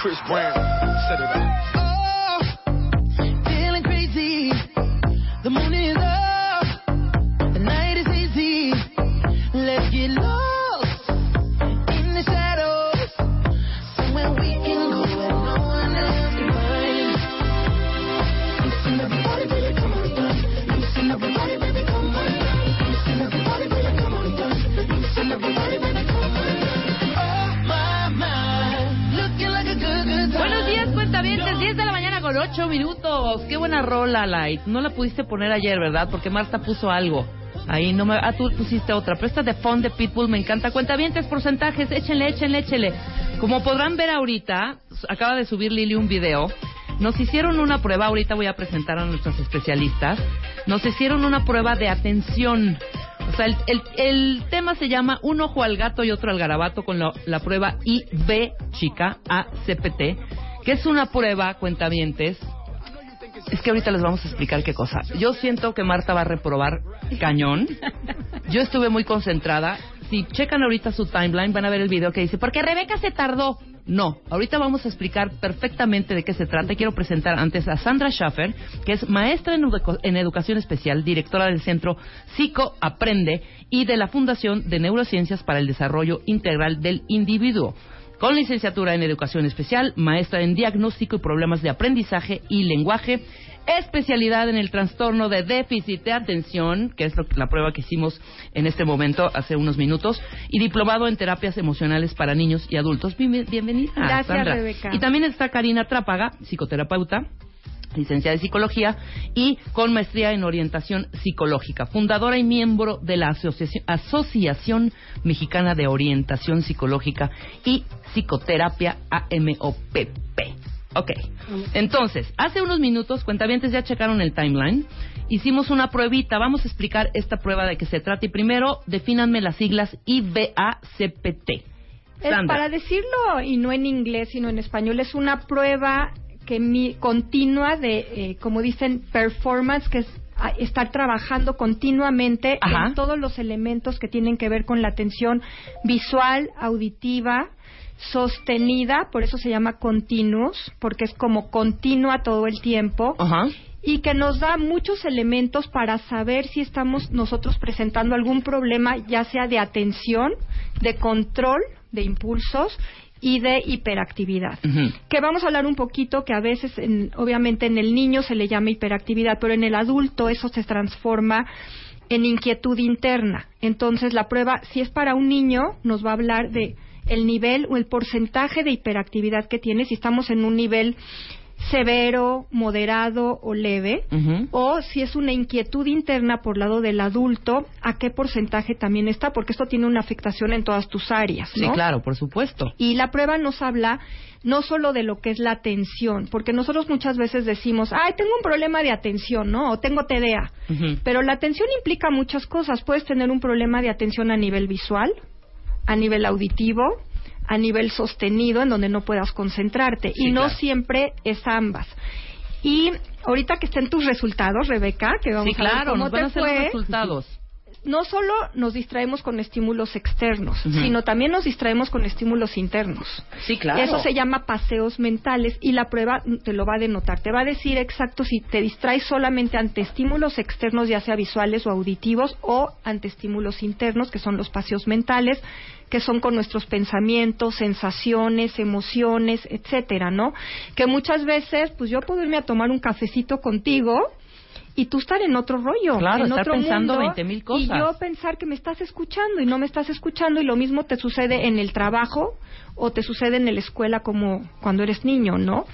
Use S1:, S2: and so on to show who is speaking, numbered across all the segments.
S1: Chris Brown, set it up.
S2: 8 minutos. Qué buena rola, Light. No la pudiste poner ayer, ¿verdad? Porque Marta puso algo. Ahí no me... Ah, tú pusiste otra. Pero esta de Fond de Pitbull me encanta. Cuentavientes, porcentajes. Échenle, échenle, échenle. Como podrán ver ahorita, acaba de subir Lili un video. Nos hicieron una prueba, ahorita voy a presentar a nuestros especialistas. Nos hicieron una prueba de atención. O sea, el, el- el tema se llama Un ojo al gato y otro al garabato con la, la prueba IB chica ACPT, que es una prueba, cuentavientes. Es que ahorita les vamos a explicar qué cosa. Yo siento que Marta va a reprobar cañón. Yo estuve muy concentrada. Si checan ahorita su timeline, van a ver el video que dice, porque Rebeca se tardó. No, ahorita vamos a explicar perfectamente de qué se trata. Quiero presentar antes a Sandra Schaffer, que es maestra en, en educación especial, directora del Centro Psico Aprende y de la Fundación de Neurociencias para el Desarrollo Integral del Individuo. Con licenciatura en Educación Especial, maestra en Diagnóstico y Problemas de Aprendizaje y Lenguaje, especialidad en el trastorno de déficit de atención, que es lo- la prueba que hicimos en este momento, hace unos minutos, y diplomado en terapias emocionales para niños y adultos. Bien- bienvenida,
S3: Gracias,
S2: Sandra.
S3: Rebeca.
S2: Y también está Karina Trápaga, psicoterapeuta, licenciada en psicología y con maestría en orientación psicológica, fundadora y miembro de la Asociación, Asociación Mexicana de Orientación Psicológica y Psicoterapia AMOPP. Ok, entonces, hace unos minutos, cuentavientes ya checaron el timeline, hicimos una pruebita, vamos a explicar esta prueba de qué se trata y primero defínanme las siglas IBACPT.
S3: Es para decirlo y no en inglés sino en español es una prueba que mi, continua de eh, como dicen performance que es estar trabajando continuamente
S2: Ajá.
S3: en todos los elementos que tienen que ver con la atención visual, auditiva, sostenida, por eso se llama continuous, porque es como continua todo el tiempo
S2: Ajá.
S3: y que nos da muchos elementos para saber si estamos nosotros presentando algún problema, ya sea de atención, de control de impulsos y de hiperactividad. Que vamos a hablar un poquito que a veces, en- obviamente en el niño se le llama hiperactividad, pero en el adulto eso se transforma en inquietud interna. Entonces la prueba, si es para un niño, nos va a hablar de el nivel o el porcentaje de hiperactividad que tiene, si estamos en un nivel severo, moderado o leve, o si es una inquietud interna por lado del adulto, a qué porcentaje también está, porque esto tiene una afectación en todas tus áreas.
S2: Sí,
S3: ¿no?
S2: claro, por supuesto.
S3: Y la prueba nos habla no solo de lo que es la atención, porque nosotros muchas veces decimos, ay, tengo un problema de atención, ¿no? O tengo TDA. Pero la atención implica muchas cosas. Puedes tener un problema de atención a nivel visual, a nivel auditivo, a nivel sostenido, en donde no puedas concentrarte.
S2: Sí,
S3: y no
S2: claro.
S3: siempre es ambas. Y ahorita que estén tus resultados, Rebeca, que vamos
S2: Sí,
S3: a ver
S2: claro,
S3: cómo
S2: nos van
S3: te
S2: a hacer los resultados.
S3: No solo nos distraemos con estímulos externos, sino también nos distraemos con estímulos internos.
S2: Sí, claro.
S3: Eso se llama paseos mentales y la prueba te lo va a denotar. Te va a decir exacto si te distraes solamente ante estímulos externos, ya sea visuales o auditivos, o ante estímulos internos, que son los paseos mentales, que son con nuestros pensamientos, sensaciones, emociones, etcétera, ¿no? Que muchas veces, pues yo puedo irme a tomar un cafecito contigo y tú estar en otro rollo,
S2: Claro,
S3: en
S2: estar
S3: otro
S2: pensando
S3: mundo,
S2: 20,000 cosas.
S3: Y yo pensar que me estás escuchando y no me estás escuchando y lo mismo te sucede en el trabajo o te sucede en la escuela como cuando eres niño, ¿no?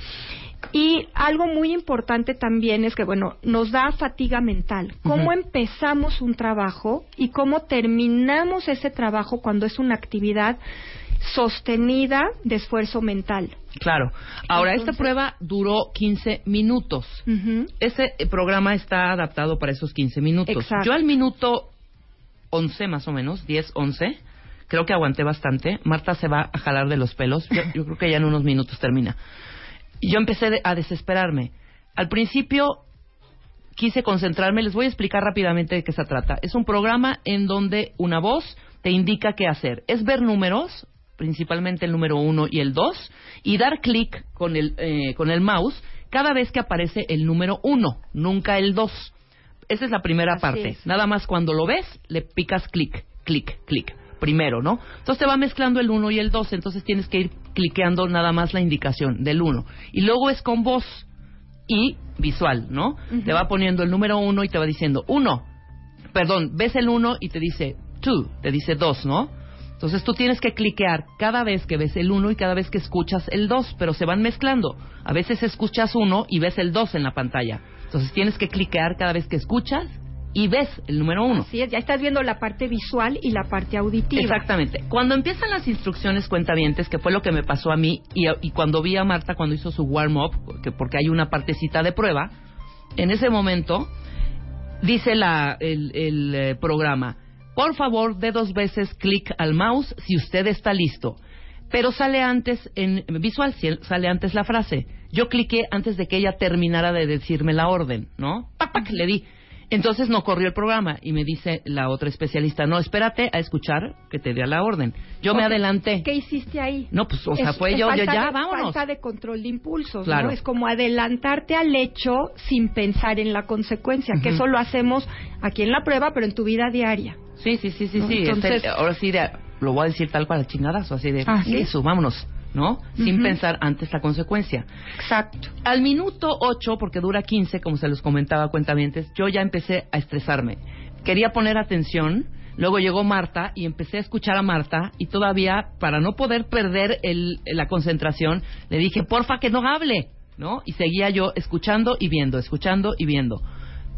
S3: Y algo muy importante también es que, bueno, nos da fatiga mental. ¿Cómo empezamos un trabajo y cómo terminamos ese trabajo cuando es una actividad sostenida de esfuerzo mental.
S2: Claro. Ahora, esta prueba duró 15 minutos. Ese eh, programa está adaptado para esos 15 minutos.
S3: Exacto.
S2: Yo al minuto 11 más o menos, 10, 11, creo que aguanté bastante. Marta se va a jalar de los pelos. Yo, yo creo que ya en unos minutos termina. Yo empecé de- a desesperarme. Al principio quise concentrarme. Les voy a explicar rápidamente de qué se trata. Es un programa en donde una voz te indica qué hacer. Es ver números, principalmente el número 1 y el 2, y dar clic con el, eh, con el mouse cada vez que aparece el número 1, nunca el 2. Esa es la primera
S3: Así
S2: parte.
S3: es.
S2: Nada más cuando lo ves, le picas clic, clic, clic. Primero, ¿no? Entonces te va mezclando el 1 y el 2, entonces tienes que ir cliqueando nada más la indicación del 1. Y luego es con voz y visual, ¿no?
S3: Ujú.
S2: Te va poniendo el número 1 y te va diciendo 1. Perdón, ves el 1 y te dice 2, te dice 2, ¿no? Entonces tú tienes que cliquear cada vez que ves el 1 y cada vez que escuchas el 2, pero se van mezclando. A veces escuchas 1 y ves el 2 en la pantalla. Entonces tienes que cliquear cada vez que escuchas y ves el número 1.
S3: Así es, ya estás viendo la parte visual y la parte auditiva.
S2: Exactamente. Cuando empiezan las instrucciones cuentavientes, que fue lo que me pasó a mí, y, y cuando vi a Marta cuando hizo su warm-up, porque, porque hay una partecita de prueba, en ese momento dice la, el, el, eh, programa, por favor, dé dos veces clic al mouse si usted está listo. Pero sale antes, en visual, sale antes la frase. Yo cliqué antes de que ella terminara de decirme la orden, ¿no? ¡Pac, pac! Le di. Entonces no corrió el programa y me dice la otra especialista, no, espérate a escuchar que te dé la orden. Yo me adelanté.
S3: ¿Qué hiciste ahí?
S2: No, pues, o sea,
S3: Es-
S2: fue
S3: es
S2: yo, yo ya,
S3: de-
S2: vámonos.
S3: Falta de control de impulsos,
S2: Claro.
S3: ¿no? Es como adelantarte al hecho sin pensar en la consecuencia, que eso lo hacemos aquí en la prueba, pero en tu vida diaria.
S2: Sí, sí, sí, sí,
S3: ¿no?
S2: sí.
S3: Entonces-
S2: Este, ahora sí, de- lo voy a decir tal cual, chingadazo, así de,
S3: Ah, ¿sí?
S2: eso, vámonos, ¿no? Sin pensar antes la consecuencia.
S3: Exacto.
S2: Al minuto 8, porque dura 15, como se los comentaba cuentavientes, yo ya empecé a estresarme. Quería poner atención, luego llegó Marta y empecé a escuchar a Marta y todavía, para no poder perder el- la concentración, le dije, porfa, que no hable, ¿no? Y seguía yo escuchando y viendo, escuchando y viendo.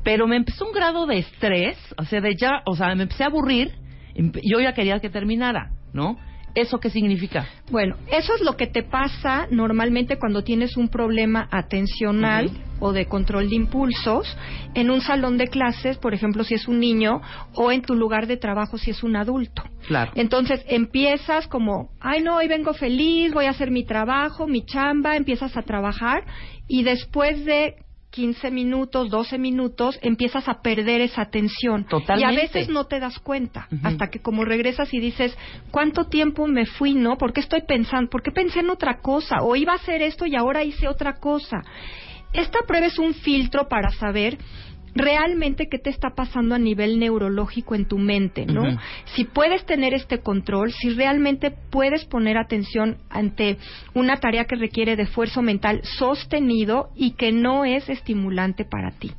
S2: Pero me empezó un grado de estrés, o sea, de ya, o sea, me empecé a aburrir, empe- yo ya quería que terminara, ¿no? ¿Eso qué significa?
S3: Bueno, eso es lo que te pasa normalmente cuando tienes un problema atencional o de control de impulsos en un salón de clases, por ejemplo, si es un niño, o en tu lugar de trabajo si es un adulto.
S2: Claro.
S3: Entonces empiezas como, ay no, hoy vengo feliz, voy a hacer mi trabajo, mi chamba, empiezas a trabajar y después de 15 minutos, 12 minutos, empiezas a perder esa atención.
S2: Totalmente.
S3: Y a veces no te das cuenta, hasta que como regresas y dices, ¿cuánto tiempo me fui, no? ¿Por qué estoy pensando? ¿Por qué pensé en otra cosa? O iba a hacer esto y ahora hice otra cosa. Esta prueba es un filtro para saber realmente qué te está pasando a nivel neurológico en tu mente, ¿no? Si puedes tener este control, si realmente puedes poner atención ante una tarea que requiere de esfuerzo mental sostenido y que no es estimulante para ti.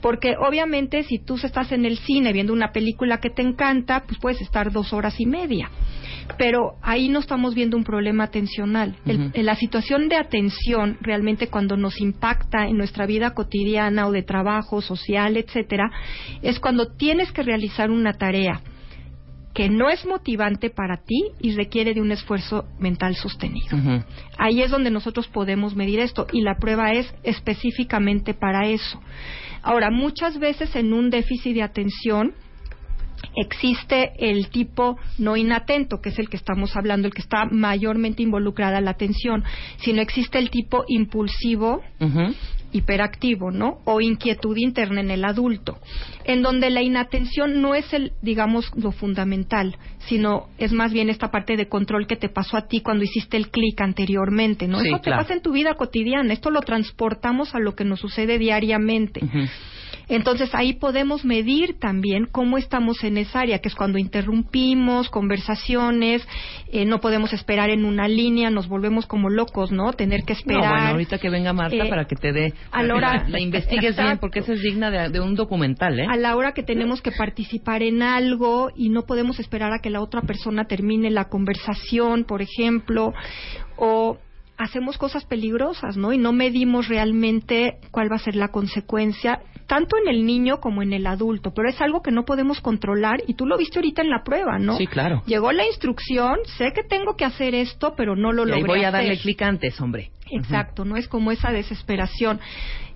S3: Porque obviamente si tú estás en el cine viendo una película que te encanta, pues puedes estar dos horas y media. Pero ahí no estamos viendo un problema atencional. El- la situación de atención realmente cuando nos impacta en nuestra vida cotidiana o de trabajo, social, etcétera, es cuando tienes que realizar una tarea que no es motivante para ti y requiere de un esfuerzo mental sostenido. Ahí es donde nosotros podemos medir esto y la prueba es específicamente para eso. Ahora, muchas veces en un déficit de atención existe el tipo no inatento, que es el que estamos hablando, el que está mayormente involucrada la atención, sino existe el tipo impulsivo, hiperactivo, ¿no? O inquietud interna en el adulto, en donde la inatención no es el, digamos, lo fundamental, sino es más bien esta parte de control que te pasó a ti cuando hiciste el clic anteriormente, ¿no?
S2: Sí,
S3: Eso te
S2: claro.
S3: pasa en tu vida cotidiana, esto lo transportamos a lo que nos sucede diariamente.
S2: Ujú.
S3: Entonces ahí podemos medir también cómo estamos en esa área, que es cuando interrumpimos conversaciones, eh, no podemos esperar en una línea, nos volvemos como locos, ¿no? Tener que
S2: No,
S3: esperar.
S2: bueno, ahorita que venga Marta
S3: Eh,
S2: para que te dé,
S3: a la hora-
S2: la, la investigues bien, porque esa es digna de, de un documental, ¿eh?
S3: a la hora que tenemos que participar en algo y no podemos esperar a que la otra persona termine la conversación, por ejemplo, o hacemos cosas peligrosas, ¿no? Y no medimos realmente cuál va a ser la consecuencia, tanto en el niño como en el adulto, pero es algo que no podemos controlar y tú lo viste ahorita en la prueba, ¿no?
S2: Sí, claro.
S3: Llegó la instrucción, sé que tengo que hacer esto, pero no lo
S2: Y
S3: logré
S2: voy a darle
S3: hacer.
S2: clic antes, hombre.
S3: Exacto, no es como esa desesperación.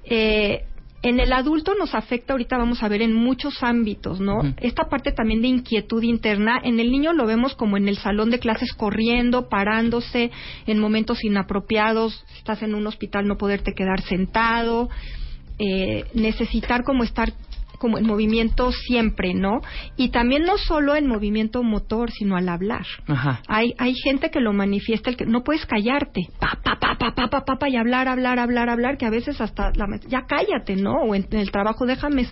S3: Eh, en el adulto nos afecta, ahorita vamos a ver, en muchos ámbitos, ¿no? Esta parte también de inquietud interna, en el niño lo vemos como en el salón de clases corriendo, parándose, en momentos inapropiados, si estás en un hospital no poderte quedar sentado, eh, necesitar como estar como en movimiento siempre, ¿no? Y también no solo en movimiento motor, sino al hablar.
S2: Ajá.
S3: Hay, hay gente que lo manifiesta, el que no puedes callarte, pa, pa, pa, pa, pa, pa, pa, y hablar, hablar, hablar, hablar, que a veces hasta la, ya cállate, ¿no? O en, el trabajo déjame,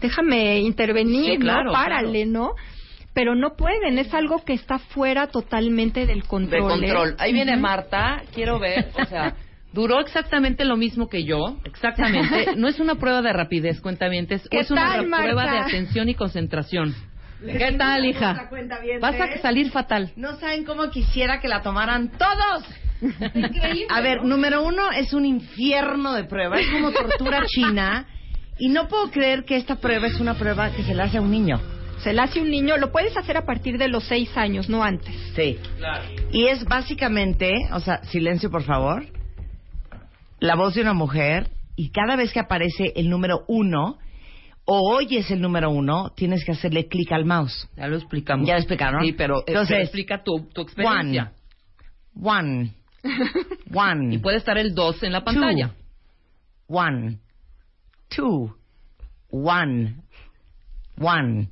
S3: déjame intervenir, ¿no? Párale, ¿no? pero no pueden, es algo que está fuera totalmente del control. Del
S2: control. Ahí viene Marta, quiero ver, o sea, duró exactamente lo mismo que yo, exactamente. No es una prueba de rapidez, cuentavientes,
S3: ¿Qué
S2: es una prueba de atención y concentración. ¿Qué tal, hija? Vas a salir fatal.
S4: No saben cómo quisiera que la tomaran todos. A ver, número uno, es un infierno de prueba, es como tortura china. Y no puedo creer que esta prueba es una prueba que se le hace a un niño.
S3: Se le hace un niño, lo puedes hacer a partir de los seis años, no antes.
S4: Sí. Y es básicamente, o sea, silencio por favor, la voz de una mujer y cada vez que aparece el número uno o oyes el número uno, tienes que hacerle clic al mouse.
S2: Ya lo explicamos.
S4: Ya lo explicaron.
S2: Sí, pero, eh,
S4: Entonces,
S2: pero explica tu, tu experiencia.
S4: One. One.
S2: Y puede estar el 2 en la pantalla.
S4: One. Two. One. One.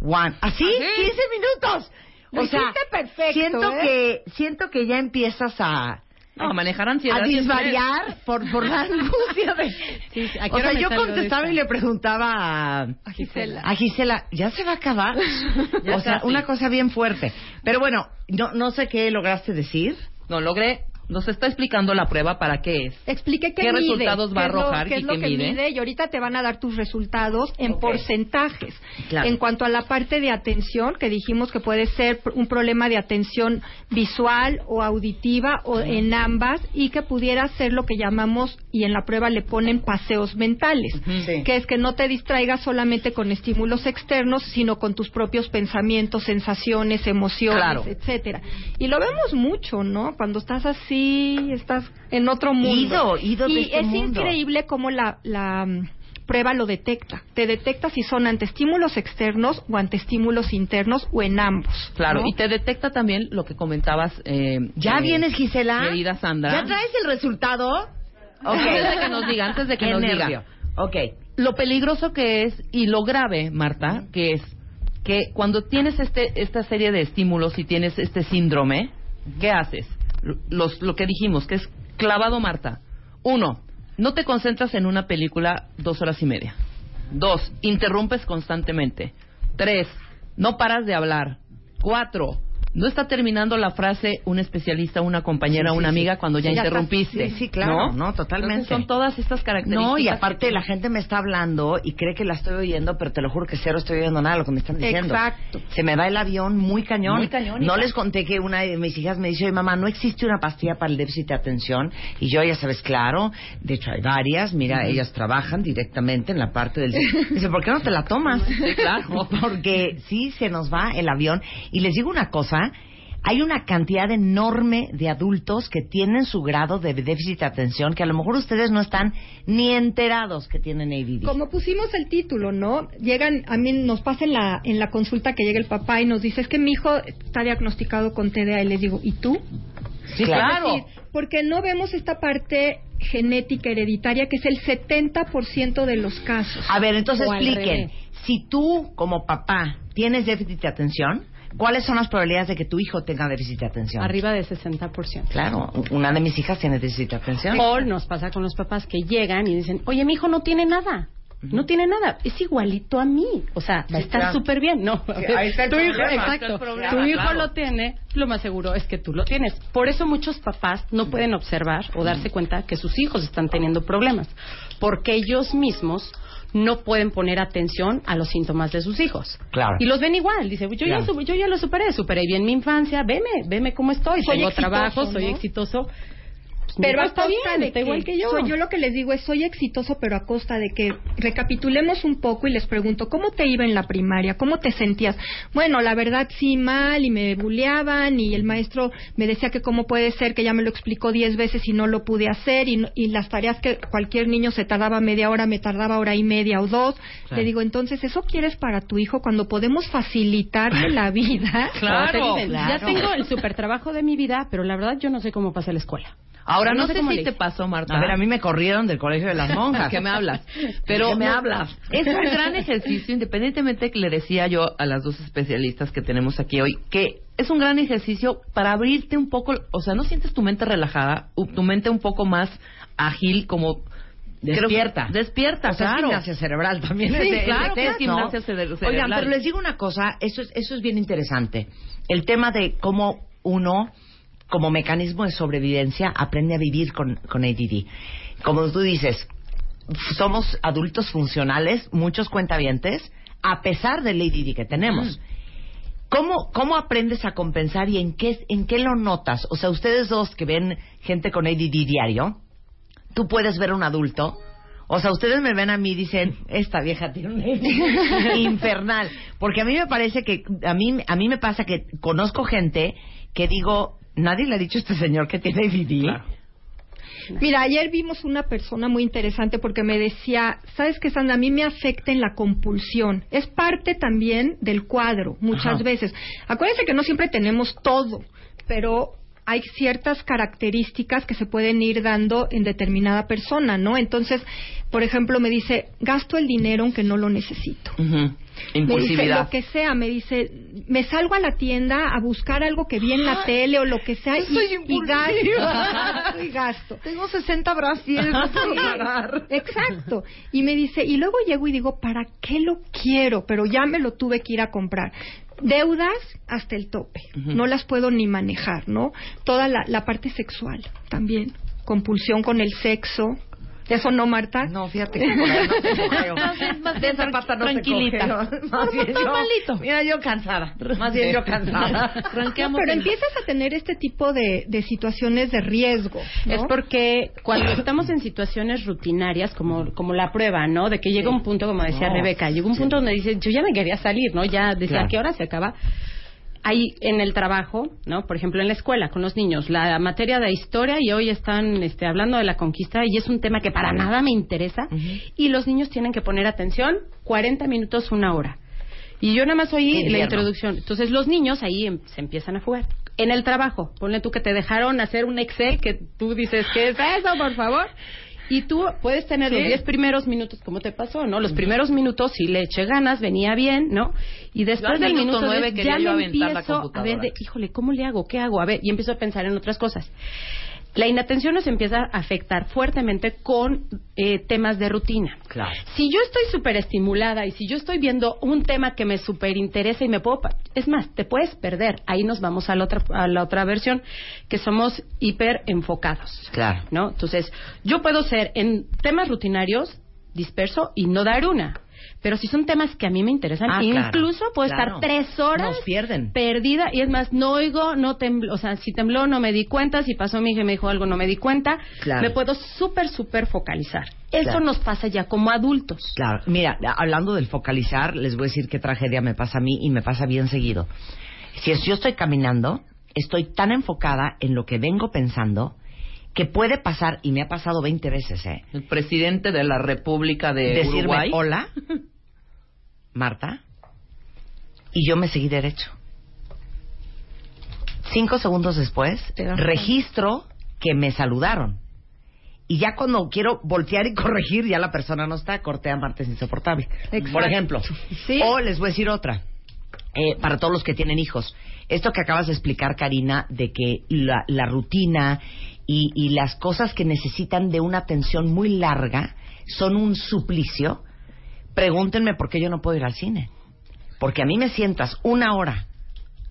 S4: One. ¿Así? 15 minutos. O sea,
S3: perfecto,
S4: siento
S3: ¿eh?
S4: que siento que ya empiezas a
S2: No, manejar ansiedad.
S4: a disvariar por, por la angustia de...
S5: Sí, sí, ¿a qué
S4: o sea, yo contestaba
S5: esta?
S4: y le preguntaba a,
S3: A Gisela.
S4: a Gisela, ¿ya se va a acabar? O sea, una cosa bien fuerte. Pero bueno, no, no sé qué lograste decir.
S2: No, logré. Nos está explicando la prueba para qué es.
S3: Expliqué qué,
S2: ¿Qué
S3: mide,
S2: resultados va a
S3: qué es lo-
S2: arrojar
S3: qué es
S2: y
S3: lo
S2: qué
S3: que
S2: mide?
S3: mide y ahorita te van a dar tus resultados en porcentajes.
S4: Claro.
S3: En cuanto a la parte de atención, que dijimos que puede ser un problema de atención visual o auditiva o en ambas y que pudiera ser lo que llamamos y en la prueba le ponen paseos mentales,
S4: Sí.
S3: que es que no te distraigas solamente con estímulos externos, sino con tus propios pensamientos, sensaciones, emociones,
S2: Claro.
S3: etcétera. Y lo vemos mucho, ¿no? Cuando estás así, estás en otro mundo.
S4: Ido, ido de
S3: y
S4: este
S3: es
S4: mundo.
S3: increíble cómo la, la mm, prueba lo detecta. Te detecta si son ante estímulos externos o ante estímulos internos o en ambos.
S2: Claro,
S3: ¿no?
S2: y te detecta también lo que comentabas. Eh,
S4: ¿Ya
S2: eh,
S4: vienes, Gisela?
S2: Querida Sandra.
S4: ¿Ya traes el resultado?
S2: Antes de que nos diga, antes de que
S4: Qué
S2: nos
S4: nervio.
S2: diga.
S4: Ok.
S2: Lo peligroso que es y lo grave, Marta, que es que cuando tienes este esta serie de estímulos y tienes este síndrome, ¿qué haces? Los, lo que dijimos, que es clavado, Marta. Uno, no te concentras en una película dos horas y media. Dos, interrumpes constantemente. Tres, no paras de hablar. Cuatro, no está terminando la frase un especialista, una compañera,
S4: Sí, sí,
S2: una amiga cuando ya interrumpiste.
S4: Sí, sí, claro. No, totalmente.
S2: Entonces son todas estas características.
S4: No, y
S2: que
S4: aparte la gente me está hablando y cree que la estoy oyendo, pero te lo juro que cero estoy oyendo nada de lo que me están diciendo.
S3: Exacto.
S4: Se me va el avión muy cañón.
S2: Muy cañón,
S4: No les conté que una de mis hijas me dice, oye mamá, no existe una pastilla para el déficit de atención. Y yo, ya sabes, claro, de hecho hay varias. Mira, ellas trabajan directamente en la parte del... Dice, ¿por qué no te la tomas?
S2: Sí, claro.
S4: Porque sí se nos va el avión. Y les digo una cosa, hay una cantidad enorme de adultos que tienen su grado de déficit de atención que a lo mejor ustedes no están ni enterados que tienen ADD.
S3: Como pusimos el título, ¿no? Llegan, a mí nos pasa en la, en la consulta que llega el papá y nos dice, es que mi hijo está diagnosticado con TDA. Y les digo, ¿y tú?
S2: Sí, claro.
S3: Decir, porque no vemos esta parte genética hereditaria que es el 70% de los casos.
S4: A ver, entonces expliquen. Si tú, como papá, tienes déficit de atención, ¿cuáles son las probabilidades de que tu hijo tenga déficit de atención?
S5: Arriba de 60%.
S4: Claro, una de mis hijas tiene déficit de atención.
S5: O nos pasa con los papás que llegan y dicen, oye, mi hijo no tiene nada. No tiene nada, es igualito a mí. O sea, estar
S4: claro.
S5: súper bien. No,
S4: ahí está el
S5: tu hijo,
S4: problema.
S2: Está el
S5: exacto.
S2: problema,
S5: tu hijo
S2: claro.
S5: lo tiene, lo más seguro es que tú lo tienes. Por eso muchos papás no pueden observar o darse cuenta que sus hijos están teniendo problemas, porque ellos mismos no pueden poner atención a los síntomas de sus hijos.
S4: Claro.
S5: Y los ven igual. Dice, yo,
S4: Claro.
S5: ya, su- yo ya lo superé, superé bien mi infancia, veme, veme cómo estoy,
S3: Soy
S5: tengo
S3: exitoso,
S5: trabajo, soy exitoso.
S3: Pero a costa
S5: bien,
S3: de
S5: está
S3: que,
S5: igual que yo.
S3: soy- yo lo que les digo es soy exitoso, pero a costa de que recapitulemos un poco y les pregunto cómo te iba en la primaria, cómo te sentías. Bueno, la verdad sí mal y me buleaban y el maestro me decía que cómo puede ser que ya me lo explicó diez veces y no lo pude hacer y, no- y las tareas que cualquier niño se tardaba media hora me tardaba hora y media o dos.
S4: Claro.
S3: Le digo entonces eso quieres para tu hijo cuando podemos facilitarle la vida.
S2: Claro,
S5: Ya tengo el super trabajo de mi vida, pero la verdad yo no sé cómo pasa la escuela.
S2: Ahora no, sé, si te pasó, Marta.
S4: A ver, a mí me corrieron del colegio de las monjas.
S2: ¿Qué me hablas? Pero
S4: ¿Qué me
S2: no,
S4: hablas?
S2: Es un gran ejercicio, independientemente que le decía yo a las dos especialistas que tenemos aquí hoy, que es un gran ejercicio para abrirte un poco, o sea, no sientes tu mente relajada, tu mente un poco más ágil, como que-
S4: Despierta.
S2: despierta,
S4: O sea, es
S2: claro.
S4: gimnasia cerebral también.
S2: Sí,
S4: es de-
S2: claro
S4: es
S2: gimnasia cere-
S4: Oigan,
S2: cerebral.
S4: pero les digo una cosa, eso es, eso es bien interesante. El tema de cómo uno, como mecanismo de sobrevivencia, aprende a vivir con, con ADD. Como tú dices, somos adultos funcionales, muchos cuentavientes, a pesar del ADD que tenemos. ¿Cómo, ¿Cómo aprendes a compensar y en qué, en qué lo notas? O sea, ustedes dos que ven gente con ADD diario, tú puedes ver a un adulto. O sea, ustedes me ven a mí y dicen, esta vieja tiene un ADD infernal. Porque a mí me parece que, a mí, a mí me pasa que conozco gente que digo, nadie le ha dicho a este señor que tiene ADD.
S3: Mira, ayer vimos una persona muy interesante porque me decía, ¿sabes qué, Sandra? A mí me afecta en la compulsión. Es parte también del cuadro, muchas
S4: Ajá.
S3: veces. Acuérdense que no siempre tenemos todo, pero hay ciertas características que se pueden ir dando en determinada persona, ¿no? Entonces, por ejemplo, me dice, gasto el dinero aunque no lo necesito.
S2: Ujú.
S3: Me dice lo que sea, me dice, me salgo a la tienda a buscar algo que vi en la tele o lo que sea y, gasto,
S4: impulsiva.
S3: y gasto.
S4: Tengo 60 brasieres, no puedo
S3: Sí,
S4: pagar.
S3: Exacto. Y me dice, y luego llego y digo, ¿para qué lo quiero? Pero ya me lo tuve que ir a comprar. Deudas hasta el tope. No las puedo ni manejar, ¿no? Toda la, la parte sexual también. Compulsión con el sexo. ¿Eso no, Marta?
S4: No, fíjate que por ahí no te
S2: más
S4: De
S2: bien
S4: esa pata no te
S2: tranquilita.
S4: Más bien yo, mira, yo cansada. Más bien yo cansada.
S2: Ranqueamos
S3: Pero empiezas a tener este tipo de, de situaciones de riesgo. ¿no?
S5: Es porque cuando estamos en situaciones rutinarias, como, como la prueba, ¿no? De que llega un punto, como decía
S4: No,
S5: Rebeca, llegó un punto donde dice, yo ya me quería salir, ¿no? Ya decía,
S4: Claro.
S5: ¿a qué hora se acaba? Hay en el trabajo, ¿no? Por ejemplo, en la escuela, con los niños, la materia de historia y hoy están este, hablando de la conquista y es un tema que para nada me interesa y los niños tienen que poner atención 40 minutos, una hora. Y yo nada más oí
S4: Invierno.
S5: la introducción. Entonces los niños ahí em- se empiezan a jugar. En el trabajo, ponle tú que te dejaron hacer un Excel que tú dices, ¿qué es eso, por favor? Y tú puedes tener los 10 primeros minutos, como te pasó, ¿no? Los primeros minutos sí le eché ganas, venía bien, ¿no? Y después del
S2: minuto
S5: minuto
S2: nueve
S5: 10
S2: quería
S5: ya me
S2: la
S5: empiezo a ver de, híjole, ¿cómo le hago? ¿Qué hago? A ver, y empiezo a pensar en otras cosas. La inatención nos empieza a afectar fuertemente con eh, temas de rutina.
S4: Claro.
S5: Si yo estoy súper estimulada y si yo estoy viendo un tema que me súper interesa y me puedo... Es más, te puedes perder. Ahí nos vamos a la otra, a la otra versión, que somos hiper enfocados.
S4: Claro.
S5: ¿No? Entonces, yo puedo ser en temas rutinarios disperso y no dar una. Pero si son temas que a mí me interesan,
S4: Ah, claro,
S5: incluso puedo
S4: claro.
S5: estar tres horas
S4: Nos pierden.
S5: perdida y es más, no oigo, no tembló, o sea, si tembló no me di cuenta, si pasó mi hija y me dijo algo no me di cuenta,
S4: Claro.
S5: me puedo súper, súper focalizar. Eso
S4: Claro.
S5: nos pasa ya como adultos.
S4: Claro, mira, hablando del focalizar, les voy a decir qué tragedia me pasa a mí y me pasa bien seguido. Si es- yo estoy caminando, estoy tan enfocada en lo que vengo pensando que puede pasar, y me ha pasado 20 veces, ¿eh?
S2: El presidente de la República de
S4: Decirme
S2: Uruguay.
S4: hola, Marta, y yo me seguí derecho. Cinco segundos después, registro que me saludaron. Y ya cuando quiero voltear y corregir, ya la persona no está, cortea martes insoportable.
S3: Exacto.
S4: Por ejemplo.
S3: Sí.
S4: O les voy a decir otra. Eh, para todos los que tienen hijos. Esto que acabas de explicar, Karina, de que la, la rutina y, y las cosas que necesitan de una atención muy larga son un suplicio. Pregúntenme por qué yo no puedo ir al cine. Porque a mí me sientas una hora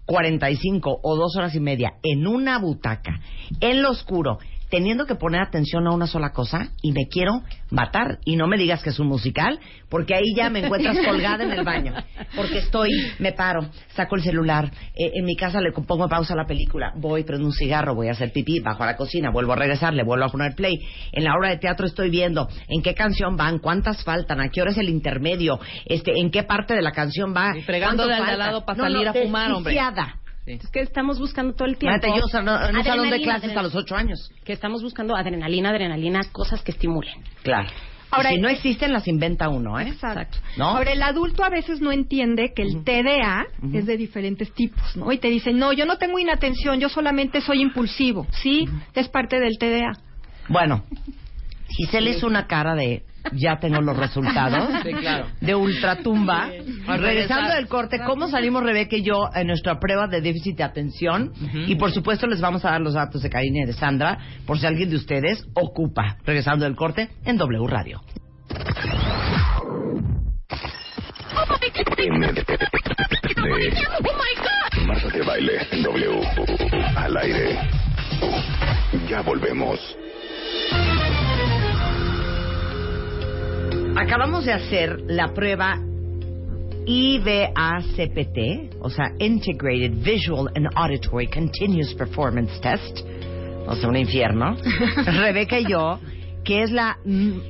S4: 45 o dos horas y media en una butaca, en lo oscuro, teniendo que poner atención a una sola cosa y me quiero matar. Y no me digas que es un musical, porque ahí ya me encuentras colgada en el baño. Porque estoy, me paro, saco el celular, eh, en mi casa le pongo pausa a la película, voy, prendo un cigarro, voy a hacer pipí, bajo a la cocina, vuelvo a regresar, le vuelvo a poner play. En la obra de teatro estoy viendo en qué canción van, cuántas faltan, a qué hora es el intermedio, este, en qué parte de la canción va.
S2: Y al de al lado para
S4: No,
S2: salir
S4: no,
S2: a fumar, hombre.
S4: Desquiciada.
S5: Es que estamos buscando todo el tiempo.
S4: Fíjate, yo en un salón de
S5: Adrenalina,
S4: clases a
S5: adrenalina.
S4: los ocho años.
S5: Que estamos buscando adrenalina, adrenalina, cosas que estimulen.
S4: Claro.
S3: Ahora-
S4: si no existen, las inventa uno, ¿eh?
S3: Exacto.
S4: ¿No?
S3: Ahora, el adulto a veces no entiende que el TDA es de diferentes tipos, ¿no? Y te dicen, no, yo no tengo inatención, yo solamente soy impulsivo. Sí, es parte del TDA.
S4: Bueno, Giselle hizo una cara de ya tengo los resultados
S2: Sí, claro.
S4: de ultratumba. Regresando del corte, ¿cómo salimos Rebeca y yo en nuestra prueba de déficit de atención? Y por supuesto les vamos a dar los datos de Karina y de Sandra por si alguien de ustedes ocupa. Regresando del corte en W Radio.
S6: Marta de baile en W. Al aire. Ya volvemos.
S4: Acabamos de hacer la prueba IVACPT, o sea, Integrated Visual and Auditory Continuous Performance Test, o sea, un infierno. Rebeca y yo, que es la,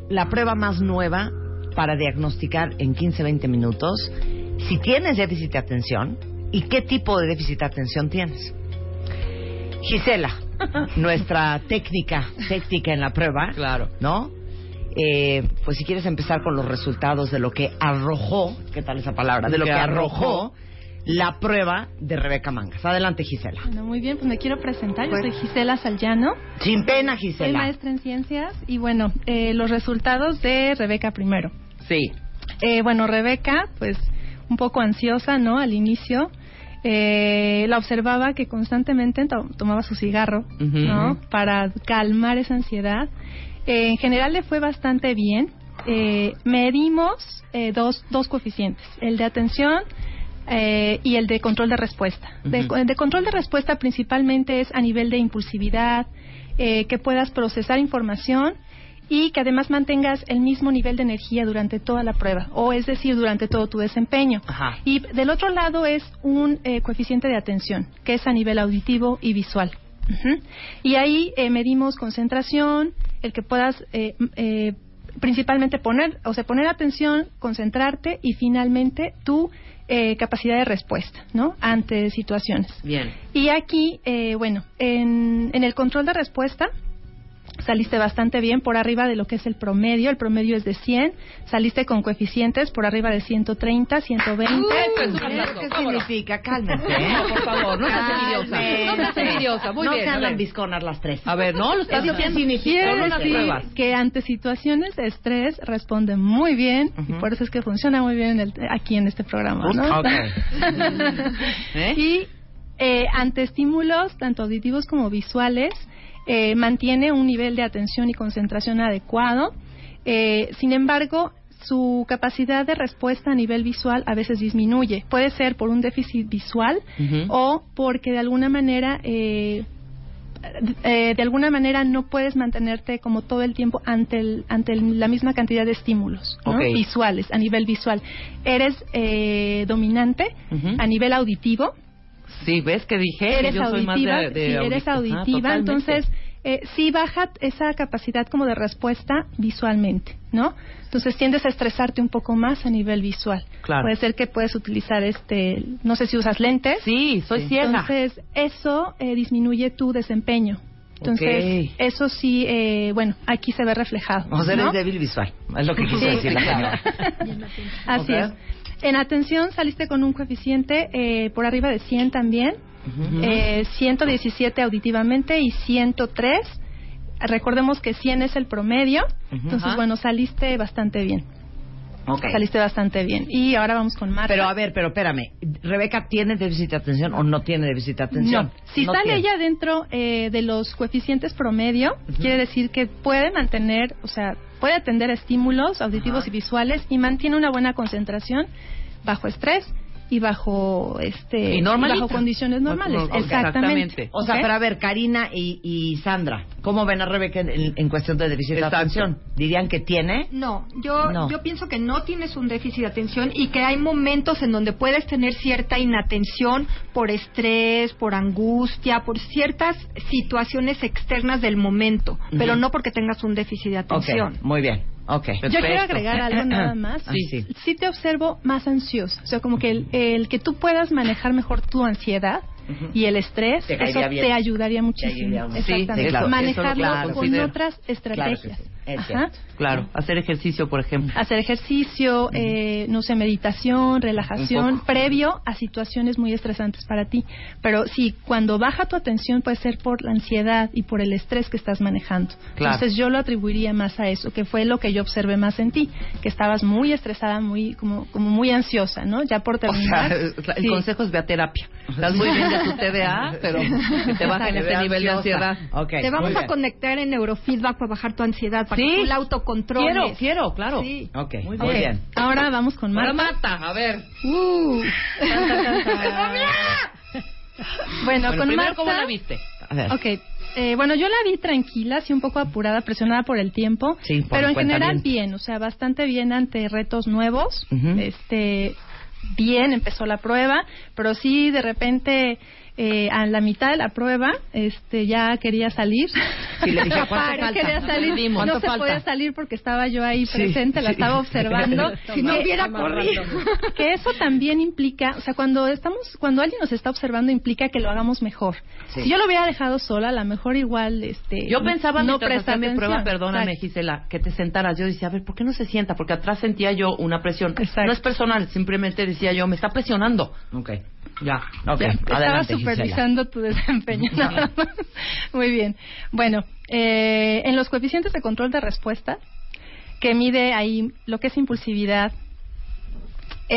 S4: la prueba más nueva para diagnosticar en 15-20 minutos si tienes déficit de atención y qué tipo de déficit de atención tienes. Gisela, nuestra técnica, técnica en la prueba,
S2: Claro.
S4: ¿no? Eh, pues si quieres empezar con los resultados de lo que arrojó, ¿qué tal esa palabra? De lo
S2: Que
S4: que arrojó la prueba de Rebeca Mangas. Adelante, Gisela.
S7: Bueno, muy bien, pues me quiero presentar. Yo soy Gisela Salllano,
S4: Sin pena,
S7: soy
S4: Gisela.
S7: maestra en ciencias y bueno, eh, los resultados de Rebeca primero.
S2: Sí.
S7: Eh, bueno, Rebeca, pues un poco ansiosa, ¿no? Al inicio. Eh, la observaba que constantemente to- tomaba su cigarro. ¿no? Para calmar esa ansiedad. Eh, en general le fue bastante bien. Eh, medimos eh, dos, dos coeficientes, el de atención eh, y el de control de respuesta. De- el de control de respuesta principalmente es a nivel de impulsividad, eh, que puedas procesar información y que además mantengas el mismo nivel de energía durante toda la prueba, o es decir, durante todo tu desempeño.
S4: Ajá.
S7: Y del otro lado es un eh, coeficiente de atención, que es a nivel auditivo y visual. Y ahí eh, medimos concentración, el que puedas eh, eh, principalmente poner, o sea, poner atención, concentrarte y finalmente tu eh, capacidad de respuesta, ¿no? Ante situaciones.
S4: Bien.
S7: Y aquí, eh, bueno, en, en el control de respuesta saliste bastante bien por arriba de lo que es el promedio. El promedio es de 100. Saliste con coeficientes por arriba de 130, 120.
S2: Eso es un
S4: ¿Qué significa? Cálmense, ¿eh?
S2: No, por favor, no seas envidiosa. No seas envidiosa. Muy
S4: no
S2: bien,
S4: sean
S2: a ver.
S4: lambisconas las tres.
S2: A ver, no, lo estás
S4: ¿Eso qué
S2: diciendo.
S4: significa?
S7: Que ante situaciones de estrés responde muy bien y por eso es que funciona muy bien en el- aquí en este programa, ¿no?
S4: Ok. ¿Eh?
S7: Y eh, ante estímulos tanto auditivos como visuales eh, mantiene un nivel de atención y concentración adecuado. Eh, sin embargo, su capacidad de respuesta a nivel visual a veces disminuye. Puede ser por un déficit visual o porque de alguna manera eh, eh, de alguna manera no puedes mantenerte como todo el tiempo ante el- ante el- la misma cantidad de estímulos visuales a nivel visual. Eres eh, dominante a nivel auditivo
S2: Sí, ¿ves que dije? que yo soy más de- de
S7: sí, eres
S2: Ah,
S7: auditiva,
S2: totalmente.
S7: entonces eh, sí baja esa capacidad como de respuesta visualmente, ¿no? Entonces tiendes a estresarte un poco más a nivel visual.
S2: Claro.
S7: Puede ser que puedes utilizar este, no sé si usas lentes.
S2: Sí, soy ciega.
S7: Entonces eso eh, disminuye tu desempeño. Entonces
S4: Ok.
S7: eso sí, eh, bueno, aquí se ve reflejado.
S4: O sea,
S7: ¿no?
S4: eres débil visual. Es lo que quise
S7: Sí,
S4: decir la
S7: claro.
S4: señora.
S7: Así es. En atención saliste con un coeficiente eh, por arriba de 100 también, eh, 117 auditivamente y 103. Recordemos que 100 es el promedio, entonces bueno, saliste bastante bien. Saliste bastante bien. Y ahora vamos con Marta.
S4: Pero a ver, pero espérame. ¿Rebeca tiene déficit de atención o no tiene déficit de atención?
S7: No. Si
S4: No
S7: sale
S4: tiene.
S7: ella dentro eh, de los coeficientes promedio, quiere decir que puede mantener, o sea, puede atender estímulos auditivos y visuales y mantiene una buena concentración bajo estrés y bajo este
S2: Y
S7: bajo condiciones normales.
S2: Ok,
S7: Exactamente.
S2: exactamente.
S4: O sea,
S7: ¿Ok?
S4: pero a ver, Karina y, y Sandra, ¿cómo ven a Rebeca en, en cuestión de déficit de atención? ¿Dirían que tiene?
S3: No, yo,
S4: No.
S3: yo pienso que no tienes un déficit de atención y que hay momentos en donde puedes tener cierta inatención por estrés, por angustia, por ciertas situaciones externas del momento, pero no porque tengas un déficit de atención.
S4: Muy bien. Ok.
S7: Yo quiero agregar algo nada más.
S4: Sí, sí.
S7: Sí te observo más ansiosa. O sea, como que el, el que tú puedas manejar mejor tu ansiedad y el estrés,
S4: Te
S7: eso
S4: bien.
S7: te ayudaría
S4: Te
S7: muchísimo.
S4: ayudaría mucho.
S2: Sí,
S7: Exactamente.
S2: sí, claro.
S7: Manejarlo
S2: Eso lo-
S4: claro,
S7: con
S2: considero.
S7: otras estrategias.
S4: Es
S7: Ajá.
S4: cierto.
S2: Claro, hacer ejercicio, por ejemplo.
S7: Hacer ejercicio, eh, no sé, meditación, relajación, previo a situaciones muy estresantes para ti. Pero sí, cuando baja tu atención puede ser por la ansiedad y por el estrés que estás manejando.
S2: Claro.
S7: Entonces yo lo atribuiría más a eso, que fue lo que yo observé más en ti, que estabas muy estresada, muy como, como muy ansiosa, ¿no? Ya por
S2: O sea,
S7: terminar.
S2: el
S7: sí.
S2: consejo es ve a terapia. Estás muy bien de tu TDA, pero que te bajen ese nivel de ansiedad.
S3: Te vamos a conectar en neurofeedback para bajar tu ansiedad, para
S2: Sí.
S3: autocontroles.
S2: Quiero, quiero, claro.
S3: Sí.
S4: Ok,
S2: Muy bien.
S4: bien.
S7: Ahora vamos con
S2: Ahora
S7: Marta.
S2: a ver.
S7: Uh. bueno,
S2: Bueno,
S7: con
S2: primero,
S7: Marta.
S2: ¿cómo la viste?
S4: A ver.
S7: Ok. Eh, bueno, yo la vi tranquila, sí un poco apurada, presionada por el tiempo,
S4: Sí, por
S7: pero en general bien, o sea, bastante bien ante retos nuevos.
S4: Ujú.
S7: Este, bien, empezó la prueba, pero sí de repente eh, a la mitad de la prueba, este, ya quería salir.
S4: Sí, le dije, ¿cuánto
S7: Pare,
S4: falta?
S7: quería salir, no
S4: ¿Cuánto
S7: se
S4: falta?
S7: podía salir porque estaba yo ahí
S4: Sí,
S7: presente, la
S4: sí.
S7: estaba observando.
S3: Si no
S7: Que-
S3: hubiera corrido.
S7: que eso también implica, o sea, cuando estamos, cuando alguien nos está observando implica que lo hagamos mejor.
S4: Sí.
S7: Si yo lo hubiera dejado sola, a lo mejor igual, este,
S2: Yo pensaba
S7: no
S2: mientras
S7: presta
S2: hacía mi prueba, perdóname
S7: Exacto.
S2: Gisela, que te sentaras. Yo decía, a ver, ¿por qué no se sienta? Porque atrás sentía yo una presión.
S7: Exacto.
S2: No es personal, simplemente decía yo, me está presionando.
S4: Ok.
S2: Ya.
S4: Ok,
S7: Ya, estaba supervisando tu desempeño. nada más. Muy bien. Bueno, eh, en los coeficientes de control de respuesta, que mide ahí lo que es impulsividad,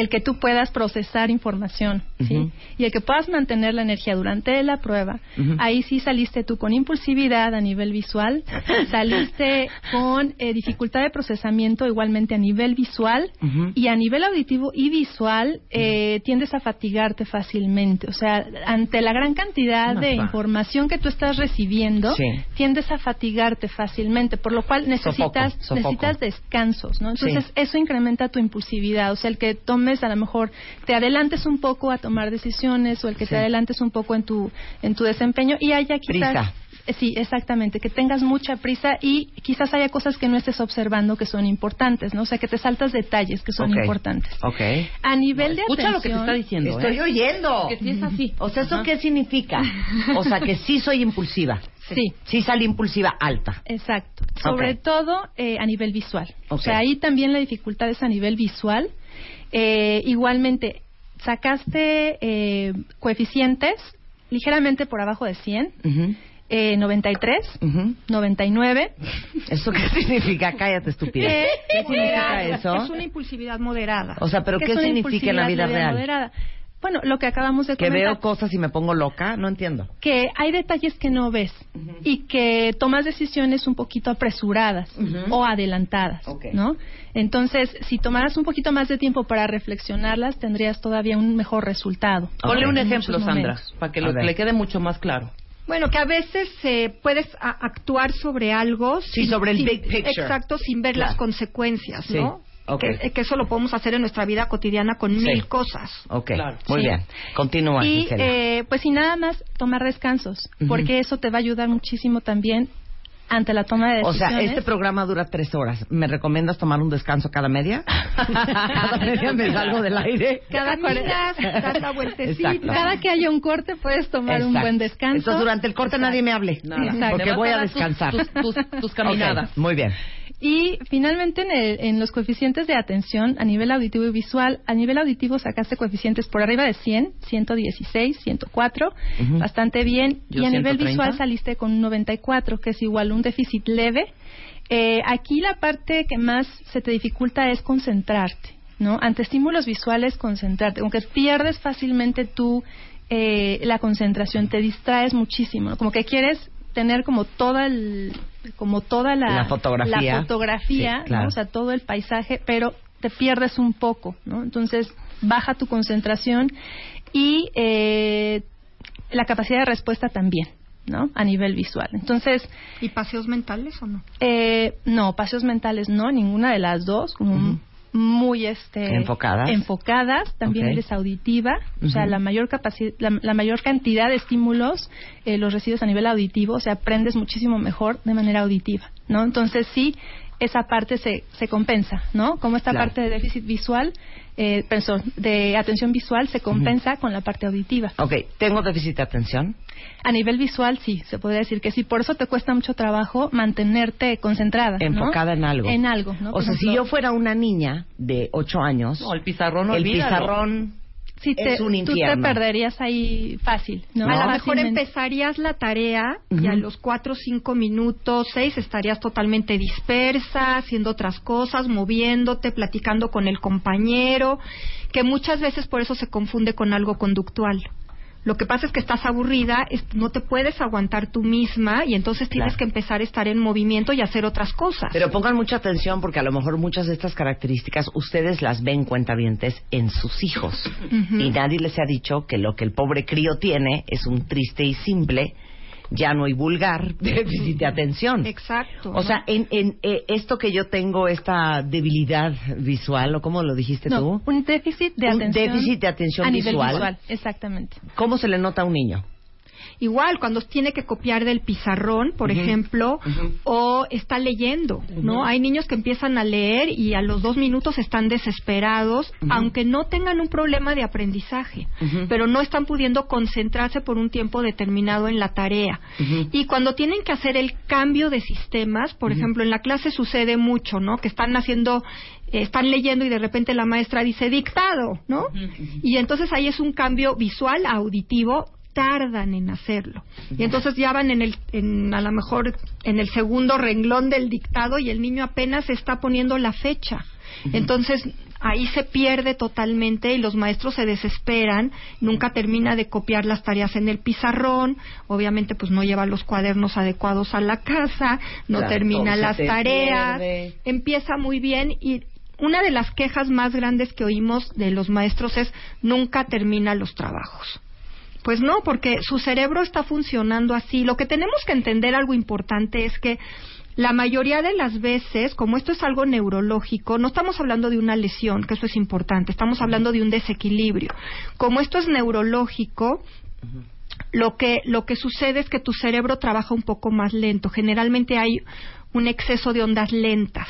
S7: el que tú puedas procesar información, ¿sí? Y el que puedas mantener la energía durante la prueba. Ahí sí saliste tú con impulsividad a nivel visual, saliste con eh, dificultad de procesamiento igualmente a nivel visual y a nivel auditivo y visual eh, tiendes a fatigarte fácilmente. O sea, ante la gran cantidad de
S4: va.
S7: información que tú estás recibiendo,
S4: Sí.
S7: tiendes a fatigarte fácilmente, por lo cual necesitas,
S4: Sofoco, sofoco.
S7: necesitas descansos, ¿no? Entonces,
S4: Sí.
S7: eso incrementa tu impulsividad. O sea, el que tomes a lo mejor, te adelantes un poco a tomar decisiones o el que
S4: Sí.
S7: te adelantes un poco en tu, en tu desempeño y haya quizás...
S4: Prisa.
S7: Sí, exactamente, que tengas mucha prisa y quizás haya cosas que no estés observando que son importantes, ¿no? O sea, que te saltas detalles que son importantes.
S4: Ok.
S7: A nivel de
S2: Escucha lo que te
S7: atención-
S2: está diciendo.
S4: Estoy
S2: ¿eh?
S4: oyendo.
S2: Que sí es así.
S4: O sea, ¿eso
S2: Ajá.
S4: qué significa? O sea, que sí soy impulsiva.
S7: Sí.
S4: Sí salí impulsiva alta.
S7: Exacto. Sobre todo eh, a nivel visual. O
S4: Ok.
S7: sea, ahí también la dificultad es a nivel visual. Eh, igualmente, sacaste eh, coeficientes ligeramente por abajo de 100,
S4: Ujú,
S7: eh, 93,
S4: ujú.
S7: 99.
S4: ¿Eso qué significa? Cállate, estúpida.
S7: ¿Qué?
S4: ¿Qué significa eso?
S3: Es una impulsividad moderada.
S4: O sea, ¿pero qué significa en la vida
S7: impulsividad
S4: real?
S7: moderada. Bueno, lo que acabamos de
S4: Que
S7: comentar.
S4: veo cosas y me pongo loca, no entiendo.
S7: que hay detalles que no ves y que tomas decisiones un poquito apresuradas o adelantadas. ¿no? Entonces, si tomaras un poquito más de tiempo para reflexionarlas, tendrías todavía un mejor resultado.
S2: Ponle
S4: Ok.
S2: un ejemplo, Sandra, para que
S4: A
S2: lo- le quede mucho más claro.
S3: Bueno, que a veces eh, puedes a- actuar sobre algo.
S4: Sí, sobre el big picture.
S3: Exacto, sin ver
S4: Claro.
S3: las consecuencias,
S4: Sí,
S3: ¿no?
S4: ok.
S3: Que, que eso lo podemos hacer en nuestra vida cotidiana con
S4: Sí.
S3: mil cosas.
S4: Ok,
S2: Claro.
S4: muy
S7: Sí.
S4: bien. Continúa,
S7: Y eh, pues y nada más tomar descansos,
S4: Ujú.
S7: porque eso te va a ayudar muchísimo también ante la toma de
S4: O
S7: decisiones.
S4: sea, este programa dura tres horas. ¿Me recomiendas tomar un descanso cada media? cada media me salgo del aire.
S7: cada, cuare-
S3: das la vueltecita.
S4: Exacto.
S7: cada que haya un corte puedes tomar un
S4: Exacto.
S7: buen descanso.
S4: Entonces, durante el corte nadie me hable.
S2: Nada.
S7: Exacto.
S4: Porque voy a descansar.
S2: Tus, tus- tus caminadas.
S4: Ok, muy bien.
S7: Y finalmente en, el- en los coeficientes de atención a nivel auditivo y visual, a nivel auditivo sacaste coeficientes por arriba de 100, 116, 104,
S4: Ujú.
S7: bastante bien.
S2: Yo
S7: y a nivel
S2: 130.
S7: visual saliste con un 94, que es igual un déficit leve. Eh, aquí la parte que más se te dificulta es concentrarte, ¿no? Ante estímulos visuales, concentrarte. Aunque pierdes fácilmente tú eh, la concentración, te distraes muchísimo, ¿no? Como que quieres tener como toda el, como toda la,
S4: La fotografía.
S7: la fotografía,
S4: Sí, claro.
S7: ¿no? o sea, todo el paisaje, pero te pierdes un poco, ¿no? Entonces, baja tu concentración y eh, la capacidad de respuesta también, ¿no? A nivel visual. Entonces,
S3: ¿Y paseos mentales o no?
S7: eh, no, paseos mentales no, ninguna de las dos, como muy este
S4: Enfocadas.
S7: enfocadas, también
S4: Ok.
S7: eres auditiva, o sea, la mayor capacidad, la, la mayor cantidad de estímulos eh, los recibes a nivel auditivo, o sea, aprendes muchísimo mejor de manera auditiva, ¿no? Entonces sí, esa parte se, se compensa, ¿no? Como esta
S4: Claro.
S7: parte de déficit visual, eh, perdón, de atención visual se compensa con la parte auditiva.
S4: Ok, ¿tengo déficit de atención?
S7: A nivel visual, sí, se podría decir que sí. Por eso te cuesta mucho trabajo mantenerte concentrada. ¿no?
S4: Enfocada en algo.
S7: En algo, ¿no?
S4: O
S7: Por
S4: sea, si yo fuera una niña de 8 años,
S2: No, el pizarrón,
S4: el
S2: olvídalo.
S4: pizarrón
S7: sí te-
S4: es un
S7: tú te
S4: infierno.
S7: perderías ahí fácil. ¿no?
S3: A lo mejor empezarías la tarea y a los cuatro, cinco minutos, seis, estarías totalmente dispersa, haciendo otras cosas, moviéndote, platicando con el compañero, que muchas veces por eso se confunde con algo conductual. Lo que pasa es que estás aburrida, no te puedes aguantar tú misma y entonces tienes
S4: Claro.
S3: que empezar a estar en movimiento y hacer otras cosas.
S4: Pero pongan mucha atención porque a lo mejor muchas de estas características ustedes las ven cuentavientes en sus hijos. Y nadie les ha dicho que lo que el pobre crío tiene es un triste y simple, llano y vulgar déficit de atención.
S3: Exacto.
S4: O sea, en, en eh, esto que yo tengo, esta debilidad visual, o cómo lo dijiste
S7: No,
S4: tú,
S7: un déficit de
S4: Un
S7: atención.
S4: déficit de atención
S7: a nivel
S4: visual.
S7: visual. Exactamente.
S4: ¿cómo se le nota a un niño?
S3: Igual, cuando tiene que copiar del pizarrón, por ejemplo, o está leyendo, ¿no? Hay niños que empiezan a leer y a los dos minutos están desesperados, aunque no tengan un problema de aprendizaje, pero no están pudiendo concentrarse por un tiempo determinado en la tarea. Y cuando tienen que hacer el cambio de sistemas, por ejemplo, en la clase sucede mucho, ¿no? Que están haciendo, eh, están leyendo y de repente la maestra dice dictado, ¿no? Y entonces ahí es un cambio visual, auditivo, tardan en hacerlo. Y entonces ya van en el, en, a lo mejor en el segundo renglón del dictado y el niño apenas está poniendo la fecha. Entonces ahí se pierde totalmente y los maestros se desesperan, nunca termina de copiar las tareas en el pizarrón, obviamente pues no lleva los cuadernos adecuados a la casa, no
S4: Claro,
S3: termina las tareas,
S4: pierde.
S3: empieza muy bien y una de las quejas más grandes que oímos de los maestros es nunca termina los trabajos. Pues no, porque su cerebro está funcionando así. Lo que tenemos que entender algo importante es que la mayoría de las veces, como esto es algo neurológico, no estamos hablando de una lesión, que eso es importante, estamos hablando de un desequilibrio. Como esto es neurológico, lo que lo que sucede es que tu cerebro trabaja un poco más lento. Generalmente hay un exceso de ondas lentas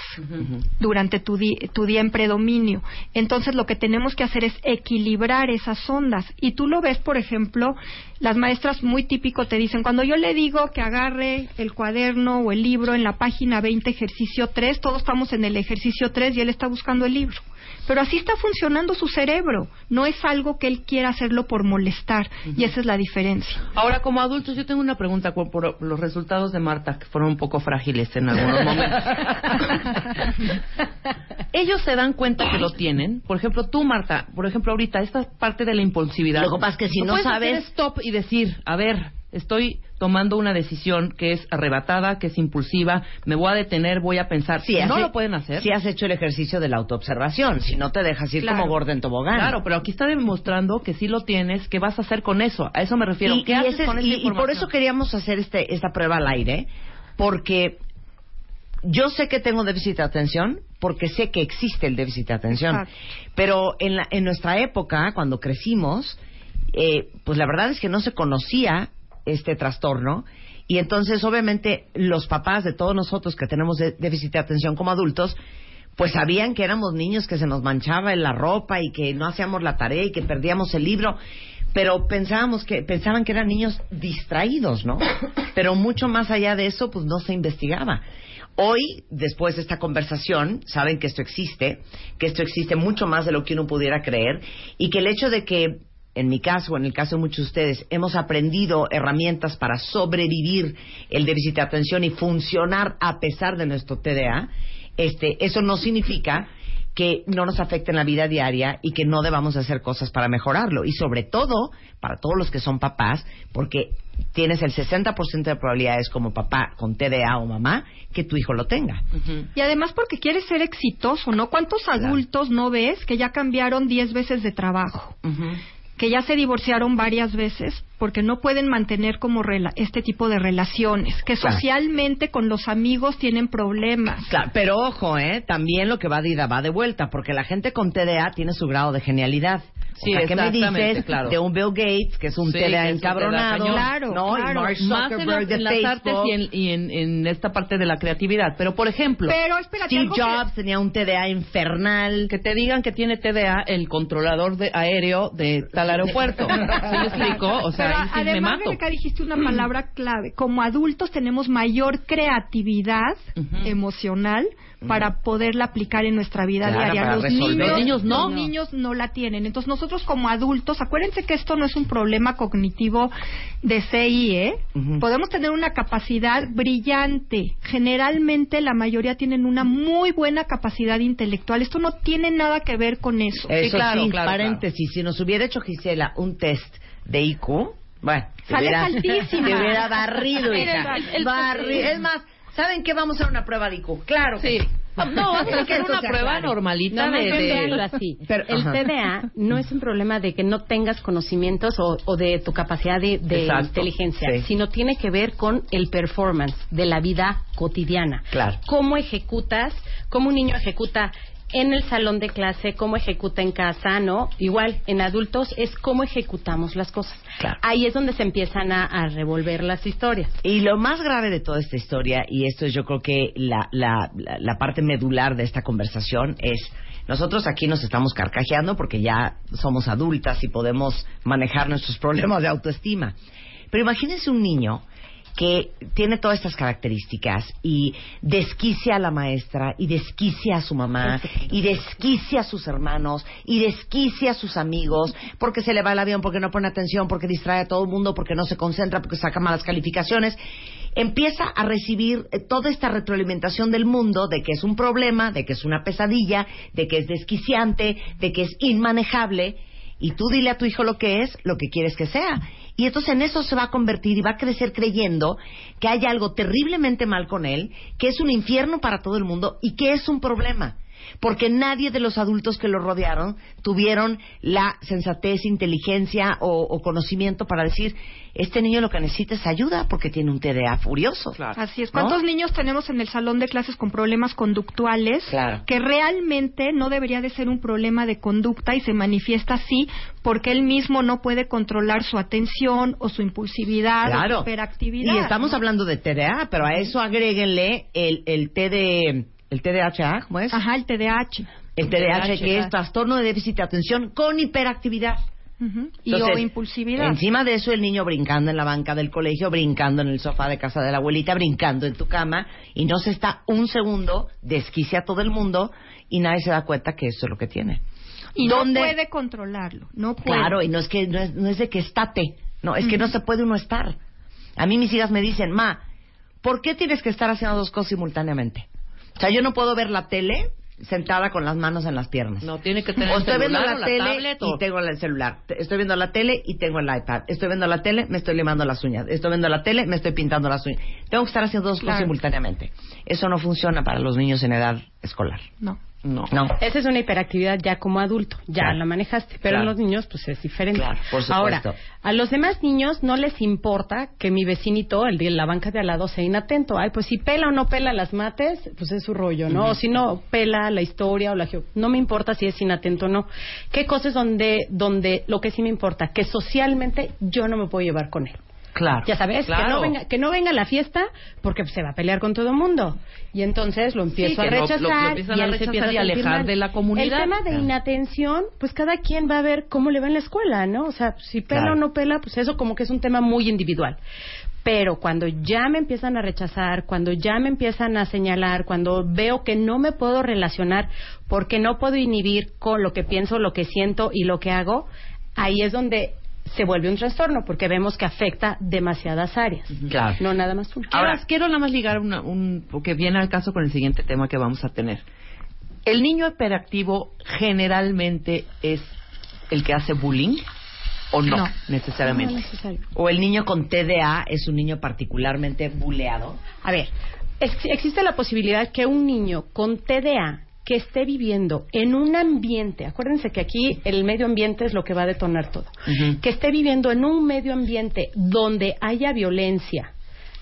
S3: durante tu, di- tu día en predominio. Entonces lo que tenemos que hacer es equilibrar esas ondas. Y tú lo ves, por ejemplo, las maestras muy típico te dicen, cuando yo le digo que agarre el cuaderno o el libro en la página 20, ejercicio 3, todos estamos en el ejercicio 3 y él está buscando el libro. Pero así está funcionando su cerebro. No es algo que él quiera hacerlo por molestar. Y esa es la diferencia.
S2: Ahora, como adultos, yo tengo una pregunta por, por los resultados de Marta, que fueron un poco frágiles en algunos momentos. Ellos se dan cuenta que lo tienen. Por ejemplo, tú, Marta, por ejemplo, ahorita, esta parte de la impulsividad.
S4: Lo que pasa es que si no
S2: puedes
S4: sabes-
S2: hacer stop y decir, a ver, estoy tomando una decisión que es arrebatada, que es impulsiva, me voy a detener, voy a pensar.
S4: Si
S2: no lo pueden hacer.
S4: Si has hecho el ejercicio de la autoobservación, si no te dejas ir
S2: Claro.
S4: como gorda en tobogán.
S2: Claro, pero aquí está demostrando que sí lo tienes, ¿qué vas a hacer con eso? A eso me refiero.
S4: Y,
S2: ¿Qué
S4: y
S2: haces
S4: ese
S2: con esa
S4: y- y por eso queríamos hacer este, esta prueba al aire, porque yo sé que tengo déficit de atención, porque sé que existe el déficit de atención.
S3: Exacto.
S4: Pero en, la- en nuestra época, cuando crecimos, eh, pues la verdad es que no se conocía este trastorno. Y entonces, obviamente, los papás de todos nosotros que tenemos déficit de atención como adultos, pues sabían que éramos niños que se nos manchaba en la ropa y que no hacíamos la tarea y que perdíamos el libro, pero pensábamos que pensaban que eran niños distraídos, ¿no? Pero mucho más allá de eso, pues no se investigaba. Hoy, después de esta conversación, saben que esto existe, que esto existe mucho más de lo que uno pudiera creer y que el hecho de que en mi caso o en el caso de muchos de ustedes, hemos aprendido herramientas para sobrevivir el déficit de atención y funcionar a pesar de nuestro TDA, este, eso no significa que no nos afecte en la vida diaria y que no debamos hacer cosas para mejorarlo. Y sobre todo, para todos los que son papás, porque tienes el 60% de probabilidades como papá con TDA o mamá que tu hijo lo tenga.
S3: Y además porque quieres ser exitoso, ¿no? ¿Cuántos adultos no ves que ya cambiaron 10 veces de trabajo? Que ya se divorciaron varias veces porque no pueden mantener como rela- este tipo de relaciones, que
S4: Claro.
S3: socialmente con los amigos tienen problemas.
S4: Claro, pero ojo, ¿eh? También lo que va de ida va de vuelta, porque la gente con TDA tiene su grado de genialidad.
S2: Sí,
S4: o sea, ¿qué me dices
S2: claro.
S4: de un Bill Gates, que es un
S2: Sí, un
S4: encabronado.
S3: Claro,
S4: ¿no?
S3: claro.
S4: Y Mark
S2: Más en
S4: Zuckerberg de
S2: en las artes y, en, y en, en esta parte de la creatividad. Pero, por ejemplo,
S3: Pero espérate,
S4: Steve
S3: algo que-
S4: Jobs tenía un TDA infernal.
S2: que te digan que tiene TDA el controlador de aéreo de tal aeropuerto. ¿Sí me explico? O sea,
S3: Pero
S2: ahí sí me
S3: además,
S2: mato.
S3: Rebeca, dijiste una palabra clave. Como adultos tenemos mayor creatividad
S2: Ujú.
S3: emocional para poderla aplicar en nuestra vida
S4: Claro,
S3: diaria.
S4: para
S3: Los
S4: resolver.
S3: niños,
S2: Los niños no.
S3: los niños no la tienen. Entonces nosotros como adultos, acuérdense que esto no es un problema cognitivo de CI, ¿eh? Podemos tener una capacidad brillante. Generalmente la mayoría tienen una muy buena capacidad intelectual. Esto no tiene nada que ver con eso.
S4: Eso
S2: claro,
S4: sí,
S2: claro,
S4: paréntesis, si nos hubiera hecho Gisela un test de IQ, bueno, te
S3: Sales
S4: hubiera,
S3: altísima.
S4: te hubiera barrido, hija.
S2: el- el-
S4: Es más, ¿saben qué? Vamos a hacer una prueba de IQ. Claro.
S2: Sí. No, vas a
S4: Que
S2: hacer una prueba
S4: claro.
S2: normalita
S5: No,
S2: de, de-
S5: así.
S4: Pero,
S5: el
S4: ajá.
S5: TDA no es un problema de que no tengas conocimientos o, o de tu capacidad de, inteligencia,
S4: sí.
S5: sino tiene que ver con el performance de la vida cotidiana.
S4: Claro.
S5: Cómo ejecutas, cómo un niño ejecuta en el salón de clase, cómo ejecuta en casa, ¿no? Igual, en adultos es cómo ejecutamos las cosas.
S4: Claro.
S5: Ahí es donde se empiezan a, a revolver las historias.
S4: Y lo más grave de toda esta historia, y esto es yo creo que la, la, la, la parte medular de esta conversación, es nosotros aquí nos estamos carcajeando porque ya somos adultas y podemos manejar nuestros problemas de autoestima. Pero imagínense un niño que tiene todas estas características y desquicia a la maestra y desquicia a su mamá y desquicia a sus hermanos y desquicia a sus amigos porque se le va el avión, porque no pone atención, porque distrae a todo el mundo, porque no se concentra, porque saca malas calificaciones. Empieza a recibir eh, toda esta retroalimentación del mundo de que es un problema, de que es una pesadilla, de que es desquiciante, de que es inmanejable y tú dile a tu hijo lo que es, lo que quieres que sea. Y entonces en eso se va a convertir y va a crecer creyendo que hay algo terriblemente mal con él, que es un infierno para todo el mundo y que es un problema. Porque nadie de los adultos que lo rodearon tuvieron la sensatez, inteligencia o, o conocimiento para decir, este niño lo que necesita es ayuda porque tiene un TDA furioso.
S3: Así es.
S4: ¿No?
S3: ¿Cuántos niños tenemos en el salón de clases con problemas conductuales?
S4: Claro.
S3: Que realmente no debería de ser un problema de conducta y se manifiesta así porque él mismo no puede controlar su atención o su impulsividad o
S4: Claro.
S3: su hiperactividad.
S4: Y estamos hablando de TDA, pero a eso agréguenle el, el TD, el TDAH, ¿cómo es?
S3: Ajá, el TDAH.
S4: El TDAH, que es trastorno de déficit de atención con hiperactividad.
S3: Y
S4: Entonces,
S3: o impulsividad.
S4: Encima de eso, el niño brincando en la banca del colegio, brincando en el sofá de casa de la abuelita, brincando en tu cama, y no se está un segundo, desquicia a todo el mundo, y nadie se da cuenta que eso es lo que tiene.
S3: Y no
S4: ¿Dónde-
S3: puede controlarlo. No puede.
S4: Claro, y no es que no es, no es de que estate, no, es que no se puede uno estar. A mí mis hijas me dicen, ma, ¿por qué tienes que estar haciendo dos cosas simultáneamente? O sea, yo no puedo ver la tele sentada con las manos en las piernas.
S2: No, tiene que tener
S4: O
S2: el
S4: estoy viendo la, tele
S2: tablet o-
S4: y tengo el celular. Estoy viendo la tele y tengo el iPad. Estoy viendo la tele, me estoy limando las uñas. Estoy viendo la tele, me estoy pintando las uñas. Tengo que estar haciendo dos cosas simultáneamente. Eso no funciona para los niños en edad escolar.
S3: No.
S2: No.
S4: No.
S5: Esa es una hiperactividad ya como adulto, ya
S4: Claro.
S5: la manejaste, pero
S4: Claro.
S5: en los niños pues es diferente.
S4: Claro, por supuesto.
S5: Ahora, a los demás niños no les importa que mi vecinito, el de la banca de al lado, sea inatento. Ay, pues si pela o no pela las mates, pues es su rollo, ¿no? O si no pela la historia o la geo... No me importa si es inatento o no. ¿Qué cosas donde, donde lo que sí me importa? Que socialmente yo no me puedo llevar con él.
S4: Claro.
S5: Ya sabes, que, no venga, que no venga a la fiesta porque se va a pelear con todo el mundo. Y entonces lo empiezo
S2: Sí,
S5: a
S2: que lo- lo-
S5: rechazar
S2: lo empiezan
S5: y
S2: a
S5: él se
S2: rechazar
S5: empieza a
S2: alejar
S5: mal.
S2: de la comunidad.
S5: El tema de
S4: Claro.
S5: inatención, pues cada quien va a ver cómo le va en la escuela, ¿no? O sea, si pela
S4: Claro.
S5: o no pela, pues eso como que es un tema muy individual. Pero cuando ya me empiezan a rechazar, cuando ya me empiezan a señalar, cuando veo que no me puedo relacionar porque no puedo inhibir con lo que pienso, lo que siento y lo que hago, ahí es donde se vuelve un trastorno porque vemos que afecta demasiadas áreas.
S4: Claro.
S5: No nada más una.
S2: Ahora, quiero nada más ligar una, un, porque viene al caso con el siguiente tema que vamos a tener. El niño hiperactivo generalmente es el que hace bullying.
S4: ¿O no,
S3: No.
S4: necesariamente?
S5: No necesario.
S4: ¿O el niño con TDA es un niño particularmente buleado?
S5: A ver, ex- existe la posibilidad que un niño con TDA que esté viviendo en un ambiente, acuérdense que aquí el medio ambiente es lo que va a detonar todo, que esté viviendo en un medio ambiente donde haya violencia,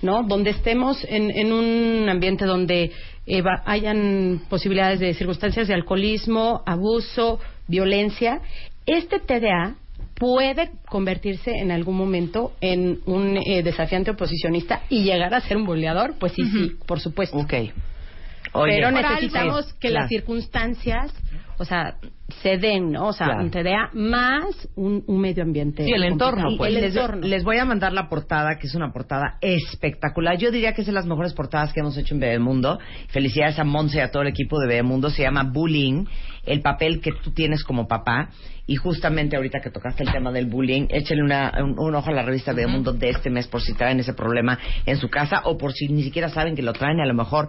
S5: ¿no? Donde estemos en, en un ambiente donde eh, va- hayan posibilidades de circunstancias de alcoholismo, abuso, violencia, este TDA puede convertirse en algún momento en un eh, desafiante oposicionista y llegar a ser un boleador, pues sí, sí, por supuesto. Pero necesitamos que
S4: Claro.
S5: las circunstancias, o sea, se den, ¿no? O sea,
S4: Claro.
S5: TDA más un, un medio ambiente.
S2: Sí, el entorno, pues.
S5: El
S4: les,
S5: entorno.
S4: les voy a mandar la portada, que es una portada espectacular. Yo diría que es de las mejores portadas que hemos hecho en Bebemundo. Felicidades a Monse y a todo el equipo de Bebemundo. Se llama Bullying, el papel que tú tienes como papá. Y justamente ahorita que tocaste el tema del bullying, échale una, un, un ojo a la revista Bebemundo de este mes por si traen ese problema en su casa o por si ni siquiera saben que lo traen y a lo mejor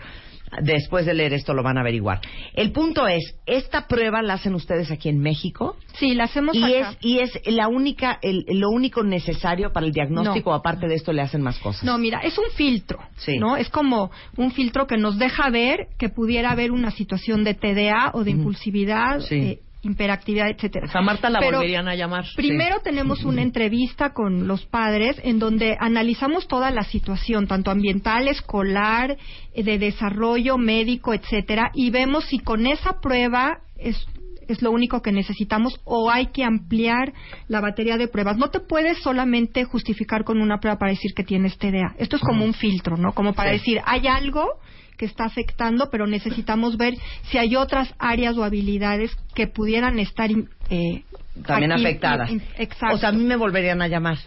S4: después de leer esto lo van a averiguar. El punto es, esta prueba la hacen ustedes aquí en México.
S3: Sí, la hacemos
S4: Y
S3: acá.
S4: es, y es la única, el, lo único necesario para el diagnóstico,
S3: No.
S4: aparte de esto le hacen más cosas.
S3: No, mira, es un filtro,
S4: Sí.
S3: ¿no? Es como un filtro que nos deja ver que pudiera haber una situación de TDA o de impulsividad,
S4: Sí.
S3: eh, hiperactividad, etcétera.
S2: O sea, Marta la
S3: Pero
S2: volverían a llamar.
S3: Primero tenemos una entrevista con los padres en donde analizamos toda la situación, tanto ambiental, escolar, eh, de desarrollo, médico, etcétera, y vemos si con esa prueba es es lo único que necesitamos o hay que ampliar la batería de pruebas. No te puedes solamente justificar con una prueba para decir que tienes TDA. Esto es como un filtro, ¿no? Como para
S4: Sí.
S3: decir, hay algo que está afectando, pero necesitamos ver si hay otras áreas o habilidades que pudieran estar eh,
S4: También
S3: aquí,
S4: afectadas.
S3: in- Exacto.
S4: O sea, a mí me volverían a llamar.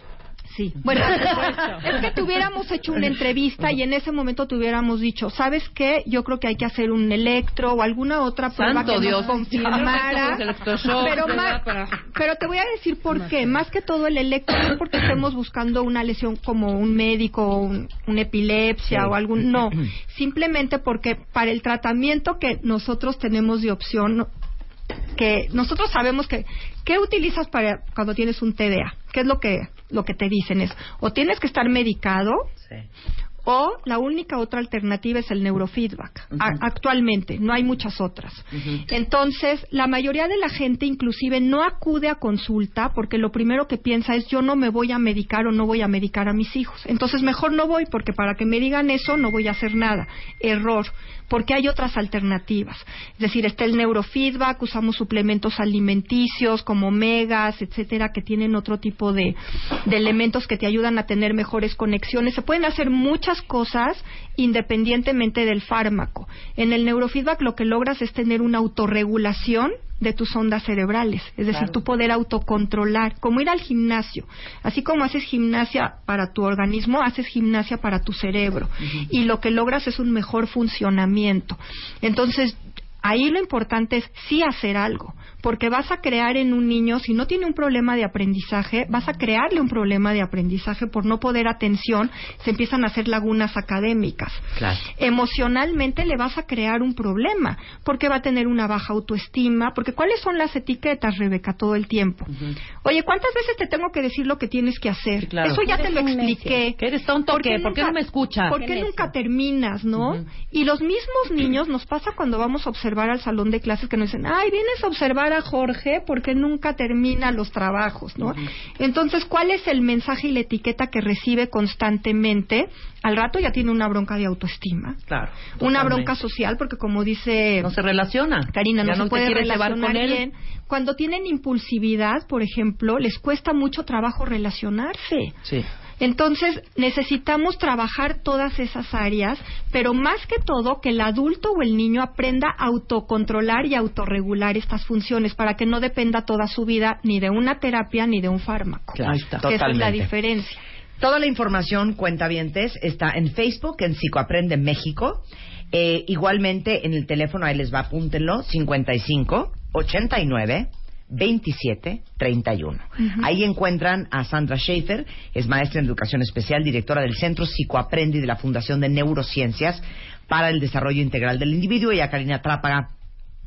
S3: Sí. Bueno, es que tuviéramos hecho una entrevista y en ese momento tuviéramos dicho, ¿sabes qué? Yo creo que hay que hacer un electro o alguna otra prueba
S2: Santo
S3: que
S2: Dios.
S3: nos confirmara. Pero, más- pero te voy a decir por qué. Más que todo el electro no es porque estemos buscando una lesión como un médico o un, una epilepsia
S4: Sí.
S3: o algún... No, simplemente porque para el tratamiento que nosotros tenemos de opción, que nosotros sabemos que qué utilizas para cuando tienes un TDA, qué es lo que lo que te dicen es o tienes que estar medicado o la única otra alternativa es el neurofeedback. Actualmente, no hay muchas otras. Entonces, la mayoría de la gente inclusive no acude a consulta porque lo primero que piensa es yo no me voy a medicar o no voy a medicar a mis hijos. Entonces, mejor no voy porque para que me digan eso no voy a hacer nada. Error, porque hay otras alternativas. Es decir, está el neurofeedback, usamos suplementos alimenticios como megas, etcétera, que tienen otro tipo de, de elementos que te ayudan a tener mejores conexiones. Se pueden hacer muchas cosas independientemente del fármaco. En el neurofeedback lo que logras es tener una autorregulación de tus ondas cerebrales, es decir, tu poder autocontrolar, como ir al gimnasio. Así como haces gimnasia para tu organismo, haces gimnasia para tu cerebro. Y lo que logras es un mejor funcionamiento. Entonces, ahí lo importante es sí hacer algo, porque vas a crear en un niño, si no tiene un problema de aprendizaje, vas a crearle un problema de aprendizaje por no poder atención, se empiezan a hacer lagunas académicas.
S4: Claro.
S3: Emocionalmente le vas a crear un problema, porque va a tener una baja autoestima, porque ¿cuáles son las etiquetas, Rebeca, todo el tiempo? Oye, ¿cuántas veces te tengo que decir lo que tienes que hacer?
S2: Sí, claro.
S3: Eso ya te lo expliqué.
S2: ¿Que eres tonto o qué? ¿Por qué no me escuchas?
S3: ¿Por qué
S5: Qué
S3: nunca terminas, no? Y los mismos niños nos pasa cuando vamos a observar al salón de clases que nos dicen, ay, vienes a observar a Jorge porque nunca termina los trabajos, ¿no? Entonces, ¿cuál es el mensaje y la etiqueta que recibe constantemente? Al rato ya tiene una bronca de autoestima.
S2: Claro.
S3: Una bronca social, porque como dice
S2: No se relaciona.
S3: Karina, no, se puede relacionar
S2: con él.
S3: bien. Cuando tienen impulsividad, por ejemplo, les cuesta mucho trabajo relacionarse.
S2: Sí.
S3: Entonces, necesitamos trabajar todas esas áreas, pero más que todo, que el adulto o el niño aprenda a autocontrolar y autorregular estas funciones para que no dependa toda su vida ni de una terapia ni de un fármaco.
S4: Claro,
S2: Ahí está.
S3: Que esa es la
S4: totalmente.
S3: diferencia.
S4: Toda la información, cuentavientes, está en Facebook, en Psicoaprende México. Eh, igualmente, en el teléfono, ahí les va, apúntenlo, 55 89 27 31. Ahí encuentran a Sandra Schaefer, es maestra en educación especial, directora del Centro Psicoaprende y de la Fundación de Neurociencias para el Desarrollo Integral del Individuo, y a Karina Trápaga,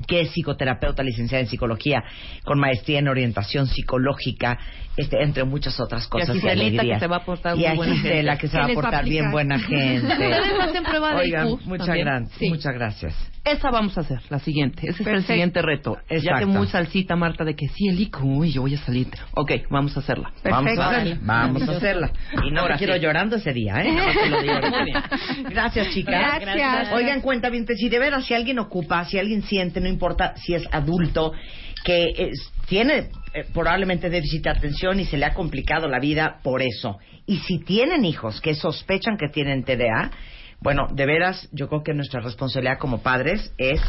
S4: que es psicoterapeuta licenciada en psicología, con maestría en orientación psicológica, este, entre muchas otras cosas.
S2: a Giselita,
S4: alegrías.
S2: que se va a portar
S4: y a
S2: buena
S4: Gisela,
S2: gente.
S4: que se va a
S3: a
S4: portar bien buena gente.
S2: Hacen prueba de
S4: Oigan,
S2: IQ
S4: muchas, gran-
S2: Sí.
S4: muchas gracias.
S2: Esa vamos a hacer, la siguiente. Ese es el siguiente reto. Ya
S4: Exacto.
S2: que muy salsita, Marta, de que sí, el IQ, y yo voy a salir. Ok, vamos a hacerla.
S4: Vamos a hacerla. Vamos a hacerla. Y no
S2: Ahora
S4: quiero llorando ese día, ¿eh? Nada más te lo digo.
S2: Muy bien.
S4: Gracias, chicas.
S3: Gracias.
S4: Oigan, cuenta bien, si de veras, si alguien ocupa, si alguien siente, no importa si es adulto, que es- tiene eh, probablemente déficit de atención y se le ha complicado la vida por eso. Y si tienen hijos que sospechan que tienen TDA, bueno, de veras, yo creo que nuestra responsabilidad como padres es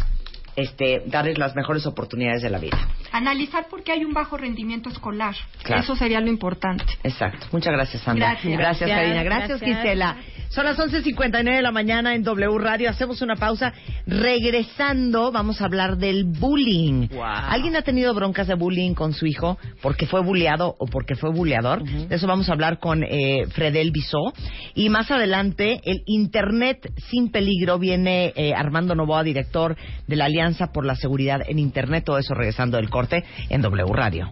S4: este, darles las mejores oportunidades de la vida.
S3: Analizar por qué hay un bajo rendimiento escolar.
S4: Claro.
S3: Eso sería lo importante.
S4: Exacto. Muchas gracias, Sandra.
S3: Gracias.
S4: Gracias, Karina. Gracias,
S5: Gracias.
S4: Gisela. Son las 11.59 de la mañana en W Radio. Hacemos una pausa. Regresando, vamos a hablar del bullying.
S2: Wow.
S4: ¿Alguien ha tenido broncas de bullying con su hijo porque fue bulleado o porque fue bulleador? De eso vamos a hablar con eh, Fredel Bisó. Y más adelante, el Internet sin peligro. Viene eh, Armando Novoa, director de la Alianza por la Seguridad en Internet. Todo eso regresando del corte en W Radio.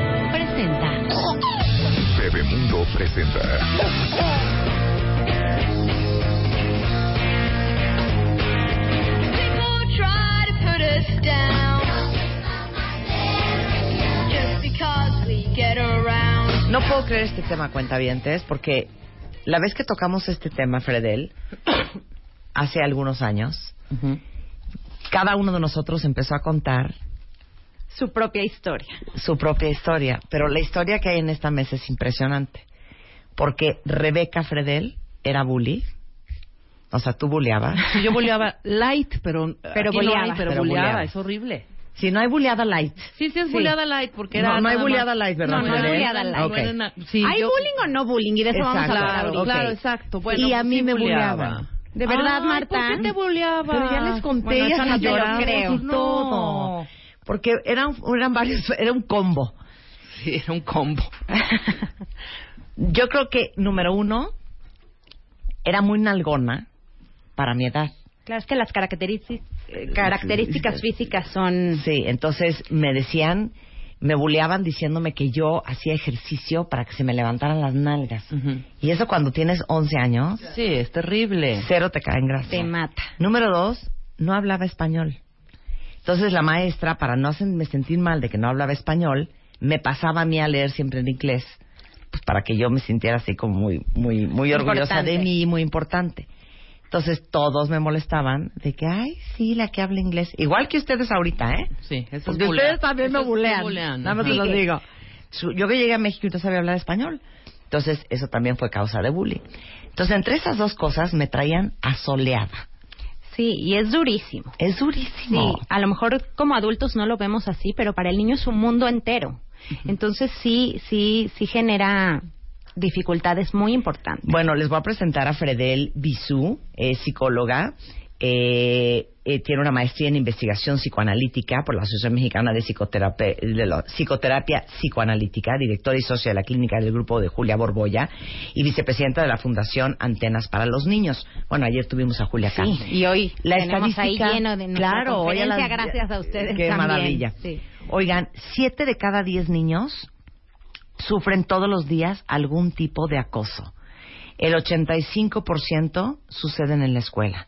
S8: presenta.
S6: Bebemundo presenta.
S9: People try to put us down just because we get around.
S4: No puedo creer este tema, cuentavientes, porque la vez que tocamos este tema, Fredel, hace algunos años, cada uno de nosotros empezó a contar
S5: Su propia historia.
S4: su propia historia, pero la historia que hay en esta mesa es impresionante, porque Rebeca Fredel era bully, o sea, tú bulleabas.
S2: Sí, yo boleaba light, pero...
S5: Pero
S2: no hay, pero,
S4: Pero
S2: es horrible.
S4: Si no hay bulleada light.
S2: Sí, sí es
S4: Sí.
S2: light, porque era...
S4: No, no hay
S2: más-
S4: light, ¿verdad,
S5: No, no hay
S4: Fredel?
S5: bulleada light.
S4: Ok.
S2: era na- sí,
S5: ¿Hay
S2: yo-
S5: bullying o no bullying? Y de eso vamos a
S4: Exacto.
S5: hablar
S2: Claro,
S5: ahorita.
S2: claro, exacto. Bueno,
S4: Y a
S2: pues
S4: mí
S2: sí
S4: me
S2: buleaba.
S4: buleaban.
S5: ¿De verdad,
S2: Ay,
S5: Marta?
S2: ¿Por qué te buleaba?
S4: Pero ya les conté,
S2: Bueno,
S4: ya
S2: no
S5: te lo
S4: lloramos
S5: creo.
S4: y todo. Porque eran, eran varios, era un combo.
S2: Sí, era un combo.
S4: Yo creo que, número uno, era muy nalgona para mi edad.
S5: Claro, es que las características, características físicas son...
S4: Sí, entonces me decían, me buleaban diciéndome que yo hacía ejercicio para que se me levantaran las nalgas. Y eso cuando tienes 11 años,
S2: Sí, es terrible.
S4: cero te cae en grasa.
S5: Te mata.
S4: Número dos, no hablaba español. Entonces la maestra, para no hacerme sentir mal de que no hablaba español, me pasaba a mí a leer siempre en inglés, pues para que yo me sintiera así como muy, muy, muy orgullosa
S5: Importante.
S4: de mí, muy importante. Entonces todos me molestaban de que, ay, sí, la que habla inglés. Igual que ustedes ahorita, ¿eh?
S2: Sí, eso
S4: Porque
S2: es
S4: ustedes también me
S2: Eso
S4: bulean.
S2: bulean,
S4: Nada más se los digo. Yo que llegué a México y no sabía hablar español. Entonces, eso también fue causa de bullying. Entonces, entre esas dos cosas me traían asoleada.
S5: Sí, y es durísimo.
S4: Es durísimo.
S5: Sí, a lo mejor como adultos no lo vemos así, pero para el niño es un mundo entero. Entonces sí, sí, sí genera dificultades muy importantes.
S4: Bueno, les voy a presentar a Fredel Bisú, es psicóloga. Eh, eh, tiene una maestría en investigación psicoanalítica por la Asociación Mexicana de Psicoterapia, de la Psicoterapia Psicoanalítica, directora y socia de la clínica del grupo de Julia Borboya y vicepresidenta de la Fundación Antenas para los Niños. Bueno, ayer tuvimos a Julia acá.
S5: Sí, y hoy
S4: La
S5: tenemos ahí lleno de
S4: claro, hoy a las-
S5: gracias a ustedes
S4: Qué
S5: también.
S4: maravilla.
S5: Sí.
S4: Oigan, siete de cada diez niños sufren todos los días algún tipo de acoso. El 85% suceden en la escuela.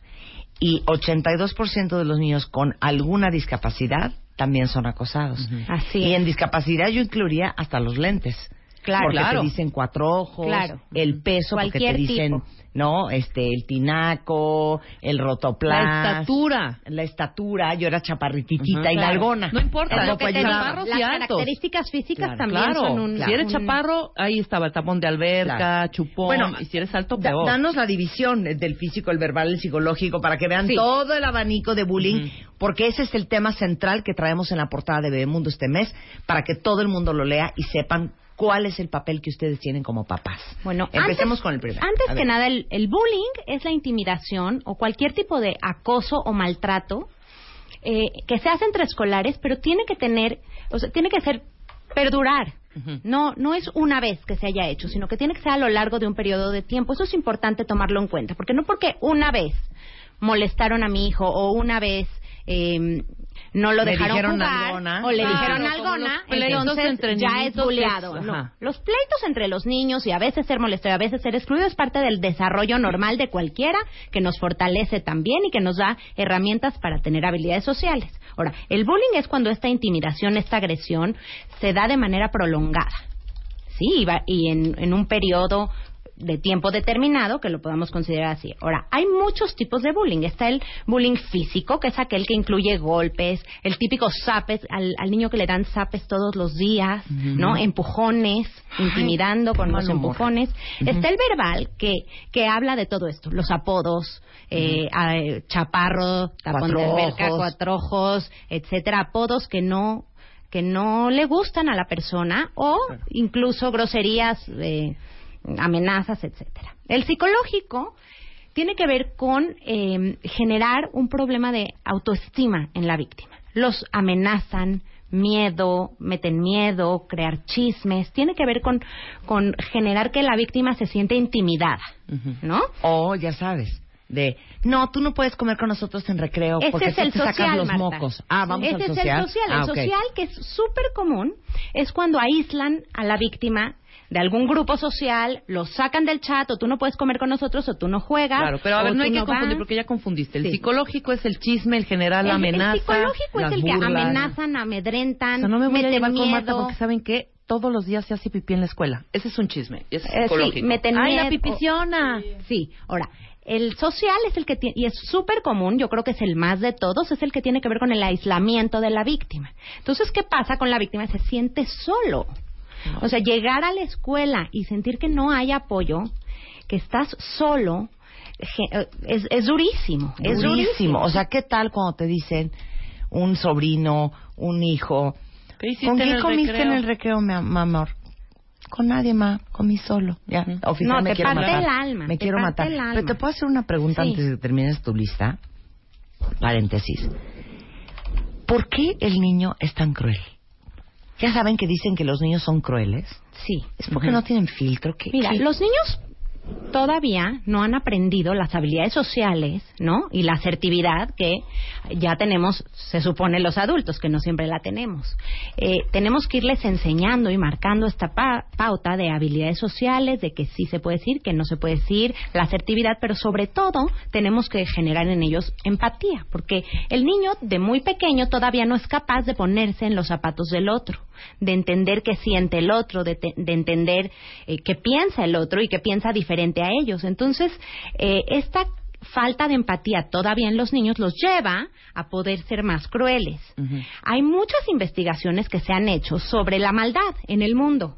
S4: Y 82% de los niños con alguna discapacidad también son acosados.
S10: Así
S4: y
S10: es.
S4: en discapacidad yo incluiría hasta los lentes.
S10: Claro.
S4: porque
S10: Claro.
S4: te dicen cuatro ojos,
S10: Claro.
S4: el peso, porque te
S10: Cualquier
S4: dicen,
S10: tipo.
S4: No, este, el tinaco, el rotoplas.
S2: La estatura.
S4: La estatura, yo era chaparrititita y
S2: claro.
S4: nalgona.
S2: No importa, lo que te chaparros
S10: Las
S2: y altos.
S10: características físicas
S2: Claro,
S10: también
S2: claro.
S10: son un...
S2: Si eres chaparro, ahí estaba el tapón de alberca,
S4: Claro.
S2: chupón.
S4: Bueno,
S2: y si eres alto,
S4: Da-
S2: peor.
S4: danos la división del físico, el verbal, el psicológico, para que vean
S2: Sí.
S4: todo el abanico de bullying, porque ese es el tema central que traemos en la portada de Bebemundo este mes, para que todo el mundo lo lea y sepan cuál es el papel que ustedes tienen como papás.
S10: Bueno,
S4: empecemos
S10: antes-
S4: con el primero.
S10: Antes que nada, el, el bullying es la intimidación o cualquier tipo de acoso o maltrato eh, que se hace entre escolares, pero tiene que tener, o sea, tiene que ser perdurar. No, no es una vez que se haya hecho, sino que tiene que ser a lo largo de un periodo de tiempo. Eso es importante tomarlo en cuenta, porque no porque una vez molestaron a mi hijo o una vez eh, no lo
S4: Le
S10: dejaron
S4: dijeron
S10: jugar o le
S2: Claro,
S10: dijeron algona,
S2: los pleitos
S10: entonces
S2: entre
S10: ya es buleado.
S2: que es-
S10: No. Los pleitos entre los niños y a veces ser molesto y a veces ser excluido es parte del desarrollo normal de cualquiera que nos fortalece también y que nos da herramientas para tener habilidades sociales. Ahora, el bullying es cuando esta intimidación, esta agresión se da de manera prolongada. Sí, y, va- y en, en un periodo de tiempo determinado que lo podamos considerar así. Ahora, hay muchos tipos de bullying. Está el bullying físico, que es aquel que incluye golpes, el típico zapes, al, al niño que le dan zapes todos los días, ¿no? Empujones, intimidando con los empujones. Está el verbal, que, que habla de todo esto, los apodos, eh, eh, chaparro, tapón
S4: Cuatro
S10: de alberca,
S4: ojos.
S10: cuatro ojos, etcétera, apodos que no que no le gustan a la persona o incluso groserías, eh, amenazas, etcétera. El psicológico tiene que ver con eh, generar un problema de autoestima en la víctima. Los amenazan, miedo, meten miedo, crear chismes. Tiene que ver con, con generar que la víctima se siente intimidada, ¿no?
S4: O, ya sabes, de, no, tú no puedes comer con nosotros en recreo
S10: Ese
S4: porque
S10: es el
S4: te sacas
S10: social,
S4: los
S10: Marta.
S4: mocos. Ah, vamos
S10: Ese
S4: al
S10: es
S4: social.
S10: el social.
S4: Ah,
S10: el social, que es súper común, es cuando aíslan a la víctima de algún grupo social, lo sacan del chat, o tú no puedes comer con nosotros, o tú no juegas.
S2: Claro, pero a ver, no hay que
S10: vas.
S2: confundir porque ya confundiste. El
S10: Sí.
S2: psicológico es el chisme, el general, la amenaza.
S10: El psicológico es
S2: las
S10: el que amenazan, amedrentan,
S2: O sea, no me voy a
S10: meten
S2: llevar con
S10: miedo.
S2: Marta porque saben que todos los días se hace pipí en la escuela. Ese es un chisme. Es
S10: Eh,
S2: psicológico.
S10: sí, meten
S2: Ay, la
S10: miedo.
S2: pipiciona.
S10: Sí, ahora, el social es el que tiene, y es súper común, yo creo que es el más de todos, es el que tiene que ver con el aislamiento de la víctima. Entonces, ¿qué pasa con la víctima? Se siente solo. O sea, llegar a la escuela y sentir que no hay apoyo, que estás solo, eh, es, es durísimo. Es
S4: durísimo.
S10: durísimo.
S4: O sea, ¿qué tal cuando te dicen un sobrino, un hijo?
S2: ¿Qué hiciste
S4: ¿Con
S2: en
S4: quién
S2: el
S4: comiste
S2: recreo?
S4: en el recreo, mi, am- mi amor? Con nadie, ma, comí solo. Ya,
S10: No,
S4: me
S10: te
S4: quiero
S10: parte
S4: matar.
S10: el alma,
S4: Me
S10: te
S4: quiero matar.
S10: el alma.
S4: Pero te puedo hacer una pregunta
S10: Sí.
S4: antes de que termines tu lista. Paréntesis. ¿Por qué el niño es tan cruel? Ya saben que dicen que los niños son crueles.
S10: Sí.
S4: Es porque no tienen filtro. ¿Qué-
S10: Mira,
S4: qué-
S10: los niños todavía no han aprendido las habilidades sociales, ¿no? Y la asertividad que ya tenemos, se supone, los adultos, que no siempre la tenemos. Eh, tenemos que irles enseñando y marcando esta pa- pauta de habilidades sociales, de que sí se puede decir, que no se puede decir, la asertividad, pero sobre todo tenemos que generar en ellos empatía, porque el niño de muy pequeño todavía no es capaz de ponerse en los zapatos del otro, de entender qué siente el otro, de, te- de entender eh, qué piensa el otro y qué piensa diferente a ellos. Entonces, eh, esta falta de empatía todavía en los niños los lleva a poder ser más crueles. Hay muchas investigaciones que se han hecho sobre la maldad en el mundo.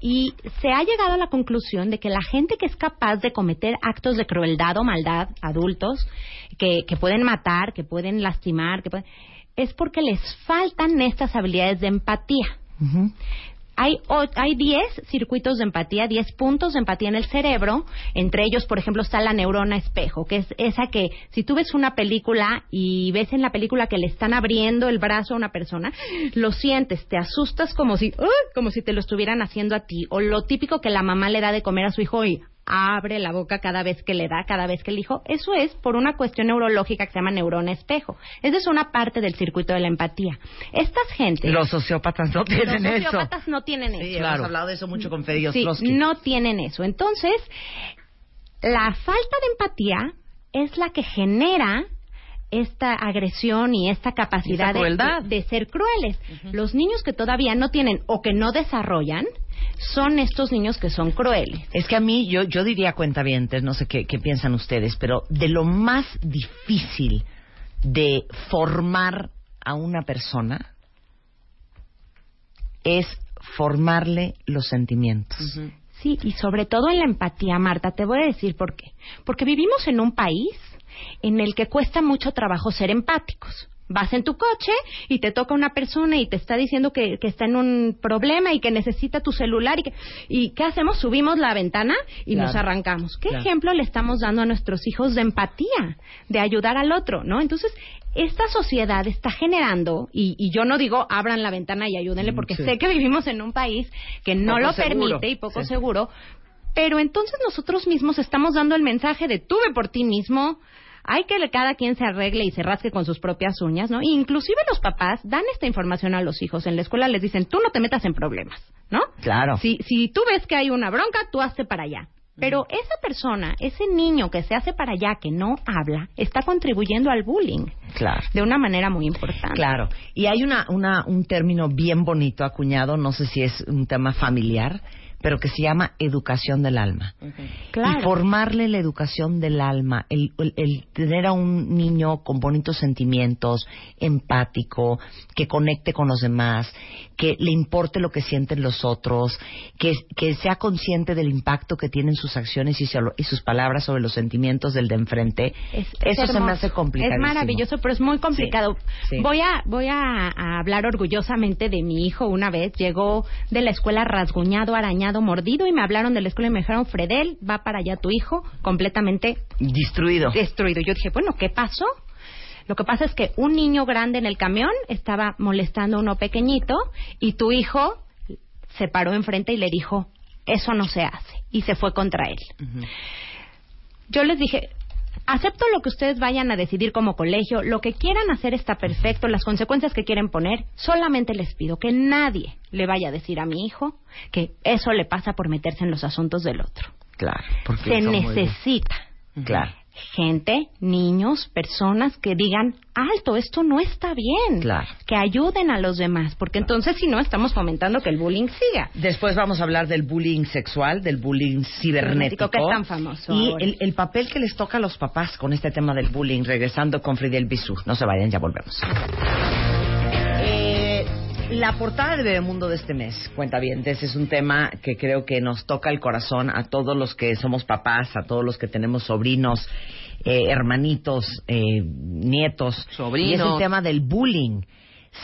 S10: Y se ha llegado a la conclusión de que la gente que es capaz de cometer actos de crueldad o maldad, adultos, que, que pueden matar, que pueden lastimar, que pueden- es porque les faltan estas habilidades de empatía. Hay, o- hay 10 circuitos de empatía, 10 puntos de empatía en el cerebro. Entre ellos, por ejemplo, está la neurona espejo, que es esa que si tú ves una película y ves en la película que le están abriendo el brazo a una persona, lo sientes, te asustas como si, ¡ah! como si te lo estuvieran haciendo a ti. O lo típico que la mamá le da de comer a su hijo y abre la boca cada vez que le da, cada vez que el hijo. Eso es por una cuestión neurológica que se llama neurona espejo. Esa es una parte del circuito de la empatía. Estas gentes...
S4: Los sociópatas no tienen
S10: los
S4: eso.
S10: sociópatas no tienen
S4: Sí,
S10: eso.
S4: hemos hablado de eso mucho con Fede
S10: Sí, no tienen eso. Entonces, la falta de empatía es la que genera esta agresión y esta capacidad de, ser crueles. Los niños que todavía no tienen o que no desarrollan son estos niños que son crueles.
S4: Es que a mí, yo, yo diría cuentavientes, no sé qué, qué piensan ustedes, pero de lo más difícil de formar a una persona es formarle los sentimientos.
S10: Sí, y sobre todo en la empatía, Marta, te voy a decir por qué. Porque vivimos en un país en el que cuesta mucho trabajo ser empáticos. Vas en tu coche y te toca una persona y te está diciendo que, que está en un problema y que necesita tu celular y que, y ¿qué hacemos? Subimos la ventana y
S11: Claro.
S10: nos arrancamos. ¿Qué
S11: Claro.
S10: ejemplo le estamos dando a nuestros hijos de empatía, de ayudar al otro, no? Entonces, esta sociedad está generando, y, y yo no digo abran la ventana y ayúdenle, porque
S11: sí.
S10: sé que vivimos en un país que no
S11: Poco
S10: lo
S11: seguro.
S10: permite y poco
S11: Sí.
S10: seguro, pero entonces nosotros mismos estamos dando el mensaje de tú ve por ti mismo, hay que cada quien se arregle y se rasque con sus propias uñas, ¿no? Inclusive los papás dan esta información a los hijos. En la escuela les dicen, tú no te metas en problemas, ¿no?
S4: Claro.
S10: Si, si tú ves que hay una bronca, tú hazte para allá. Pero esa persona, ese niño que se hace para allá, que no habla, está contribuyendo al bullying
S4: Claro.
S10: de una manera muy importante.
S4: Claro. Y hay una, una, un término bien bonito acuñado, no sé si es un tema familiar, pero que se llama educación del alma.
S10: Claro.
S4: Y formarle la educación del alma, el, el- el tener a un niño con bonitos sentimientos, empático, que conecte con los demás, que le importe lo que sienten los otros, que, que sea consciente del impacto que tienen sus acciones y, y sus palabras sobre los sentimientos del de enfrente.
S10: Es
S4: Eso se me hace complicado.
S10: Es maravilloso, pero es muy complicado.
S4: sí.
S10: Voy a voy a, a hablar orgullosamente de mi hijo. Una vez llegó de la escuela rasguñado, arañado, mordido y me hablaron de la escuela y me dijeron, Fredel, va para allá tu hijo completamente
S4: Destruido.
S10: destruido. Yo dije, bueno, ¿qué pasó? Lo que pasa es que un niño grande en el camión estaba molestando a uno pequeñito y tu hijo se paró enfrente y le dijo, eso no se hace. Y se fue contra él. Yo les dije, acepto lo que ustedes vayan a decidir como colegio, lo que quieran hacer está perfecto, las consecuencias que quieren poner, solamente les pido que nadie le vaya a decir a mi hijo que eso le pasa por meterse en los asuntos del otro.
S4: Claro. porque
S10: Se necesita
S4: Claro.
S10: Gente, niños, personas que digan, alto, esto no está bien.
S4: Claro.
S10: Que ayuden a los demás, porque entonces si no estamos fomentando que el bullying siga.
S4: Después vamos a hablar del bullying sexual, del bullying cibernético.
S10: Que es tan famoso
S4: Y el papel que les toca a los papás con este tema del bullying, regresando con Fidel Bisú. No se vayan, ya volvemos. La portada de Bebemundo de este mes, cuenta bien, es un tema que creo que nos toca el corazón a todos los que somos papás, a todos los que tenemos sobrinos, eh, hermanitos, eh, nietos.
S2: Sobrinos.
S4: Y es el tema del bullying.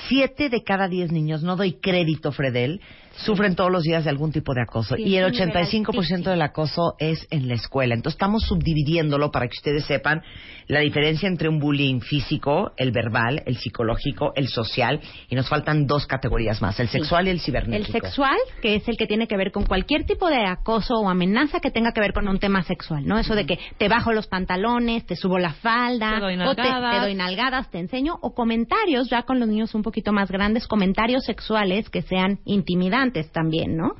S4: Siete de cada diez niños, no doy crédito, Fredel, sufren todos los días de algún tipo de acoso.
S10: Sí,
S4: y el
S10: es un nivel
S4: 85% del acoso es en la escuela. Entonces estamos subdividiéndolo para que ustedes sepan la diferencia entre un bullying físico, el verbal, el psicológico, el social. Y nos faltan dos categorías más, el
S10: Sí.
S4: sexual y el
S10: El
S4: cibernético.
S10: sexual, que es el que tiene que ver con cualquier tipo de acoso o amenaza que tenga que ver con un tema sexual, ¿no? Eso de que te bajo los pantalones, te subo la falda,
S2: Te doy
S10: o te,
S2: nalgadas.
S10: te doy nalgadas, te enseño, o comentarios, ya con los niños un poquito más grandes, comentarios sexuales que sean intimidantes también, ¿no?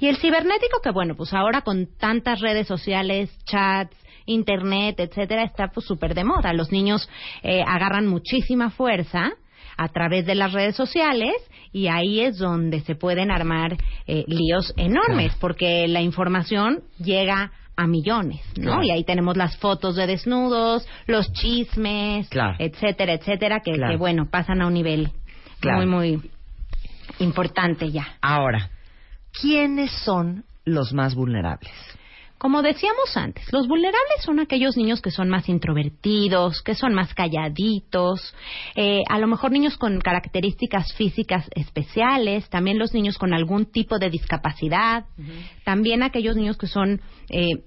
S10: Y el cibernético, que bueno, pues ahora con tantas redes sociales, chats, internet, etcétera, está pues súper de moda. Los niños eh, agarran muchísima fuerza a través de las redes sociales y ahí es donde se pueden armar eh, líos enormes porque la información llega a millones, ¿no?
S4: Claro.
S10: Y ahí tenemos las fotos de desnudos, los chismes,
S4: Claro.
S10: etcétera, etcétera, que, bueno, pasan a un nivel muy, muy importante ya.
S4: Ahora, ¿quiénes son los más vulnerables?
S10: Como decíamos antes, los vulnerables son aquellos niños que son más introvertidos, que son más calladitos, eh, a lo mejor niños con características físicas especiales, también los niños con algún tipo de discapacidad, también aquellos niños que son eh,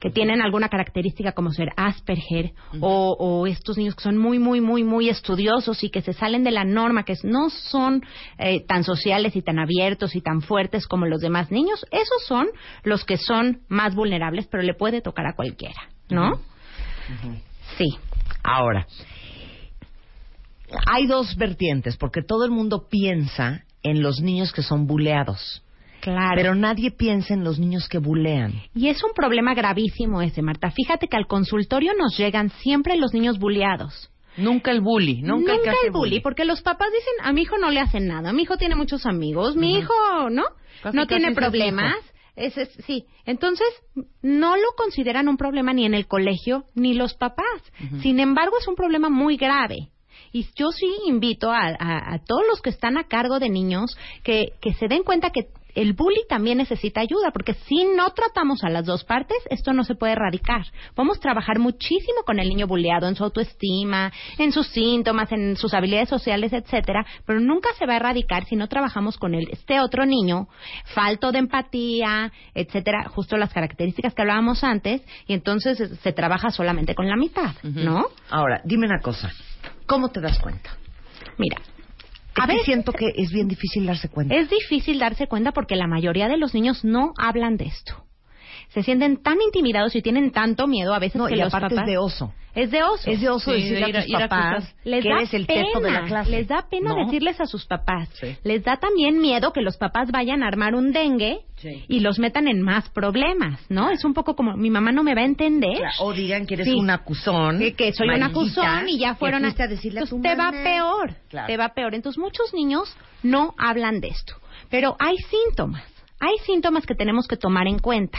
S10: que tienen alguna característica como ser Asperger o, o estos niños que son muy, muy, muy, muy estudiosos y que se salen de la norma, que no son eh, tan sociales y tan abiertos y tan fuertes como los demás niños, esos son los que son más vulnerables, pero le puede tocar a cualquiera, ¿no? Sí.
S4: Ahora, hay dos vertientes, porque todo el mundo piensa en los niños que son buleados.
S10: Claro.
S4: Pero nadie piensa en los niños que bulean.
S10: Y es un problema gravísimo ese, Marta. Fíjate que al consultorio nos llegan siempre los niños buleados.
S2: Nunca el bully, nunca, el, que hace
S10: el bully, porque los papás dicen, a mi hijo no le hacen nada, mi hijo tiene muchos amigos, mi hijo, ¿no?
S2: Casi,
S10: no
S2: casi
S10: tiene problemas. es- sí, entonces no lo consideran un problema ni en el colegio ni los papás. Sin embargo, es un problema muy grave. Y yo sí invito a, a- a todos los que están a cargo de niños que, que se den cuenta que el bully también necesita ayuda, porque si no tratamos a las dos partes, esto no se puede erradicar. Podemos trabajar muchísimo con el niño bulleado en su autoestima, en sus síntomas, en sus habilidades sociales, etcétera, pero nunca se va a erradicar si no trabajamos con el, este otro niño, falto de empatía, etcétera, justo las características que hablábamos antes, y entonces se- trabaja solamente con la mitad, ¿no?
S4: Ahora, dime una cosa. ¿Cómo te das cuenta?
S10: Mira, a veces-
S4: siento que es bien difícil darse cuenta.
S10: Es difícil darse cuenta porque la mayoría de los niños no hablan de esto. Se sienten tan intimidados y tienen tanto miedo a veces
S4: No,
S10: que
S4: y
S10: los
S4: aparte
S10: papás...
S4: es de oso.
S10: Es de oso.
S4: Es de oso
S2: Sí,
S4: decirle
S2: de ir
S4: a
S2: a-
S4: tus
S2: ir a
S4: papás
S10: les
S4: que
S10: da
S4: eres el
S10: pena,
S4: teto de la clase.
S10: Les da pena
S4: ¿no?
S10: decirles a sus papás.
S2: Sí.
S10: Les da también miedo que los papás vayan a armar un dengue
S2: Sí.
S10: y los metan en más problemas, ¿no? Es un poco como, mi mamá no me va a entender.
S4: Claro, O digan que eres
S10: Sí.
S4: un acusón.
S10: Que, que soy un acusón y ya fueron
S4: a decirle a tu
S10: te va peor,
S4: Claro.
S10: te va peor. Entonces muchos niños no hablan de esto, pero hay síntomas, hay síntomas que tenemos que tomar en cuenta.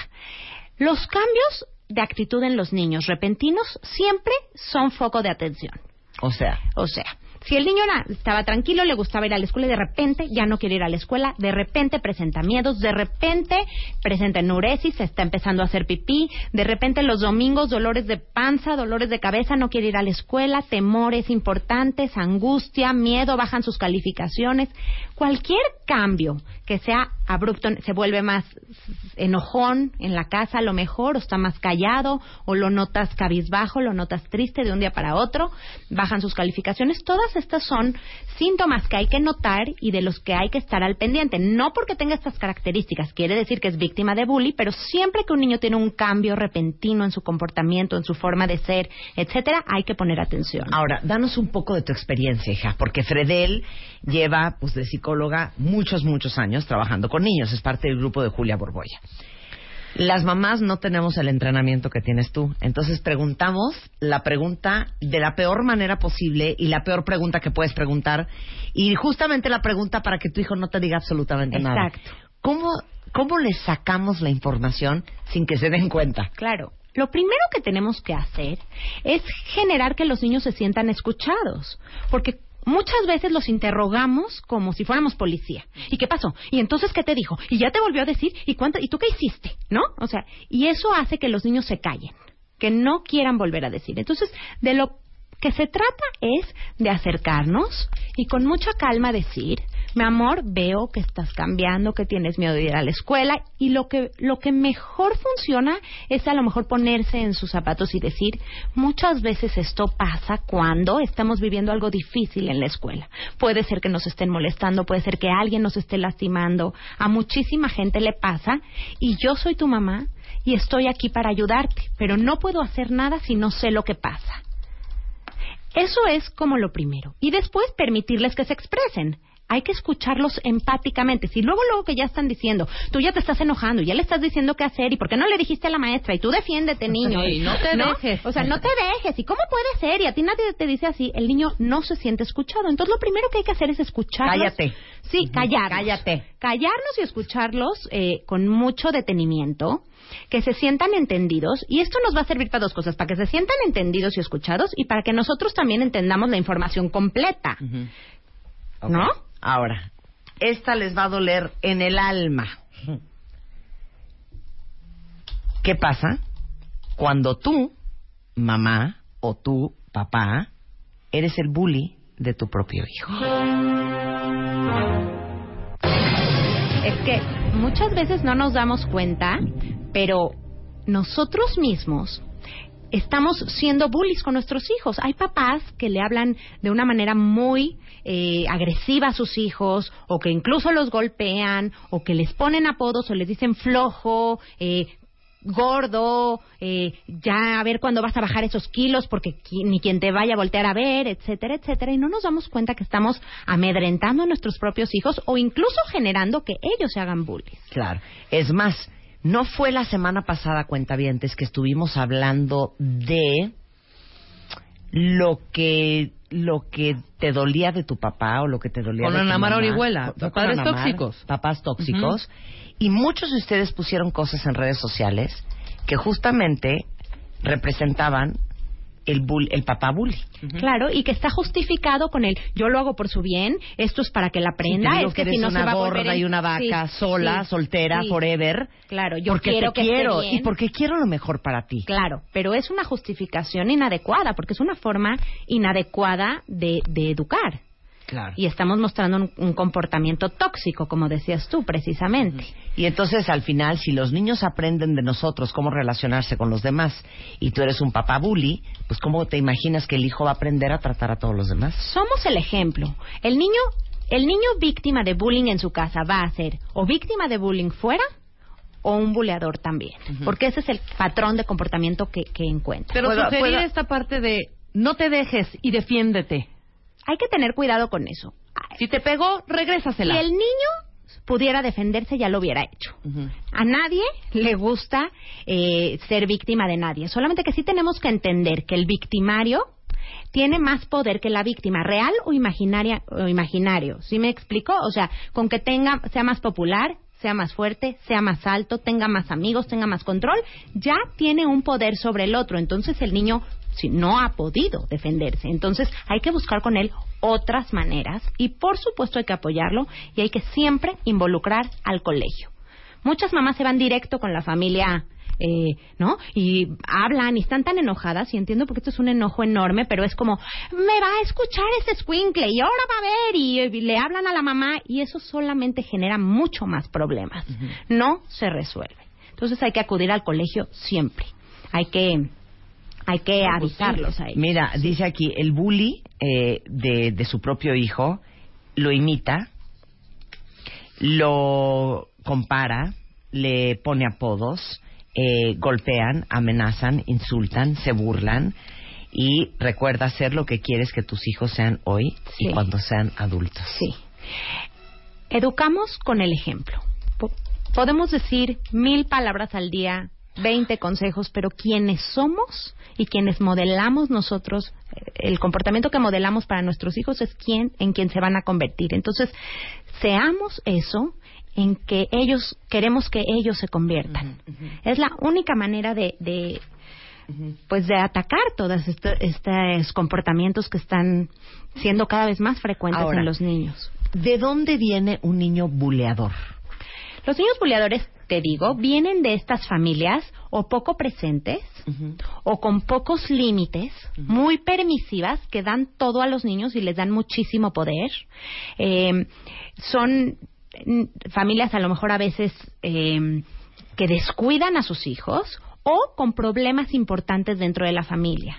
S10: Los cambios de actitud en los niños repentinos siempre son foco de atención.
S4: O sea,
S10: O sea, si el niño era- estaba tranquilo, le gustaba ir a la escuela y de repente ya no quiere ir a la escuela, de repente presenta miedos, de repente presenta enuresis, se está empezando a hacer pipí, de repente los domingos dolores de panza, dolores de cabeza, no quiere ir a la escuela, temores importantes, angustia, miedo, bajan sus calificaciones. Cualquier cambio que sea abrupto, se vuelve más enojón en la casa a lo mejor, o está más callado, o lo notas cabizbajo, lo notas triste de un día para otro, bajan sus calificaciones. Todas estas son síntomas que hay que notar y de los que hay que estar al pendiente. No porque tenga estas características, quiere decir que es víctima de bullying, pero siempre que un niño tiene un cambio repentino en su comportamiento, en su forma de ser, etcétera, hay que poner atención.
S4: ahora, danos un poco de tu experiencia, hija, porque Fredel lleva, pues, de psicóloga muchos, muchos años trabajando con niños. Es parte del grupo de Julia Borboya. Las mamás no tenemos el entrenamiento que tienes tú. Entonces preguntamos la pregunta de la peor manera posible y la peor pregunta que puedes preguntar. Y justamente la pregunta para que tu hijo no te diga absolutamente nada.
S10: Exacto.
S4: ¿Cómo, ¿Cómo le sacamos la información sin que se den cuenta?
S10: Claro. Lo primero que tenemos que hacer es generar que los niños se sientan escuchados, porque muchas veces los interrogamos como si fuéramos policía. ¿Y qué pasó? ¿Y entonces qué te dijo? ¿Y ya te volvió a decir? ¿Y cuánto? ¿Y tú qué hiciste? ¿No? O sea, y eso hace que los niños se callen, que no quieran volver a decir. Entonces, de lo que se trata es de acercarnos y con mucha calma decir, mi amor, veo que estás cambiando, que tienes miedo de ir a la escuela y lo que lo que mejor funciona es a lo mejor ponerse en sus zapatos y decir, muchas veces esto pasa cuando estamos viviendo algo difícil en la escuela. Puede ser que nos estén molestando, puede ser que alguien nos esté lastimando, a muchísima gente le pasa y yo soy tu mamá y estoy aquí para ayudarte, pero no puedo hacer nada si no sé lo que pasa. Eso es como lo primero. Y después permitirles que se expresen. Hay que escucharlos empáticamente. Si luego, luego que ya están diciendo, tú ya te estás enojando, ya le estás diciendo qué hacer, y por qué no le dijiste a la maestra, y tú defiéndete, niño.
S2: Y no te dejes.
S10: O sea, no te dejes. ¿Y cómo puede ser? Y a ti nadie te dice así. El niño no se siente escuchado. Entonces, lo primero que hay que hacer es escucharlos.
S4: Cállate.
S10: Sí, callarnos.
S4: Cállate.
S10: Callarnos y escucharlos eh, con mucho detenimiento, que se sientan entendidos. Y esto nos va a servir para dos cosas, para que se sientan entendidos y escuchados y para que nosotros también entendamos la información completa. ¿No?
S4: Ahora, esta les va a doler en el alma. ¿Qué pasa cuando tú, mamá, o tú, papá, eres el bully de tu propio hijo?
S10: Es que muchas veces no nos damos cuenta, pero nosotros mismos estamos siendo bullies con nuestros hijos. Hay papás que le hablan de una manera muy eh, agresiva a sus hijos, o que incluso los golpean, o que les ponen apodos, o les dicen flojo, eh, gordo, eh, ya a ver cuándo vas a bajar esos kilos porque qui- ni quien te vaya a voltear a ver, etcétera, etcétera, y no nos damos cuenta que estamos amedrentando a nuestros propios hijos o incluso generando que ellos se hagan bullies.
S4: Claro. Es más, no fue la semana pasada, cuentavientes, que estuvimos hablando de lo que lo que te dolía de tu papá o lo que te dolía
S2: Con
S4: de tu mamá.
S2: Orihuela,
S4: con
S2: padres
S4: Ana Mara,
S2: tóxicos.
S4: Papás tóxicos. Y muchos de ustedes pusieron cosas en redes sociales que justamente representaban el, bull- el papá bully.
S10: Claro, y que está justificado con el yo lo hago por su bien, esto es para que la aprenda, es que,
S4: que
S10: si no
S4: una
S10: se va a volver
S4: gorda
S10: en-
S4: y una vaca
S10: Sí,
S4: sola,
S10: sí,
S4: soltera,
S10: sí.
S4: forever.
S10: Claro, yo
S4: porque
S10: quiero
S4: te
S10: que esté
S4: quiero
S10: bien.
S4: y porque quiero lo mejor para ti.
S10: Claro, pero es una justificación inadecuada, porque es una forma inadecuada de, de educar.
S4: Claro.
S10: Y estamos mostrando un, un comportamiento tóxico, como decías tú, precisamente.
S4: Y entonces al final, si los niños aprenden de nosotros cómo relacionarse con los demás y tú eres un papá bully, pues cómo te imaginas que el hijo va a aprender a tratar a todos los demás.
S10: Somos el ejemplo. El niño, el niño víctima de bullying en su casa va a ser o víctima de bullying fuera o un buleador también, porque ese es el patrón de comportamiento que, que encuentra.
S2: Pero
S4: Puedo-
S2: sugerir
S4: puedo-
S2: esta parte de no te dejes y defiéndete.
S10: Hay que tener cuidado con eso.
S2: Si te pegó,
S10: Si
S2: regrésasela.
S10: el niño pudiera defenderse, ya lo hubiera hecho. A nadie le gusta eh, ser víctima de nadie. Solamente que sí tenemos que entender que el victimario tiene más poder que la víctima, real o imaginaria o imaginario. ¿Sí me explico? O sea, con que tenga sea más popular, sea más fuerte, sea más alto, tenga más amigos, tenga más control, ya tiene un poder sobre el otro. Entonces el niño si no ha podido defenderse. Entonces hay que buscar con él otras maneras y por supuesto hay que apoyarlo y hay que siempre involucrar al colegio. Muchas mamás se van directo con la familia, eh, ¿no? Y hablan y están tan enojadas y entiendo porque esto es un enojo enorme, pero es como, me va a escuchar ese squinkle y ahora va a ver y, eh, le hablan a la mamá y eso solamente genera mucho más problemas. No se resuelve. Entonces hay que acudir al colegio siempre. Hay que, hay que avisarlos a ellos.
S4: Mira, dice aquí, el bully eh, de, de su propio hijo lo imita, lo compara, le pone apodos, eh, golpean, amenazan, insultan, se burlan y recuerda hacer lo que quieres que tus hijos sean hoy y
S10: Sí.
S4: cuando sean adultos.
S10: Sí. Educamos con el ejemplo. Po- podemos decir mil palabras al día, 20 consejos, pero quienes somos y quienes modelamos nosotros, eh, el comportamiento que modelamos para nuestros hijos es quien, en quien se van a convertir. Entonces, seamos eso en que ellos, queremos que ellos se conviertan. Es la única manera de, de pues de atacar todos estos, estos comportamientos que están siendo cada vez más frecuentes
S4: Ahora,
S10: en los niños.
S4: ¿De dónde viene un niño buleador?
S10: Los niños buleadores, te digo, vienen de estas familias o poco presentes o con pocos límites, muy permisivas, que dan todo a los niños y les dan muchísimo poder. Eh, son mm, familias a lo mejor a veces eh, que descuidan a sus hijos o con problemas importantes dentro de la familia.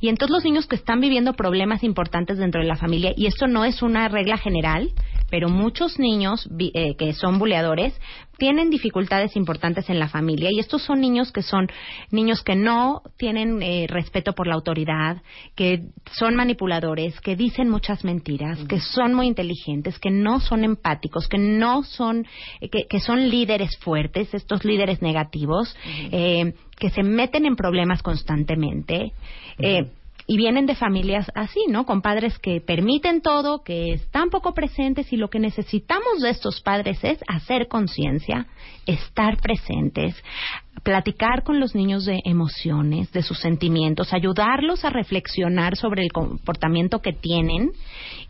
S10: Y entonces los niños que están viviendo problemas importantes dentro de la familia, y esto no es una regla general, pero muchos niños eh, que son buleadores tienen dificultades importantes en la familia y estos son niños que son niños que no tienen eh, respeto por la autoridad, que son manipuladores, que dicen muchas mentiras, que son muy inteligentes, que no son empáticos, que no son, eh, que, que son líderes fuertes, estos líderes negativos, eh, que se meten en problemas constantemente. eh, y vienen de familias así, ¿no? Con padres que permiten todo, que están poco presentes y lo que necesitamos de estos padres es hacer conciencia, estar presentes, platicar con los niños de emociones, de sus sentimientos, ayudarlos a reflexionar sobre el comportamiento que tienen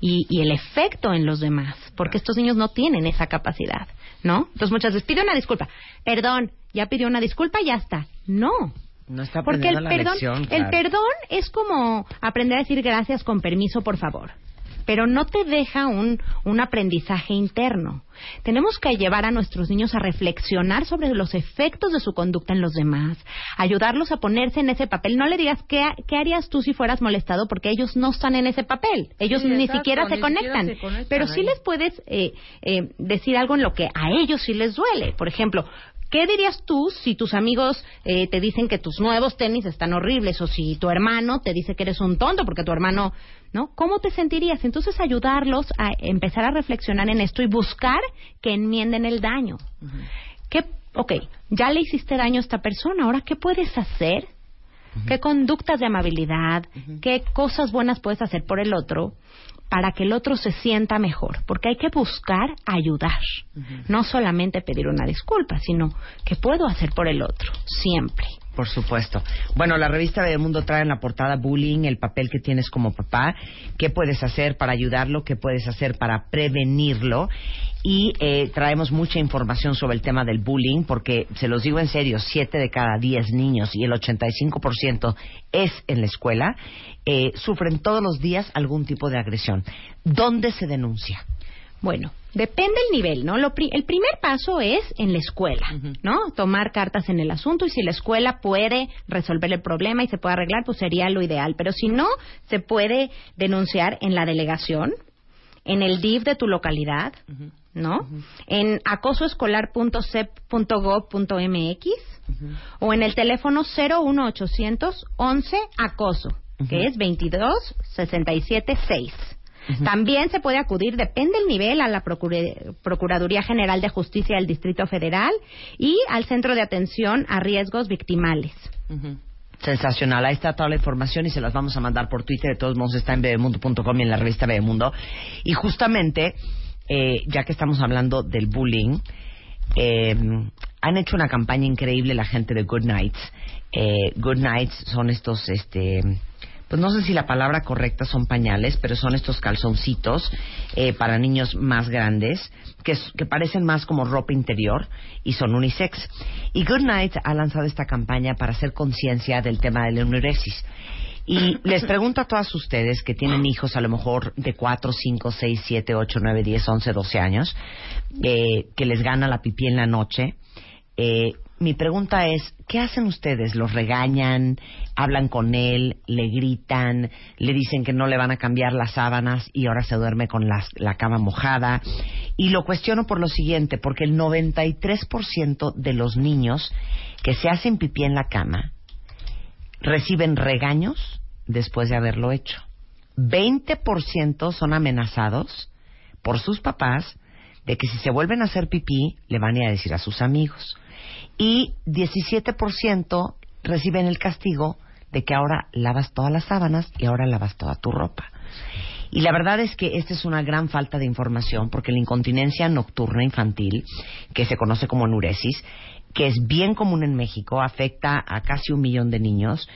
S10: y, y el efecto en los demás, porque estos niños no tienen esa capacidad, ¿no? Entonces muchas veces pide una disculpa, perdón, ya pidió una disculpa, ya está. No,
S4: No está
S10: porque el
S4: la
S10: perdón,
S4: lección,
S10: el perdón es como aprender a decir gracias con permiso, por favor. Pero no te deja un, un aprendizaje interno. Tenemos que llevar a nuestros niños a reflexionar sobre los efectos de su conducta en los demás, ayudarlos a ponerse en ese papel. No le digas qué, qué harías tú si fueras molestado, porque ellos no están en ese papel. Ellos
S2: Sí,
S10: ni
S2: exacto,
S10: siquiera se
S2: ni siquiera
S10: conectan.
S2: se conectan
S10: Pero sí
S2: ahí.
S10: les puedes eh, eh, decir algo en lo que a ellos sí les duele. Por ejemplo, ¿Qué dirías tú si tus amigos eh, te dicen que tus nuevos tenis están horribles o si tu hermano te dice que eres un tonto porque tu hermano, ¿no? ¿Cómo te sentirías? Entonces ayudarlos a empezar a reflexionar en esto y buscar que enmienden el daño. ¿Qué, ok, ya le hiciste daño a esta persona, ahora ¿qué puedes hacer qué conductas de amabilidad, qué cosas buenas puedes hacer por el otro para que el otro se sienta mejor, porque hay que buscar ayudar, no solamente pedir una disculpa, sino qué puedo hacer por el otro, siempre.
S4: Por supuesto. Bueno, la revista Mundo trae en la portada bullying, el papel que tienes como papá, qué puedes hacer para ayudarlo, qué puedes hacer para prevenirlo. Y eh, traemos mucha información sobre el tema del bullying, porque se los digo en serio, siete de cada diez niños y el 85% es en la escuela, eh, sufren todos los días algún tipo de agresión. ¿Dónde se denuncia?
S10: Bueno, depende el nivel, ¿no? Lo pri- el primer paso es en la escuela, ¿no? Tomar cartas en el asunto y si la escuela puede resolver el problema y se puede arreglar, pues sería lo ideal. Pero si no, se puede denunciar en la delegación, en el DIF de tu localidad, ¿no? En acosoescolar.cep.gov.mx o en el teléfono 01800 11 acoso, que es 22 67 6. También se puede acudir, depende del nivel, a la Procuraduría General de Justicia del Distrito Federal y al Centro de Atención a Riesgos Victimales.
S4: Sensacional, ahí está toda la información y se las vamos a mandar por Twitter. De todos modos, está en bebemundo.com y en la revista Bebemundo. Y justamente, eh, ya que estamos hablando del bullying, eh, han hecho una campaña increíble la gente de Good Nights. Eh, Good Nights son estos, este, pues no sé si la palabra correcta son pañales, pero son estos calzoncitos eh, para niños más grandes que, que parecen más como ropa interior y son unisex. Y Good Night ha lanzado esta campaña para hacer conciencia del tema de la enuresis. Y les pregunto a todas ustedes que tienen hijos a lo mejor de 4, 5, 6, 7, 8, 9, 10, 11, 12 años, eh, que les gana la pipí en la noche. Eh, mi pregunta es, ¿qué hacen ustedes? ¿Los regañan? ¿Hablan con él? ¿Le gritan? ¿Le dicen que no le van a cambiar las sábanas y ahora se duerme con la cama mojada? Y lo cuestiono por lo siguiente, porque el 93% de los niños que se hacen pipí en la cama reciben regaños después de haberlo hecho. 20% son amenazados por sus papás de que si se vuelven a hacer pipí le van a decir a sus amigos. Y 17% reciben el castigo de que ahora lavas todas las sábanas y ahora lavas toda tu ropa. Y la verdad es que esta es una gran falta de información porque la incontinencia nocturna infantil, que se conoce como enuresis, que es bien común en México, afecta a casi un millón de niños,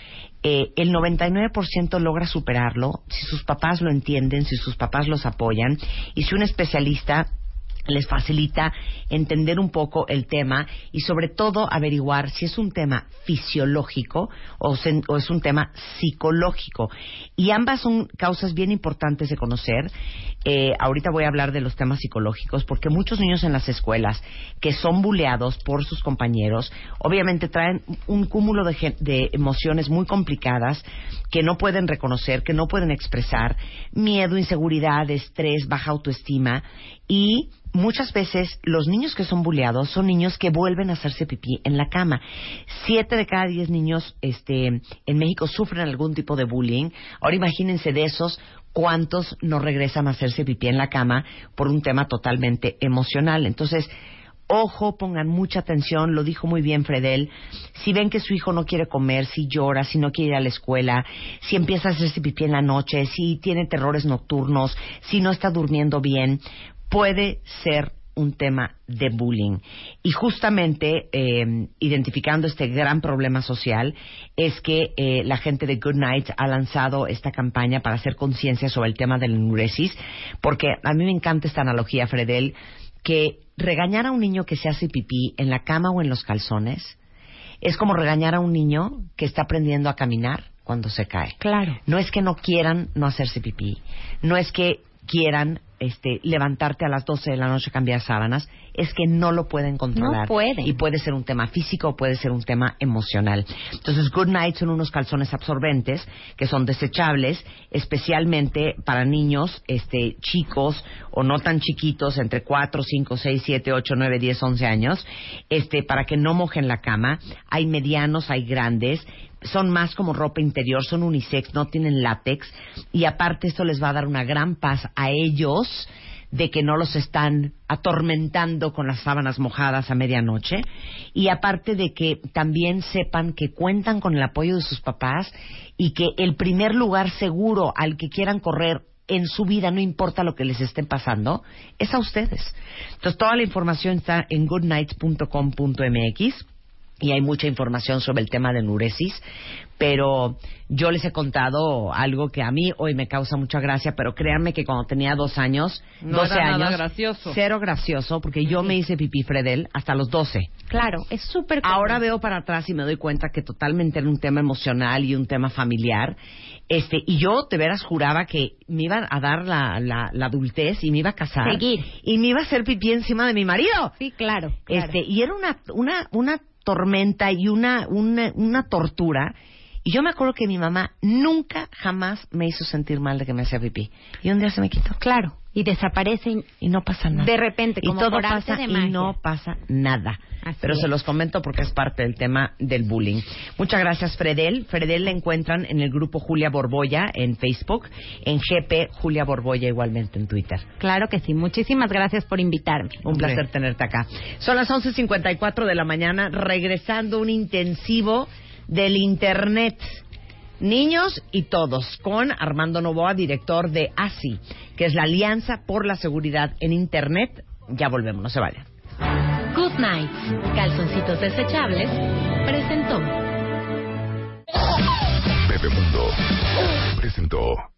S4: eh, el 99% logra superarlo si sus papás lo entienden, si sus papás los apoyan y si un especialista les facilita entender un poco el tema y sobre todo averiguar si es un tema fisiológico o, es un tema psicológico. Y ambas son causas bien importantes de conocer. Eh, ahorita voy a hablar de los temas psicológicos porque muchos niños en las escuelas que son buleados por sus compañeros obviamente traen un cúmulo de, de emociones muy complicadas que no pueden reconocer, que no pueden expresar, miedo, inseguridad, estrés, baja autoestima y muchas veces los niños que son buleados son niños que vuelven a hacerse pipí en la cama. Siete de cada diez niños este, en México sufren algún tipo de bullying. Ahora imagínense de esos cuántos no regresan a hacerse pipí en la cama por un tema totalmente emocional. Entonces, Ojo, pongan mucha atención, lo dijo muy bien Fredel. Si ven que su hijo no quiere comer, si llora, si no quiere ir a la escuela, si empieza a hacerse pipí en la noche, si tiene terrores nocturnos, si no está durmiendo bien, puede ser un tema de bullying. Y justamente eh, identificando este gran problema social es que eh, la gente de Good Night ha lanzado esta campaña para hacer conciencia sobre el tema del enuresis, porque a mí me encanta esta analogía, Fredel, que regañar a un niño que se hace pipí en la cama o en los calzones es como regañar a un niño que está aprendiendo a caminar cuando se cae.
S10: Claro.
S4: No es que no quieran no hacerse pipí, no es que quieran este, levantarte a las 12 de la noche a cambiar sábanas, es que no lo pueden controlar.
S10: No pueden.
S4: Y puede ser un tema físico o puede ser un tema emocional. Entonces, Good Night son unos calzones absorbentes que son desechables, especialmente para niños este, chicos o no tan chiquitos, entre 4, 5, 6, 7, 8, 9, 10, 11 años, este, para que no mojen la cama. Hay medianos, hay grandes son más como ropa interior, son unisex, no tienen látex y aparte esto les va a dar una gran paz a ellos de que no los están atormentando con las sábanas mojadas a medianoche y aparte de que también sepan que cuentan con el apoyo de sus papás y que el primer lugar seguro al que quieran correr en su vida, no importa lo que les estén pasando, es a ustedes. Entonces, toda la información está en goodnights.com.mx y hay mucha información sobre el tema de nuresis, pero yo les he contado algo que a mí hoy me causa mucha gracia, pero créanme que cuando tenía dos años,
S2: No
S4: 12
S2: era nada
S4: años,
S2: gracioso.
S4: cero gracioso, porque yo me hice pipí Fredel hasta los 12.
S10: Claro, es súper
S4: Ahora veo para atrás y me doy cuenta que totalmente era un tema emocional y un tema familiar. Este, y yo de veras juraba que me iban a dar la, la, la adultez y me iba a casar.
S10: Seguir.
S4: Y me iba a hacer pipí encima de mi marido.
S10: Sí, claro. claro.
S4: Este, y era una, una, una tormenta y una, una, una tortura. Y yo me acuerdo que mi mamá nunca, jamás me hizo sentir mal de que me hacía pipí. Y un día se me quitó.
S10: Claro. Y desaparecen
S4: Y no pasa nada.
S10: de repente,
S4: y
S10: como
S4: todo
S10: por arte
S4: pasa
S10: de
S4: y
S10: magia.
S4: no pasa nada.
S10: Así
S4: Pero
S10: es.
S4: se los comento porque es parte del tema del bullying. Muchas gracias, Fredel. Fredel la encuentran en el grupo Julia Borboya en Facebook, en GP Julia Borboya igualmente en Twitter.
S10: Claro que sí. Muchísimas gracias por invitarme.
S4: Un placer tenerte acá. Son las 11.54 de la mañana, regresando un intensivo del Internet. Niños y todos, con Armando Novoa, director de ASI, que es la Alianza por la Seguridad en Internet. Ya volvemos, no se vayan.
S8: Good Nights, calzoncitos desechables, presentó.
S6: Bebemundo presentó.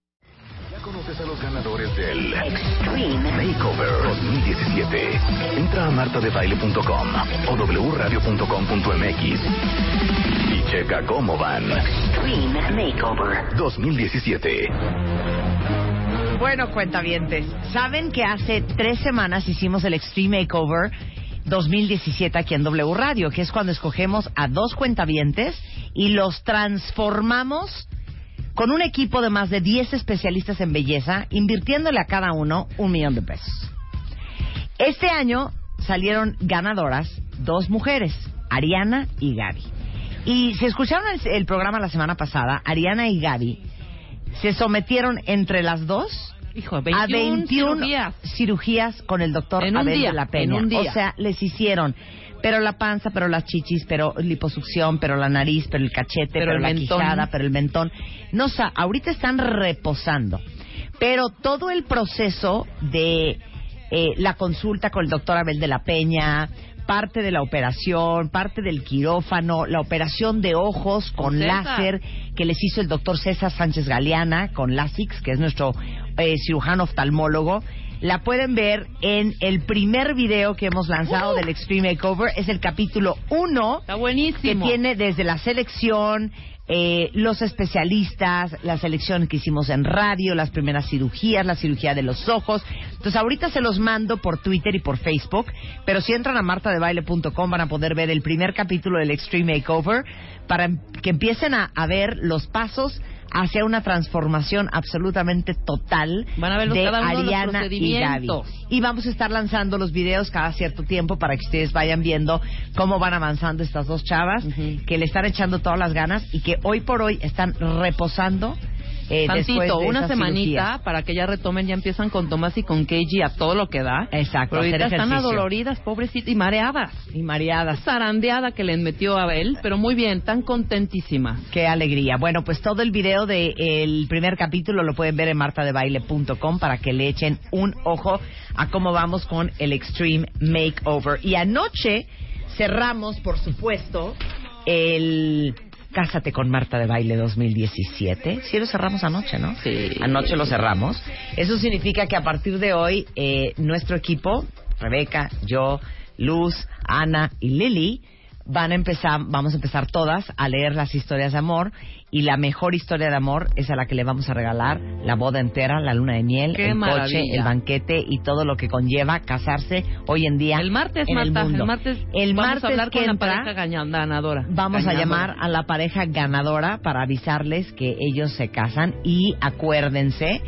S6: Conoces a los ganadores del Extreme Makeover 2017. Entra a martadebaile.com o wradio.com.mx y checa cómo van. Extreme Makeover 2017.
S4: Bueno, cuentavientes, ¿saben que hace tres semanas hicimos el Extreme Makeover 2017 aquí en W Radio? Que es cuando escogemos a dos cuentavientes y los transformamos con un equipo de más de 10 especialistas en belleza, invirtiéndole a cada uno un millón de pesos. Este año salieron ganadoras dos mujeres, Ariana y Gaby. Y si escucharon el, el programa la semana pasada, Ariana y Gaby se sometieron entre las dos
S2: Hijo,
S4: a
S2: 21
S4: 21
S2: cirugías.
S4: cirugías con el doctor
S2: En
S4: Abel
S2: día,
S4: de la Peña. O sea, les hicieron pero la panza, pero las chichis, pero liposucción, pero la nariz, pero el cachete,
S2: Pero
S4: pero,
S2: el
S4: la
S2: mentón.
S4: quijada, pero el mentón. No, o sea, ahorita están reposando. Pero todo el proceso de eh, la consulta con el doctor Abel de la Peña, parte de la operación, parte del quirófano, la operación de ojos con
S2: César.
S4: láser que les hizo el doctor César Sánchez Galeana con LASIX, que es nuestro eh, cirujano oftalmólogo. La pueden ver en el primer video que hemos lanzado del Extreme Makeover. Es el capítulo 1
S2: Está buenísimo.
S4: que tiene desde la selección, eh, los especialistas, la selección que hicimos en radio, las primeras cirugías, la cirugía de los ojos. Entonces ahorita se los mando por Twitter y por Facebook, pero si entran a martadebaile.com van a poder ver el primer capítulo del Extreme Makeover para que empiecen a, a ver los pasos hacia una transformación absolutamente total
S2: Van a ver los-
S4: de
S2: cada uno de los
S4: Ariana y Gaby.
S2: procedimientos.
S4: Y vamos a estar lanzando los videos cada cierto tiempo para que ustedes vayan viendo cómo van avanzando estas dos chavas, que le están echando todas las ganas y que hoy por hoy están reposando eh,
S2: Tantito,
S4: de
S2: una semanita para que ya retomen, ya empiezan con Tomás y con Keiji a todo lo que da.
S4: Exacto,
S2: Pero ahorita están adoloridas, pobrecitas, y mareadas.
S4: Y mareadas.
S2: Zarandeada que le metió a él, pero muy bien, tan contentísimas.
S4: Qué alegría. Bueno, pues todo el video del primer capítulo lo pueden ver en martadebaile.com para que le echen un ojo a cómo vamos con el Extreme Makeover. Y anoche cerramos, por supuesto, el Cásate con Marta de Baile 2017. Sí lo cerramos anoche, ¿no?
S2: Sí.
S4: Anoche lo cerramos. Eso significa que a partir de hoy eh, nuestro equipo, Rebeca, yo, Luz, Ana y Lily, van a empezar, vamos a empezar todas a leer las historias de amor y la mejor historia de amor es a la que le vamos a regalar la boda entera, la luna de miel,
S2: ¡Qué
S4: el coche,
S2: maravilla!
S4: el banquete y todo lo que conlleva casarse hoy en día.
S2: El martes,
S4: en el
S2: Marta,
S4: mundo.
S2: el martes,
S4: El
S2: vamos
S4: martes
S2: a hablar
S4: que
S2: con la pareja ganadora.
S4: Vamos a llamar a la pareja ganadora para avisarles que ellos se casan y acuérdense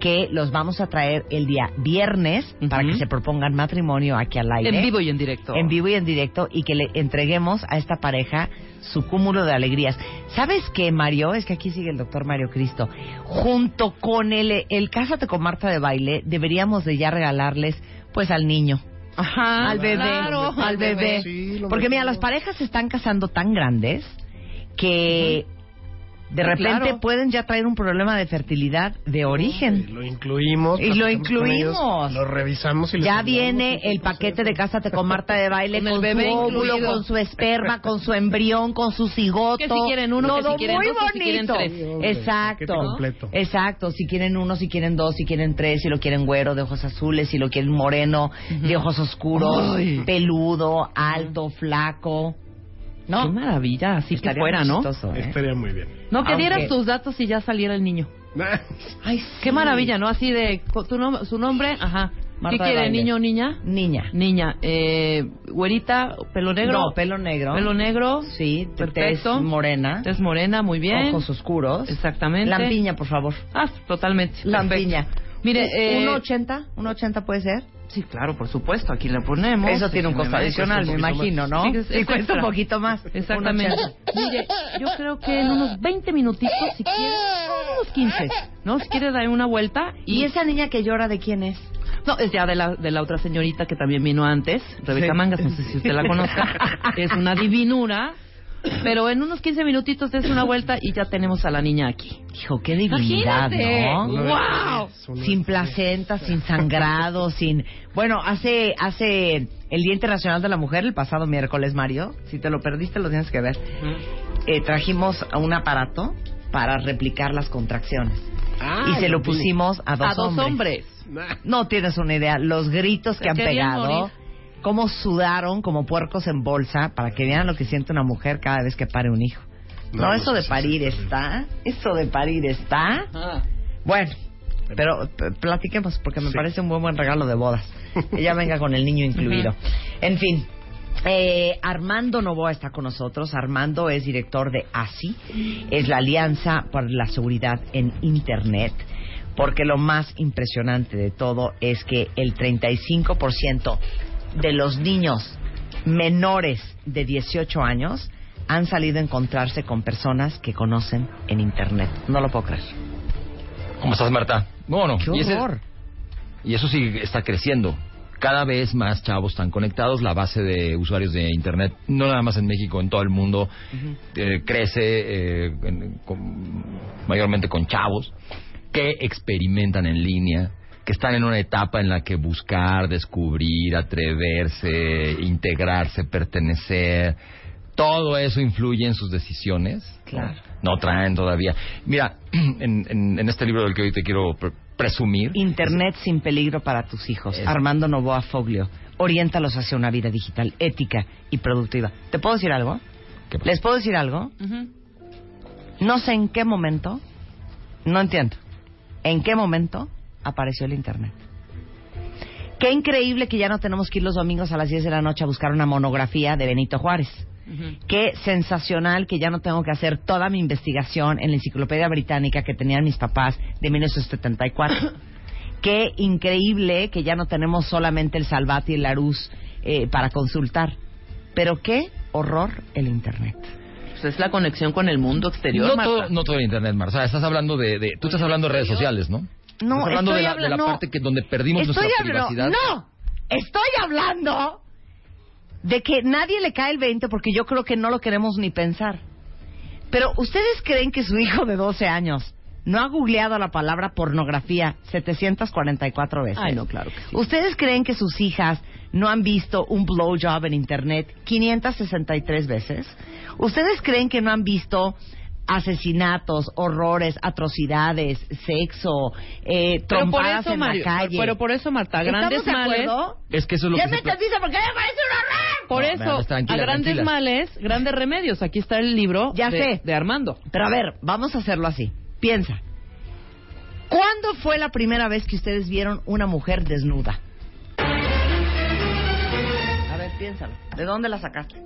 S4: que los vamos a traer el día viernes para que se propongan matrimonio aquí al aire.
S2: En vivo y en directo.
S4: En vivo y en directo y que le entreguemos a esta pareja su cúmulo de alegrías. ¿Sabes qué, Mario? Es que aquí sigue el doctor Mario Cristo. Junto con el, el Cásate con Marta de Baile, deberíamos de ya regalarles pues al niño.
S2: Ajá,
S4: al bebé,
S2: claro,
S4: al bebé.
S11: Sí,
S4: Porque mira, las parejas se están casando tan grandes que de
S2: Sí,
S4: repente
S2: claro.
S4: pueden ya traer un problema de fertilidad de origen.
S11: Lo incluimos.
S4: Y lo
S11: ellos,
S4: incluimos.
S11: Lo revisamos y
S4: Ya viene
S11: en
S4: el paquete de Cásate con Marta de Baile
S2: Con
S4: con,
S2: el bebé
S4: su óvulo,
S2: incluido.
S4: con su esperma, con su embrión, con su cigoto.
S2: Que si quieren uno, que si quieren
S4: muy
S2: dos, o si quieren
S4: bonito.
S2: tres.
S11: Sí, hombre,
S4: Exacto.
S11: completo.
S4: Exacto. Si quieren uno, si quieren dos, si quieren tres, si lo quieren güero, de ojos azules, si lo quieren moreno, de ojos oscuros,
S2: Ay.
S4: peludo, alto, flaco. ¿No?
S2: Qué maravilla, así que
S4: Estaría
S2: fuera,
S4: muy
S2: ¿no?
S4: chistoso, ¿eh?
S11: Estaría muy bien.
S2: No, que
S4: Aunque-
S2: dieras tus datos y ya saliera el niño.
S4: Ay,
S2: Qué maravilla, ¿no? Así de co- tu nom- su nombre, ajá.
S4: Marta
S2: ¿Qué quiere, niño o niña?
S4: Niña.
S2: Niña, eh, güerita, pelo negro.
S4: No, pelo negro.
S2: Pelo negro.
S4: Sí,
S2: perfecto.
S4: tez morena.
S2: Tez morena, muy bien.
S4: Ojos oscuros.
S2: Exactamente.
S4: Lampiña, por favor.
S2: Ah, totalmente.
S4: Lampiña.
S2: Perfecto. Mire, eh,
S4: 1.80, 1.80 puede ser.
S2: Sí, claro, por supuesto, aquí le ponemos.
S4: Eso tiene un costo adicional, me imagino, ¿no?
S2: Sí, es-
S4: Sí,
S2: es
S4: cuesta un poquito más.
S2: Exactamente.
S4: 1.80.
S2: Mire, yo creo que en unos 20 minutitos, si quiere, unos 15, ¿no? Si quiere dar una vuelta y...
S4: ¿Y esa niña que llora de quién es?
S2: No, es ya de la, de la otra señorita que también vino antes, Rebeca
S4: Sí.
S2: Mangas, no sé si usted la conozca. es una divinura. Pero en unos 15 minutitos des una vuelta y ya tenemos a la niña aquí.
S4: Hijo, qué divinidad,
S2: Imagínate.
S4: ¿no?
S2: ¡Wow!
S4: Sin placenta, sin sangrado, sin... Bueno, hace hace el Día Internacional de la Mujer, el pasado miércoles, Mario. Si te lo perdiste, lo tienes que ver. Eh, trajimos un aparato para replicar las contracciones.
S11: Ah,
S4: y se lo pusimos a dos
S2: a dos
S4: hombres.
S2: hombres.
S4: No tienes una idea. Los gritos
S2: Se
S4: que han pegado.
S2: morir.
S4: Cómo sudaron como puercos en bolsa para que vean lo que siente una mujer cada vez que pare un hijo. No,
S11: No,
S4: eso de parir está. Eso de parir está.
S2: Ah.
S4: Bueno, pero platiquemos porque me
S11: Sí.
S4: parece un buen buen regalo de bodas. Ella venga con el niño incluido. En fin. eh, Armando Novoa está con nosotros. Armando es director de ASI, es la Alianza para la Seguridad en Internet, porque lo más impresionante de todo es que el 35% de los niños menores de 18 años han salido a encontrarse con personas que conocen en Internet. No lo puedo creer.
S12: ¿Cómo estás, Marta? Bueno,
S4: ¡Qué
S12: y, ese-
S4: horror!
S12: y eso sí está creciendo. Cada vez más chavos están conectados. La base de usuarios de Internet, no nada más en México, en todo el mundo, eh, crece eh, en- con- mayormente con chavos que experimentan en línea, que están en una etapa en la que buscar, descubrir, atreverse, integrarse, pertenecer, todo eso influye en sus decisiones.
S4: Claro.
S12: No traen todavía. Mira, en, en- en este libro del que hoy te quiero pre- presumir.
S4: Internet sin peligro para tus hijos.
S12: Es-
S4: Armando Novoa Foglio. Oriéntalos hacia una vida digital ética y productiva. ¿Te puedo decir algo?
S12: ¿Qué pasa?
S4: ¿Les puedo decir algo? No sé en qué momento, no entiendo, en qué momento apareció el Internet. Qué increíble que ya no tenemos que ir los domingos a las 10 de la noche a buscar una monografía de Benito Juárez. Qué sensacional que ya no tengo que hacer toda mi investigación en la enciclopedia británica que tenían mis papás de 1974. Qué increíble que ya no tenemos solamente el Salvat y el Larus eh, para consultar. Pero qué horror el Internet.
S2: pues es la conexión con el mundo exterior,
S12: No
S2: Marta.
S12: todo, no todo el internet, Marta. O sea, estás hablando de, de- tú estás hablando de redes sociales, ¿no?
S4: No,
S12: estás hablando
S4: estoy
S12: de la, de la
S4: no.
S12: parte que donde perdimos
S4: Estoy
S12: nuestra
S4: hablando,
S12: privacidad.
S4: no, estoy hablando de que nadie le cae el 20 porque yo creo que no lo queremos ni pensar. Pero ustedes creen que su hijo de 12 años no ha googleado la palabra pornografía 744 veces.
S2: Ay, no, claro que sí.
S4: ¿Ustedes creen que sus hijas no han visto un blowjob en internet 563 veces? ¿Ustedes creen que no han visto asesinatos, horrores, atrocidades, sexo, eh,
S2: Pero por
S4: trompadas
S2: eso,
S4: en
S2: Mario,
S4: la calle?
S2: pero por eso, Marta, grandes
S4: ¿Estamos de
S2: males.
S12: Es que eso es lo
S4: Ya
S12: que
S4: me porque me parece un horror.
S2: Por
S12: No,
S2: eso, a grandes
S12: tranquila.
S2: males, grandes remedios. Aquí está el libro
S4: Ya
S2: de,
S4: sé.
S2: de Armando.
S4: Pero a ver, vamos a hacerlo así. Piensa. ¿Cuándo fue la primera vez que ustedes vieron una mujer desnuda? A ver, piénsalo. ¿De dónde la sacaste?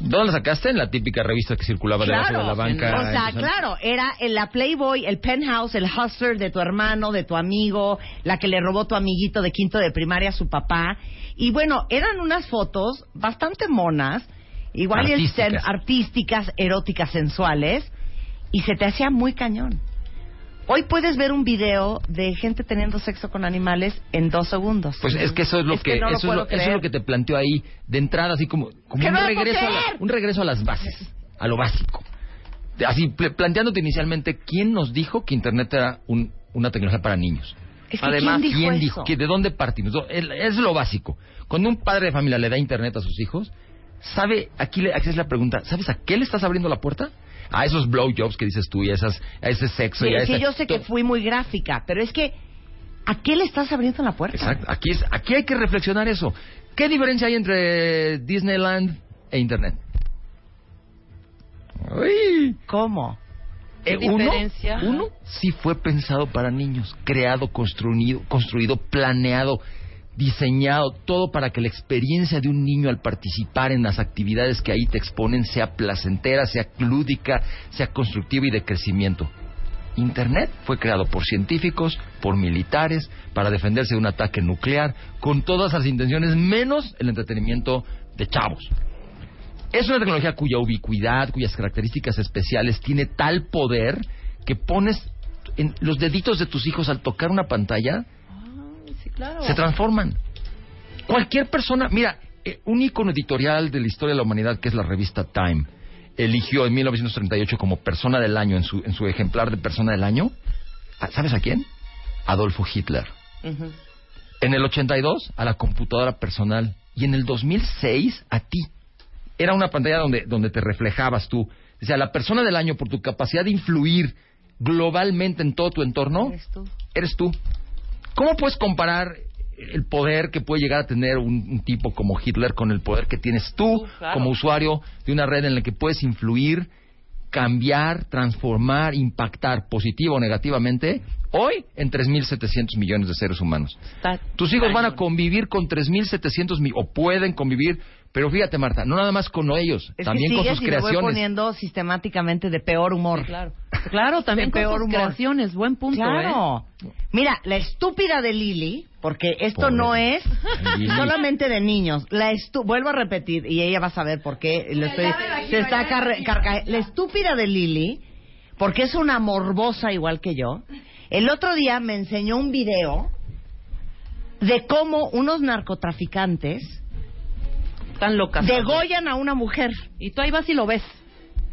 S12: ¿Dónde la sacaste? En la típica revista que circulaba debajo de la banca.
S4: O sea, claro, era en la Playboy, el penthouse, el hustler de tu hermano, de tu amigo, la que le robó tu amiguito de quinto de primaria a su papá. Y bueno, eran unas fotos bastante monas, igual y el ser
S12: Artísticas.
S4: artísticas, eróticas, sensuales, y se te hacía muy cañón. Hoy puedes ver un video de gente teniendo sexo con animales en dos segundos.
S12: Pues es que eso es lo
S4: Es
S12: que,
S4: no lo
S12: eso, es lo, eso es lo que te planteo ahí de entrada así como, como
S4: ¡Que
S12: un
S4: no
S12: regreso a la- un regreso a las bases, a lo básico. Así pl- planteándote inicialmente quién nos dijo que internet era un- una tecnología para niños.
S4: Es que
S12: Además,
S4: ¿quién dijo eso?
S12: que de dónde partimos? Es lo básico. Cuando un padre de familia le da internet a sus hijos, sabe, aquí, le, aquí es la pregunta, ¿sabes a qué le estás abriendo la puerta? A esos blowjobs que dices tú y a, esas, a ese sexo
S4: Sí,
S12: y a
S4: sí,
S12: ese-
S4: yo sé que fui muy gráfica, pero es que ¿a qué le estás abriendo la puerta?
S12: Exacto. Aquí, es, aquí hay que reflexionar eso. ¿Qué diferencia hay entre Disneyland e Internet? Uy.
S4: ¿Cómo?
S2: ¿Qué
S12: Eh, uno,
S2: diferencia?
S12: uno sí fue pensado para niños, creado, construido, construido, planeado, diseñado, todo para que la experiencia de un niño al participar en las actividades que ahí te exponen sea placentera, sea lúdica, sea constructiva y de crecimiento. Internet fue creado por científicos, por militares, para defenderse de un ataque nuclear, con todas las intenciones menos el entretenimiento de chavos. Es una tecnología cuya ubicuidad, cuyas características especiales tiene tal poder que pones en los deditos de tus hijos al tocar una pantalla
S2: claro.
S12: se transforman. Cualquier persona, mira, eh, un icono editorial de la historia de la humanidad que es la revista Time eligió en 1938 como persona del año en su en su ejemplar de persona del año, ¿a- ¿sabes a quién? Adolfo Hitler. En el 82 a la computadora personal y en el 2006 a ti. Era una pantalla donde, donde te reflejabas tú. O sea, la persona del año por tu capacidad de influir globalmente en todo tu entorno,
S4: Eres tú.
S12: eres tú. ¿Cómo puedes comparar el poder que puede llegar a tener un, un tipo como Hitler con el poder que tienes tú
S2: claro.
S12: como usuario de una red en la que puedes influir, cambiar, transformar, impactar positivo o negativamente hoy en 3.700 millones de seres humanos?
S2: Está
S12: Tus hijos van a convivir con 3.700 millones, o pueden convivir, pero fíjate Marta, no nada más con ellos,
S4: Es
S12: también
S4: que
S12: con sus
S4: y me voy
S12: creaciones.
S4: poniendo sistemáticamente de peor humor.
S2: Sí, claro. Claro, también
S4: De
S2: con
S4: peor
S2: sus
S4: humor.
S2: creaciones. Buen punto,
S4: Claro.
S2: ¿eh?
S4: Mira, la estúpida de Lili, porque esto
S12: Pobre.
S4: no es
S12: Lili.
S4: solamente de niños. La estu vuelvo a repetir y ella va a saber por qué lo estoy se está carca- La estúpida de Lili, porque es una morbosa igual que yo. El otro día me enseñó un video de cómo unos narcotraficantes
S2: Tan locas.
S4: degollan a una mujer.
S2: Y tú ahí vas y lo ves.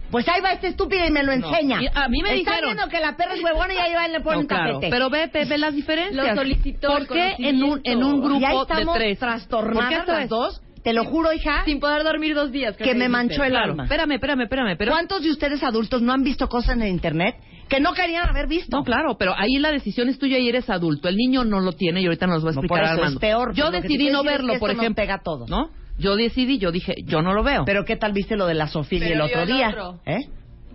S4: Pues ahí va esta estúpida y me lo
S2: No.
S4: enseña.
S2: Y a mí me
S4: Está
S2: dijeron-
S4: viendo que la perra es huevona y ahí va y le pone
S2: No,
S4: un
S2: claro.
S4: tapete.
S2: Pero ve, ve, ve las diferencias.
S3: Lo solicitó
S2: ¿Por qué en un, en un grupo
S4: y ahí
S2: de
S4: estamos
S2: tres? ¿Por qué
S4: trastornadas las dos. Te lo juro, hija,
S3: Sin poder dormir dos días. creo
S4: que me manchó el
S2: Claro.
S4: alma.
S2: Espérame, espérame, espérame. Pero...
S4: ¿Cuántos de ustedes adultos no han visto cosas en el internet que no querían haber visto?
S2: No, claro, pero ahí la decisión es tuya y eres adulto. El niño no lo tiene y ahorita nos va a
S4: No,
S2: explicar
S4: por eso es peor,
S2: Yo
S4: lo que
S2: decidí no
S4: decir es
S2: verlo,
S4: que
S2: por
S4: esto nos
S2: ejemplo.
S4: pega a todos.
S2: ¿No? Yo decidí, yo dije, yo no lo veo.
S4: Pero ¿qué tal viste lo de la Sofía el otro día?
S3: otro.
S4: ¿Eh?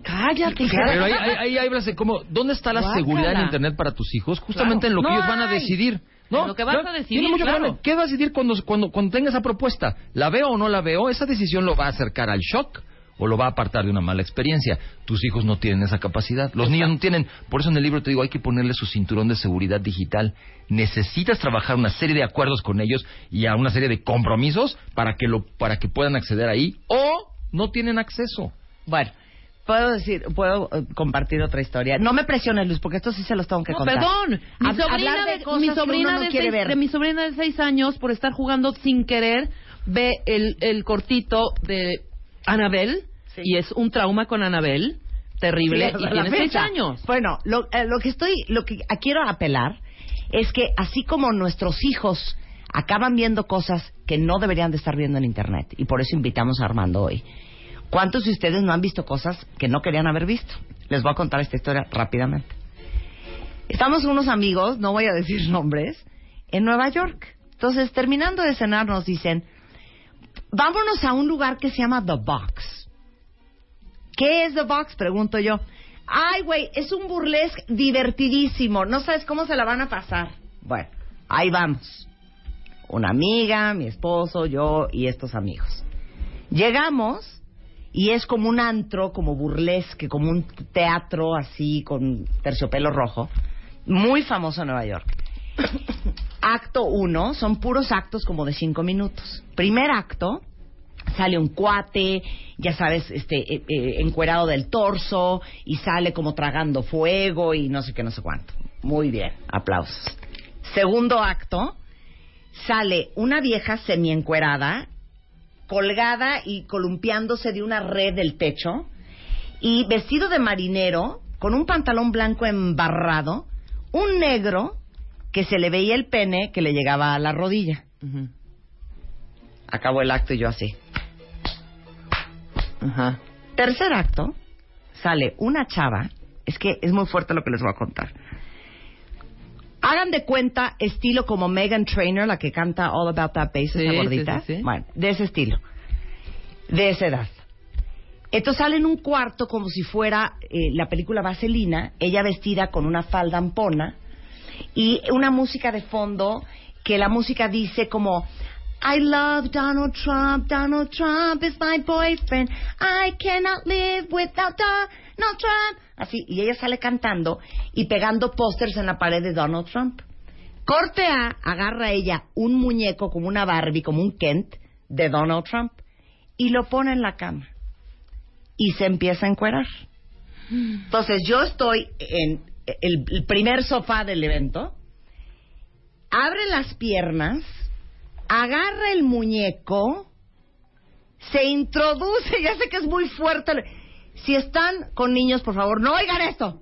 S2: Cállate,
S12: Pero ahí, ahí, ahí hablas de cómo, ¿dónde está la
S2: Guácala.
S12: seguridad en Internet para tus hijos? Justamente
S2: Claro.
S12: en lo que
S2: No
S12: ellos van a
S2: hay.
S12: decidir. ¿no?
S2: En lo que vas
S12: No,
S2: a decidir,
S12: mucho
S2: claro.
S12: ¿Qué vas a decidir cuando, cuando, cuando tenga esa propuesta? ¿La veo o no la veo? Esa decisión lo va a acercar al shock o lo va a apartar de una mala experiencia. Tus hijos no tienen esa capacidad. Los niños no tienen. Por eso en el libro te digo, hay que ponerle su cinturón de seguridad digital. Necesitas trabajar una serie de acuerdos con ellos y a una serie de compromisos para que, lo, para que puedan acceder ahí o no tienen acceso.
S4: Bueno, Puedo decir, puedo eh, compartir otra historia. No me presiones, Luz, porque esto sí se los tengo que
S2: No,
S4: contar.
S2: perdón, mi
S4: Hab-
S2: sobrina,
S4: hablar de
S2: de, mi sobrina
S4: no
S2: seis, de mi sobrina de seis años, por estar jugando sin querer, ve el, el cortito de Anabel y es un trauma con Anabel terrible
S4: Sí,
S2: y tiene seis años.
S4: Bueno, lo, eh, lo que estoy, lo que quiero apelar es que así como nuestros hijos acaban viendo cosas que no deberían de estar viendo en internet y por eso invitamos a Armando hoy. ¿Cuántos de ustedes no han visto cosas que no querían haber visto? Les voy a contar esta historia rápidamente. Estamos unos amigos, no voy a decir nombres, en Nueva York. Entonces, terminando de cenar, nos dicen, vámonos a un lugar que se llama The Box. ¿Qué es The Box? Pregunto yo. Ay, güey, es un burlesque divertidísimo. No sabes cómo se la van a pasar. Bueno, ahí vamos. Una amiga, mi esposo, yo y estos amigos. Llegamos y es como un antro, como burlesque, como un teatro así con terciopelo rojo. Muy famoso en Nueva York. Acto uno, son puros actos como de cinco minutos. Primer acto, sale un cuate, ya sabes, este, eh, eh, encuerado del torso y sale como tragando fuego y no sé qué, no sé cuánto. Muy bien, aplausos. Segundo acto, sale una vieja semiencuerada, colgada y columpiándose de una red del techo y vestido de marinero, con un pantalón blanco embarrado, un negro que se le veía el pene que le llegaba a la rodilla. Acabó el acto y yo así. Tercer acto, sale una chava, es que es muy fuerte lo que les voy a contar. Hagan de cuenta estilo como Megan Trainor, la que canta All About That Bass,
S2: Sí,
S4: esa gordita.
S2: sí, sí.
S4: Bueno, de ese estilo. De esa edad. Entonces sale en un cuarto como si fuera eh, la película Vaselina, ella vestida con una falda ampona y una música de fondo que la música dice como I love Donald Trump, Donald Trump is my boyfriend, I cannot live without Donald Trump. Así, y ella sale cantando y pegando pósters en la pared de Donald Trump. Corte A, agarra ella un muñeco como una Barbie, como un Kent de Donald Trump y lo pone en la cama y se empieza a encuerar. Entonces yo estoy en el, el primer sofá del evento, abre las piernas, agarra el muñeco, se introduce, ya sé que es muy fuerte. Si están con niños, por favor, no oigan esto.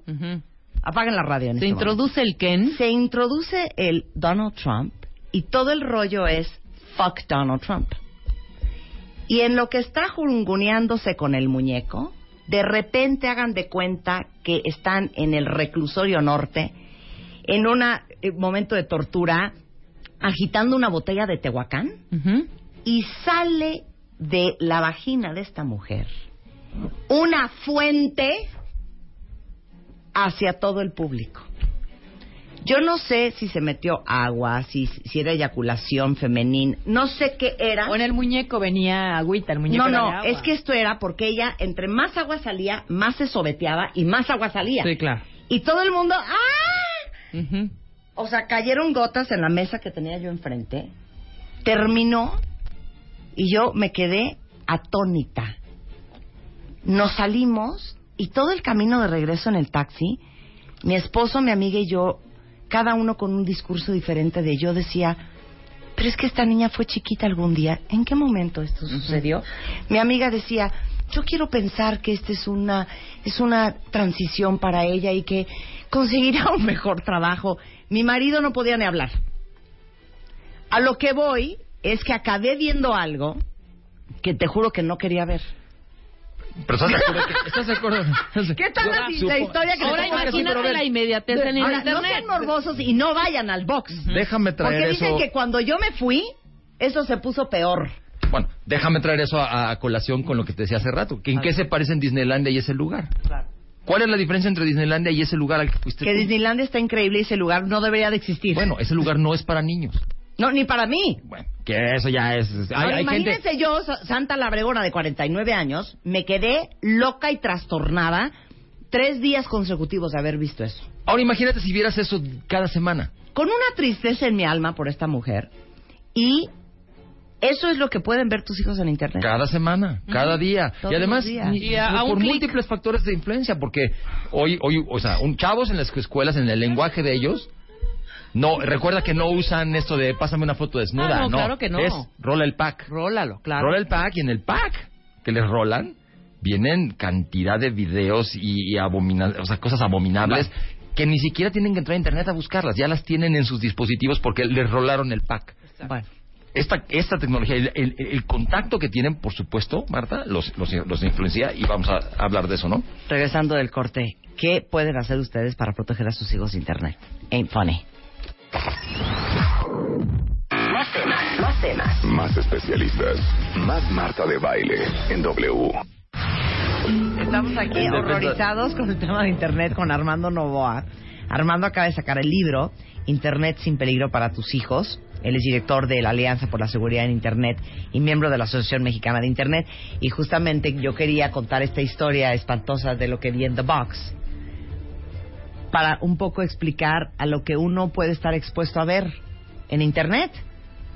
S4: Apaguen la radio. en
S2: Se
S4: este
S2: introduce el Ken.
S4: Se introduce el Donald Trump y todo el rollo es fuck Donald Trump. Y en lo que está jurunguneándose con el muñeco, de repente hagan de cuenta que están en el reclusorio norte, en un momento de tortura, agitando una botella de Tehuacán, y sale de la vagina de esta mujer una fuente hacia todo el público. Yo no sé si se metió agua, si, si era eyaculación femenina, no sé qué era.
S13: O en el muñeco venía agüita, el muñeco
S4: No,
S13: era de
S4: no,
S13: agua.
S4: es que esto era porque ella, entre más agua salía, más se sobeteaba y más agua salía.
S2: Sí, claro.
S4: Y todo el mundo, ¡ah! O sea, cayeron gotas en la mesa que tenía yo enfrente. Terminó y yo me quedé atónita. Nos salimos y todo el camino de regreso en el taxi, mi esposo, mi amiga y yo, cada uno con un discurso diferente de yo decía, pero es que esta niña fue chiquita algún día. ¿En qué momento esto sucedió? Mi amiga decía, yo quiero pensar que esta es una, es una transición para ella y que conseguirá un mejor trabajo. Mi marido no podía ni hablar. A lo que voy es que acabé viendo algo que te juro que no quería ver.
S12: Pero estás de acuerdo que- ¿Estás de acuerdo?
S4: ¿Qué tal la, la historia que
S2: Ahora imagínate la inmediatez en el
S4: Ahora,
S2: internet.
S4: No sean morbosos y no vayan al box.
S12: Déjame traer
S4: Porque dicen
S12: eso.
S4: que cuando yo me fui, eso se puso peor.
S12: Bueno, déjame traer eso a, a colación con lo que te decía hace rato. que ¿En qué se parecen Disneylandia y ese lugar? ¿Cuál es la diferencia entre Disneylandia y ese lugar al que fuiste
S4: Que
S12: tú?
S4: Disneylandia está increíble y ese lugar no debería de existir.
S12: Bueno, ese lugar no es para niños.
S4: No, ni para mí.
S12: Que eso ya es... Hay,
S4: Ahora,
S12: hay gente...
S4: imagínense yo, Sa- Santa Labregona de 49 años, me quedé loca y trastornada tres días consecutivos de haber visto eso.
S12: Ahora imagínate si vieras eso cada semana.
S4: Con una tristeza en mi alma por esta mujer y Eso es lo que pueden ver tus hijos en internet.
S12: Cada semana, cada día.
S4: Todos
S12: y además,
S4: días.
S2: Y a- a
S12: por
S2: clic.
S12: múltiples factores de influencia, porque hoy, hoy, o sea, un chavos en las escuelas, en el lenguaje de ellos, no, recuerda que no usan esto de pásame una foto desnuda,
S2: Ah, no,
S12: no,
S2: claro que no.
S12: Es rola el pack.
S2: Rólalo, claro.
S12: Rola el pack y en el pack que les rolan vienen cantidad de videos y, y abomina- o sea, cosas abominables que ni siquiera tienen que entrar a internet a buscarlas, ya las tienen en sus dispositivos porque les rolaron el pack.
S4: Bueno,
S12: Esta, esta tecnología, el, el- el contacto que tienen, por supuesto, Marta, los, los, los influencia y vamos a hablar de eso, ¿no?
S4: regresando del corte, ¿qué pueden hacer ustedes para proteger a sus hijos de internet? Ain't funny.
S14: Más temas, más temas.
S6: Más especialistas. Más Marta de Baile en W.
S4: Estamos aquí horrorizados con el tema de Internet con Armando Novoa. Armando acaba de sacar el libro Internet sin peligro para tus hijos. Él es director de la Alianza por la Seguridad en Internet y miembro de la Asociación Mexicana de Internet. Y justamente yo quería contar esta historia espantosa de lo que vi en The Box para un poco explicar a lo que uno puede estar expuesto a ver en Internet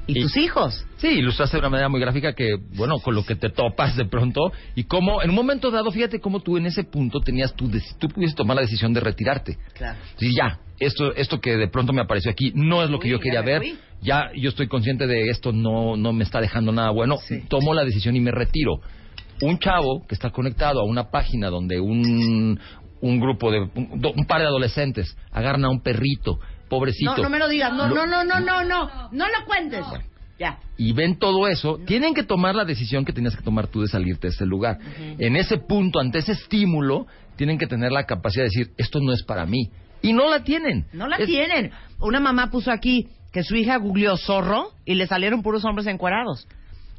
S4: y,
S12: Y-
S4: tus hijos.
S12: Sí, ilustraste de una manera muy gráfica que, bueno, con lo que te topas de pronto y cómo, en un momento dado, fíjate cómo tú en ese punto tenías tu, tú pudiste tomar la decisión de retirarte.
S4: Claro.
S12: Sí, ya, esto, esto que de pronto me apareció aquí no es lo que
S4: Uy,
S12: yo quería ver.
S4: fui.
S12: Ya yo estoy consciente de esto, no, no me está dejando nada bueno. Tomo la decisión y me retiro. Un chavo que está conectado a una página donde un, un grupo de, un, par de adolescentes agarran a un perrito, pobrecito.
S4: No, no me lo digas. No, no, no, no, no, no. No lo cuentes. Ya.
S12: y ven todo eso, tienen que tomar la decisión que tenías que tomar tú de salirte de ese lugar. En ese punto, ante ese estímulo, tienen que tener la capacidad de decir, esto no es para mí. Y no la tienen.
S4: No la
S12: Es-
S4: tienen. Una mamá puso aquí que su hija googleó zorro y le salieron puros hombres encuerados.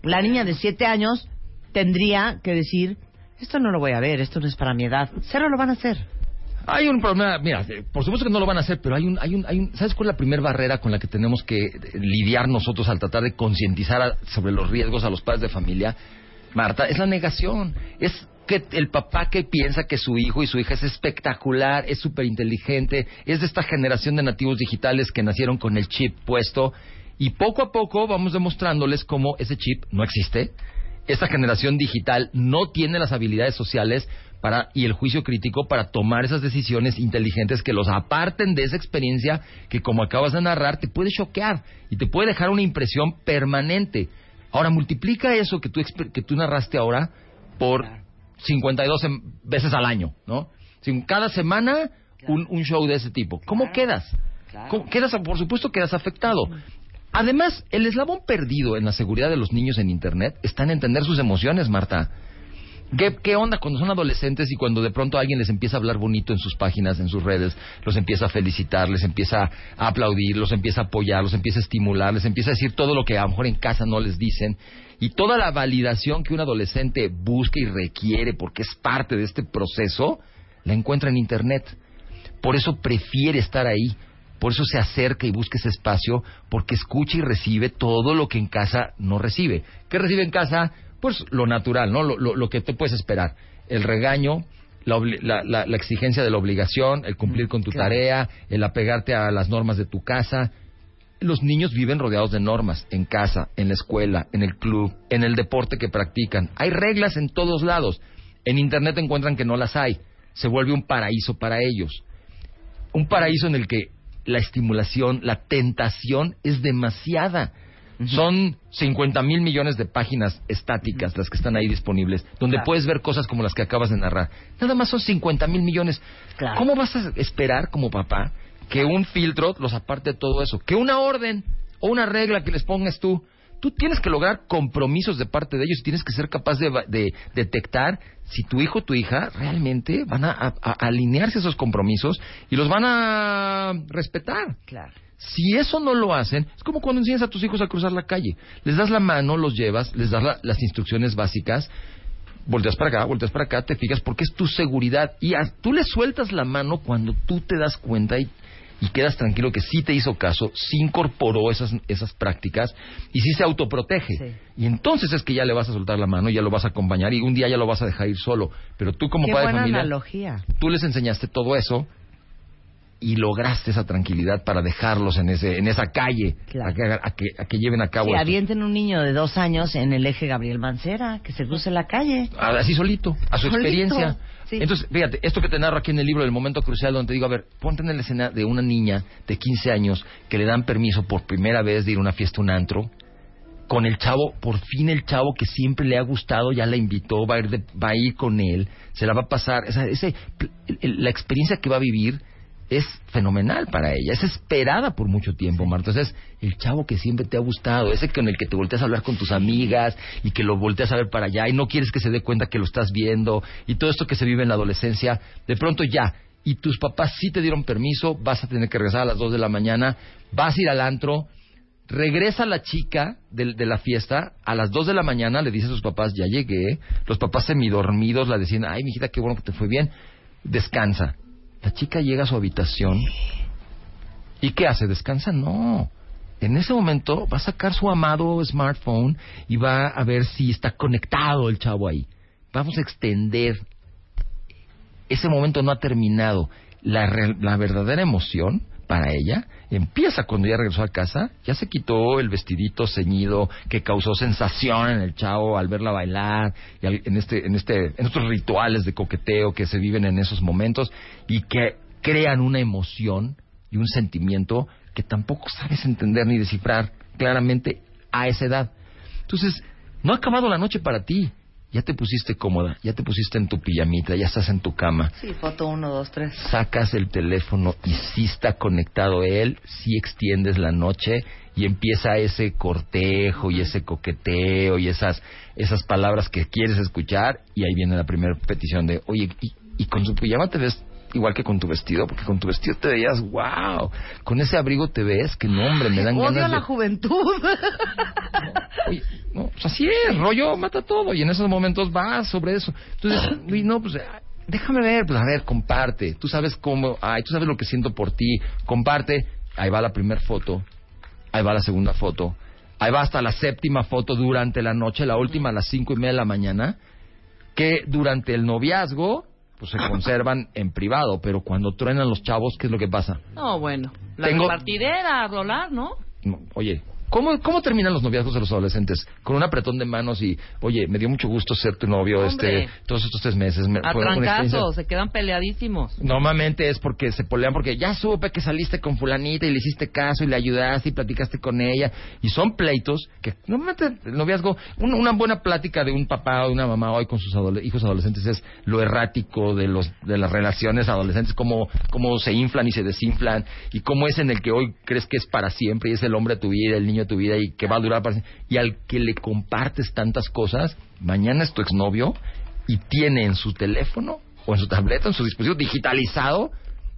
S4: La niña de siete años tendría que decir, esto no lo voy a ver, esto no es para mi edad. Cero lo van a hacer.
S12: Hay un problema, mira, eh, por supuesto que no lo van a hacer, pero hay un, hay un, hay un, ¿sabes cuál es la primera barrera con la que tenemos que eh, lidiar nosotros al tratar de concientizar sobre los riesgos a los padres de familia? Marta, es la negación. Es que el papá que piensa que su hijo y su hija es espectacular, es súper inteligente, es de esta generación de nativos digitales que nacieron con el chip puesto y poco a poco vamos demostrándoles cómo ese chip no existe, esta generación digital no tiene las habilidades sociales para y el juicio crítico para tomar esas decisiones inteligentes que los aparten de esa experiencia que como acabas de narrar te puede choquear y te puede dejar una impresión permanente. Ahora multiplica eso que tú que tú narraste ahora por 52 em- veces al año, ¿no? Cada semana un, un show de ese tipo. ¿Cómo quedas? ¿Cómo quedas? Por supuesto quedas afectado. Además, el eslabón perdido en la seguridad de los niños en Internet está en entender sus emociones, Marta. ¿Qué, ¿Qué onda cuando son adolescentes y cuando de pronto alguien les empieza a hablar bonito en sus páginas, en sus redes, los empieza a felicitar, les empieza a aplaudir, los empieza a apoyar, los empieza a estimular, les empieza a decir todo lo que a lo mejor en casa no les dicen? Y toda la validación que un adolescente busca y requiere porque es parte de este proceso, la encuentra en Internet. Por eso prefiere estar ahí. Por eso se acerca y busca ese espacio, porque escucha y recibe todo lo que en casa no recibe. ¿Qué recibe en casa? Pues lo natural, ¿no? Lo, lo- lo que te puedes esperar. El regaño, la, exigencia de la obligación, el cumplir con tu
S4: claro.
S12: tarea, el apegarte a las normas de tu casa. Los niños viven rodeados de normas, en casa, en la escuela, en el club, en el deporte que practican. Hay reglas en todos lados. En Internet encuentran que no las hay. Se vuelve un paraíso para ellos un paraíso en el que la estimulación, la tentación es demasiada. Son 50 mil millones de páginas estáticas las que están ahí disponibles, donde
S4: Claro.
S12: puedes ver cosas como las que acabas de narrar. Nada más son 50 mil millones.
S4: Claro.
S12: ¿Cómo vas a esperar como papá que un filtro los aparte de todo eso? Que una orden o una regla que les pongas tú. Tú tienes que lograr compromisos de parte de ellos y tienes que ser capaz de, de detectar si tu hijo o tu hija realmente van a, a- a alinearse a esos compromisos y los van a respetar.
S4: Claro.
S12: Si eso no lo hacen, es como cuando enseñas a tus hijos a cruzar la calle. Les das la mano, los llevas, les das la- las instrucciones básicas, volteas para acá, volteas para acá, te fijas porque es tu seguridad. Y a- tú le sueltas la mano cuando tú te das cuenta y, y quedas tranquilo que sí te hizo caso, sí incorporó esas, esas prácticas y sí se autoprotege. Y entonces es que ya le vas a soltar la mano, ya lo vas a acompañar y un día ya lo vas a dejar ir solo. Pero tú como
S4: Qué
S12: padre de familia,
S4: analogía.
S12: tú les enseñaste todo eso y lograste esa tranquilidad para dejarlos en ese en esa calle a, que, a que, a que lleven a cabo
S4: Sí,
S12: esto.
S4: avienten un niño de dos años en el eje Gabriel Mancera, que se cruce la calle.
S12: Así solito, a su
S4: Solito,
S12: experiencia. Entonces, fíjate, esto que te narro aquí en el libro, el momento crucial, donde te digo, a ver, ponte en la escena de una niña de 15 años que le dan permiso por primera vez de ir a una fiesta, un antro, con el chavo, por fin el chavo que siempre le ha gustado, ya la invitó, va a ir, de- va a ir con él, se la va a pasar, esa, ese, la experiencia que va a vivir es fenomenal para ella, es esperada por mucho tiempo, Marta. Entonces, el chavo que siempre te ha gustado, ese con el que te volteas a hablar con tus amigas y que lo volteas a ver para allá y no quieres que se dé cuenta que lo estás viendo y todo esto que se vive en la adolescencia, de pronto ya, y tus papás sí te dieron permiso, vas a tener que regresar a las 2 de la mañana, vas a ir al antro, regresa la chica de, de la fiesta a las 2 de la mañana, le dice a sus papás, ya llegué, los papás semidormidos la decían, ay, mijita, qué bueno que te fue bien, descansa. La chica llega a su habitación y ¿qué hace? ¿Descansa? No. En ese momento va a sacar su amado smartphone y va a ver si está conectado el chavo ahí. Vamos a extender. Ese momento no ha terminado. La, re- la verdadera emoción para ella empieza cuando ella regresó a casa, ya se quitó el vestidito ceñido que causó sensación en el chavo al verla bailar y al- en este en este en estos rituales de coqueteo que se viven en esos momentos y que crean una emoción y un sentimiento que tampoco sabes entender ni descifrar claramente a esa edad. Entonces, no ha acabado la noche para ti. Ya te pusiste cómoda, ya te pusiste en tu pijamita, ya estás en tu cama
S4: Sí, foto uno, dos, tres.
S12: sacas el teléfono y si está conectado él, si extiendes la noche y empieza ese cortejo y ese coqueteo y esas esas palabras que quieres escuchar y ahí viene la primera petición de, oye, y, y con tu pijama te ves igual que con tu vestido, porque con tu vestido te veías, wow, con ese abrigo te ves, que no, hombre, me dan
S4: Odio
S12: ganas
S4: la
S12: de...
S4: juventud.
S12: Oye, no, pues así es, rollo mata todo y en esos momentos vas sobre eso. Entonces, uy, no, pues ah, déjame ver, pues a ver, comparte. Tú sabes cómo, ay, tú sabes lo que siento por ti, comparte. Ahí va la primera foto, ahí va la segunda foto, ahí va hasta la séptima foto durante la noche, la última a las cinco y media de la mañana, que durante el noviazgo pues se conservan en privado, pero cuando truenan los chavos, ¿qué es lo que pasa?
S2: No, bueno. La
S12: Tengo-
S2: partidera a rolar, ¿no?
S12: No, Oye, ¿cómo, ¿cómo terminan los noviazgos de los adolescentes? Con un apretón de manos y, oye, me dio mucho gusto ser tu novio
S2: Hombre.
S12: este todos estos tres meses. Me,
S2: A
S12: fue una experiencia-
S2: trancazos, se quedan peleadísimos.
S12: Normalmente es porque se polean porque ya supe que saliste con fulanita y le hiciste caso y le ayudaste y platicaste con ella y son pleitos que normalmente el noviazgo un- una buena plática de un papá o de una mamá hoy con sus adole- hijos adolescentes es lo errático de los de las relaciones adolescentes cómo cómo se inflan y se desinflan y cómo es en el que hoy crees que es para siempre y es el hombre de tu vida el niño de tu vida y que va a durar para siempre y al que le compartes tantas cosas mañana es tu exnovio y tiene en su teléfono o en su tableta, en su dispositivo digitalizado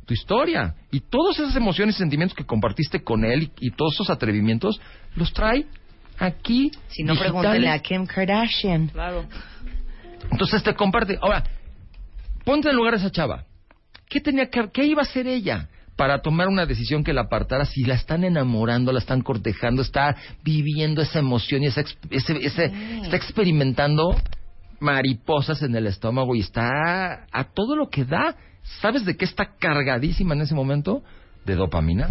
S12: tu historia. Y todas esas emociones y sentimientos que compartiste con él y, y todos esos atrevimientos los trae aquí.
S4: Si no,
S12: digitales.
S4: pregúntele a Kim Kardashian.
S2: Claro.
S12: Entonces te comparte. Ahora, ponte en lugar de esa chava. ¿Qué tenía que, qué iba a hacer ella para tomar una decisión que la apartara si la están enamorando, la están cortejando, está viviendo esa emoción y esa, ese, ese- está experimentando mariposas en el estómago y está a todo lo que da. ¿Sabes de qué está cargadísima en ese momento? De dopamina.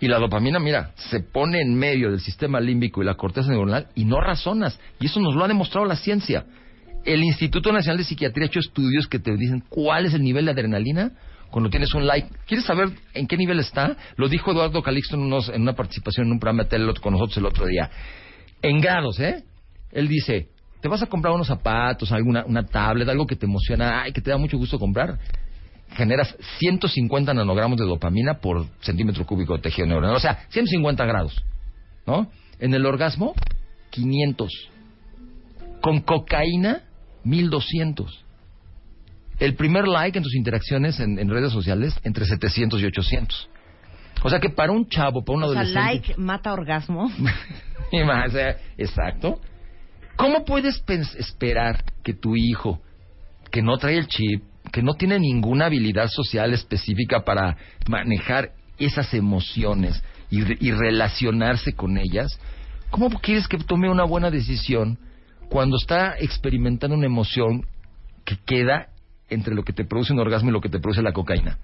S12: Y la dopamina, mira, se pone en medio del sistema límbico y la corteza neuronal y no razonas. Y eso nos lo ha demostrado la ciencia. El Instituto Nacional de Psiquiatría ha hecho estudios que te dicen cuál es el nivel de adrenalina cuando tienes un like. ¿Quieres saber en qué nivel está? Lo dijo Eduardo Calixto en, unos- en una participación en un programa de tele con nosotros el otro día. En grados, ¿eh? Él dice, te vas a comprar unos zapatos, alguna una tablet, algo que te emociona, ay, que te da mucho gusto comprar. Generas 150 nanogramos de dopamina por centímetro cúbico de tejido neuronal. O sea, 150 grados, ¿no? En el orgasmo, 500. Con cocaína, 1200. El primer like en tus interacciones en, en redes sociales, entre 700 y 800. O sea que para un chavo, para un
S4: O sea,
S12: adolescente...
S4: like mata orgasmo.
S12: Y más, o sea, exacto. ¿Cómo puedes esperar que tu hijo, que no trae el chip, que no tiene ninguna habilidad social específica para manejar esas emociones y, re- y relacionarse con ellas, ¿cómo quieres que tome una buena decisión cuando está experimentando una emoción que queda entre lo que te produce un orgasmo y lo que te produce la cocaína?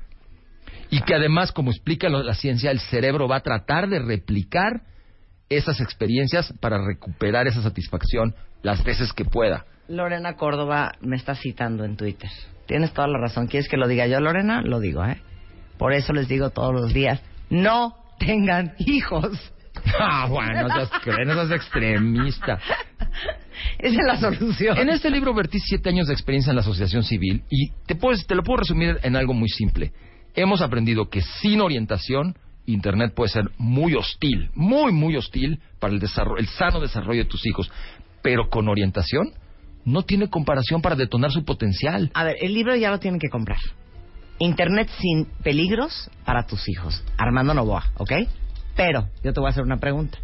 S12: Y que además, como explica la ciencia, el cerebro va a tratar de replicar esas experiencias para recuperar esa satisfacción las veces que pueda.
S4: Lorena Córdoba me está citando en Twitter. Tienes toda la razón. ¿Quieres que lo diga yo, Lorena? Lo digo, ¿eh? Por eso les digo todos los días, no tengan hijos.
S12: Ah, bueno, no seas, no seas extremista.
S4: Esa es la solución.
S12: En este libro vertí siete años de experiencia en la asociación civil y te, puedes, te lo puedo resumir en algo muy simple. Hemos aprendido que sin orientación, Internet puede ser muy hostil, muy, muy hostil para el, desarrollo, el sano desarrollo de tus hijos. Pero con orientación, no tiene comparación para detonar su potencial.
S4: A ver, el libro ya lo tienen que comprar. Internet sin peligros para tus hijos. Armando Novoa, ¿ok? Pero yo te voy a hacer una pregunta.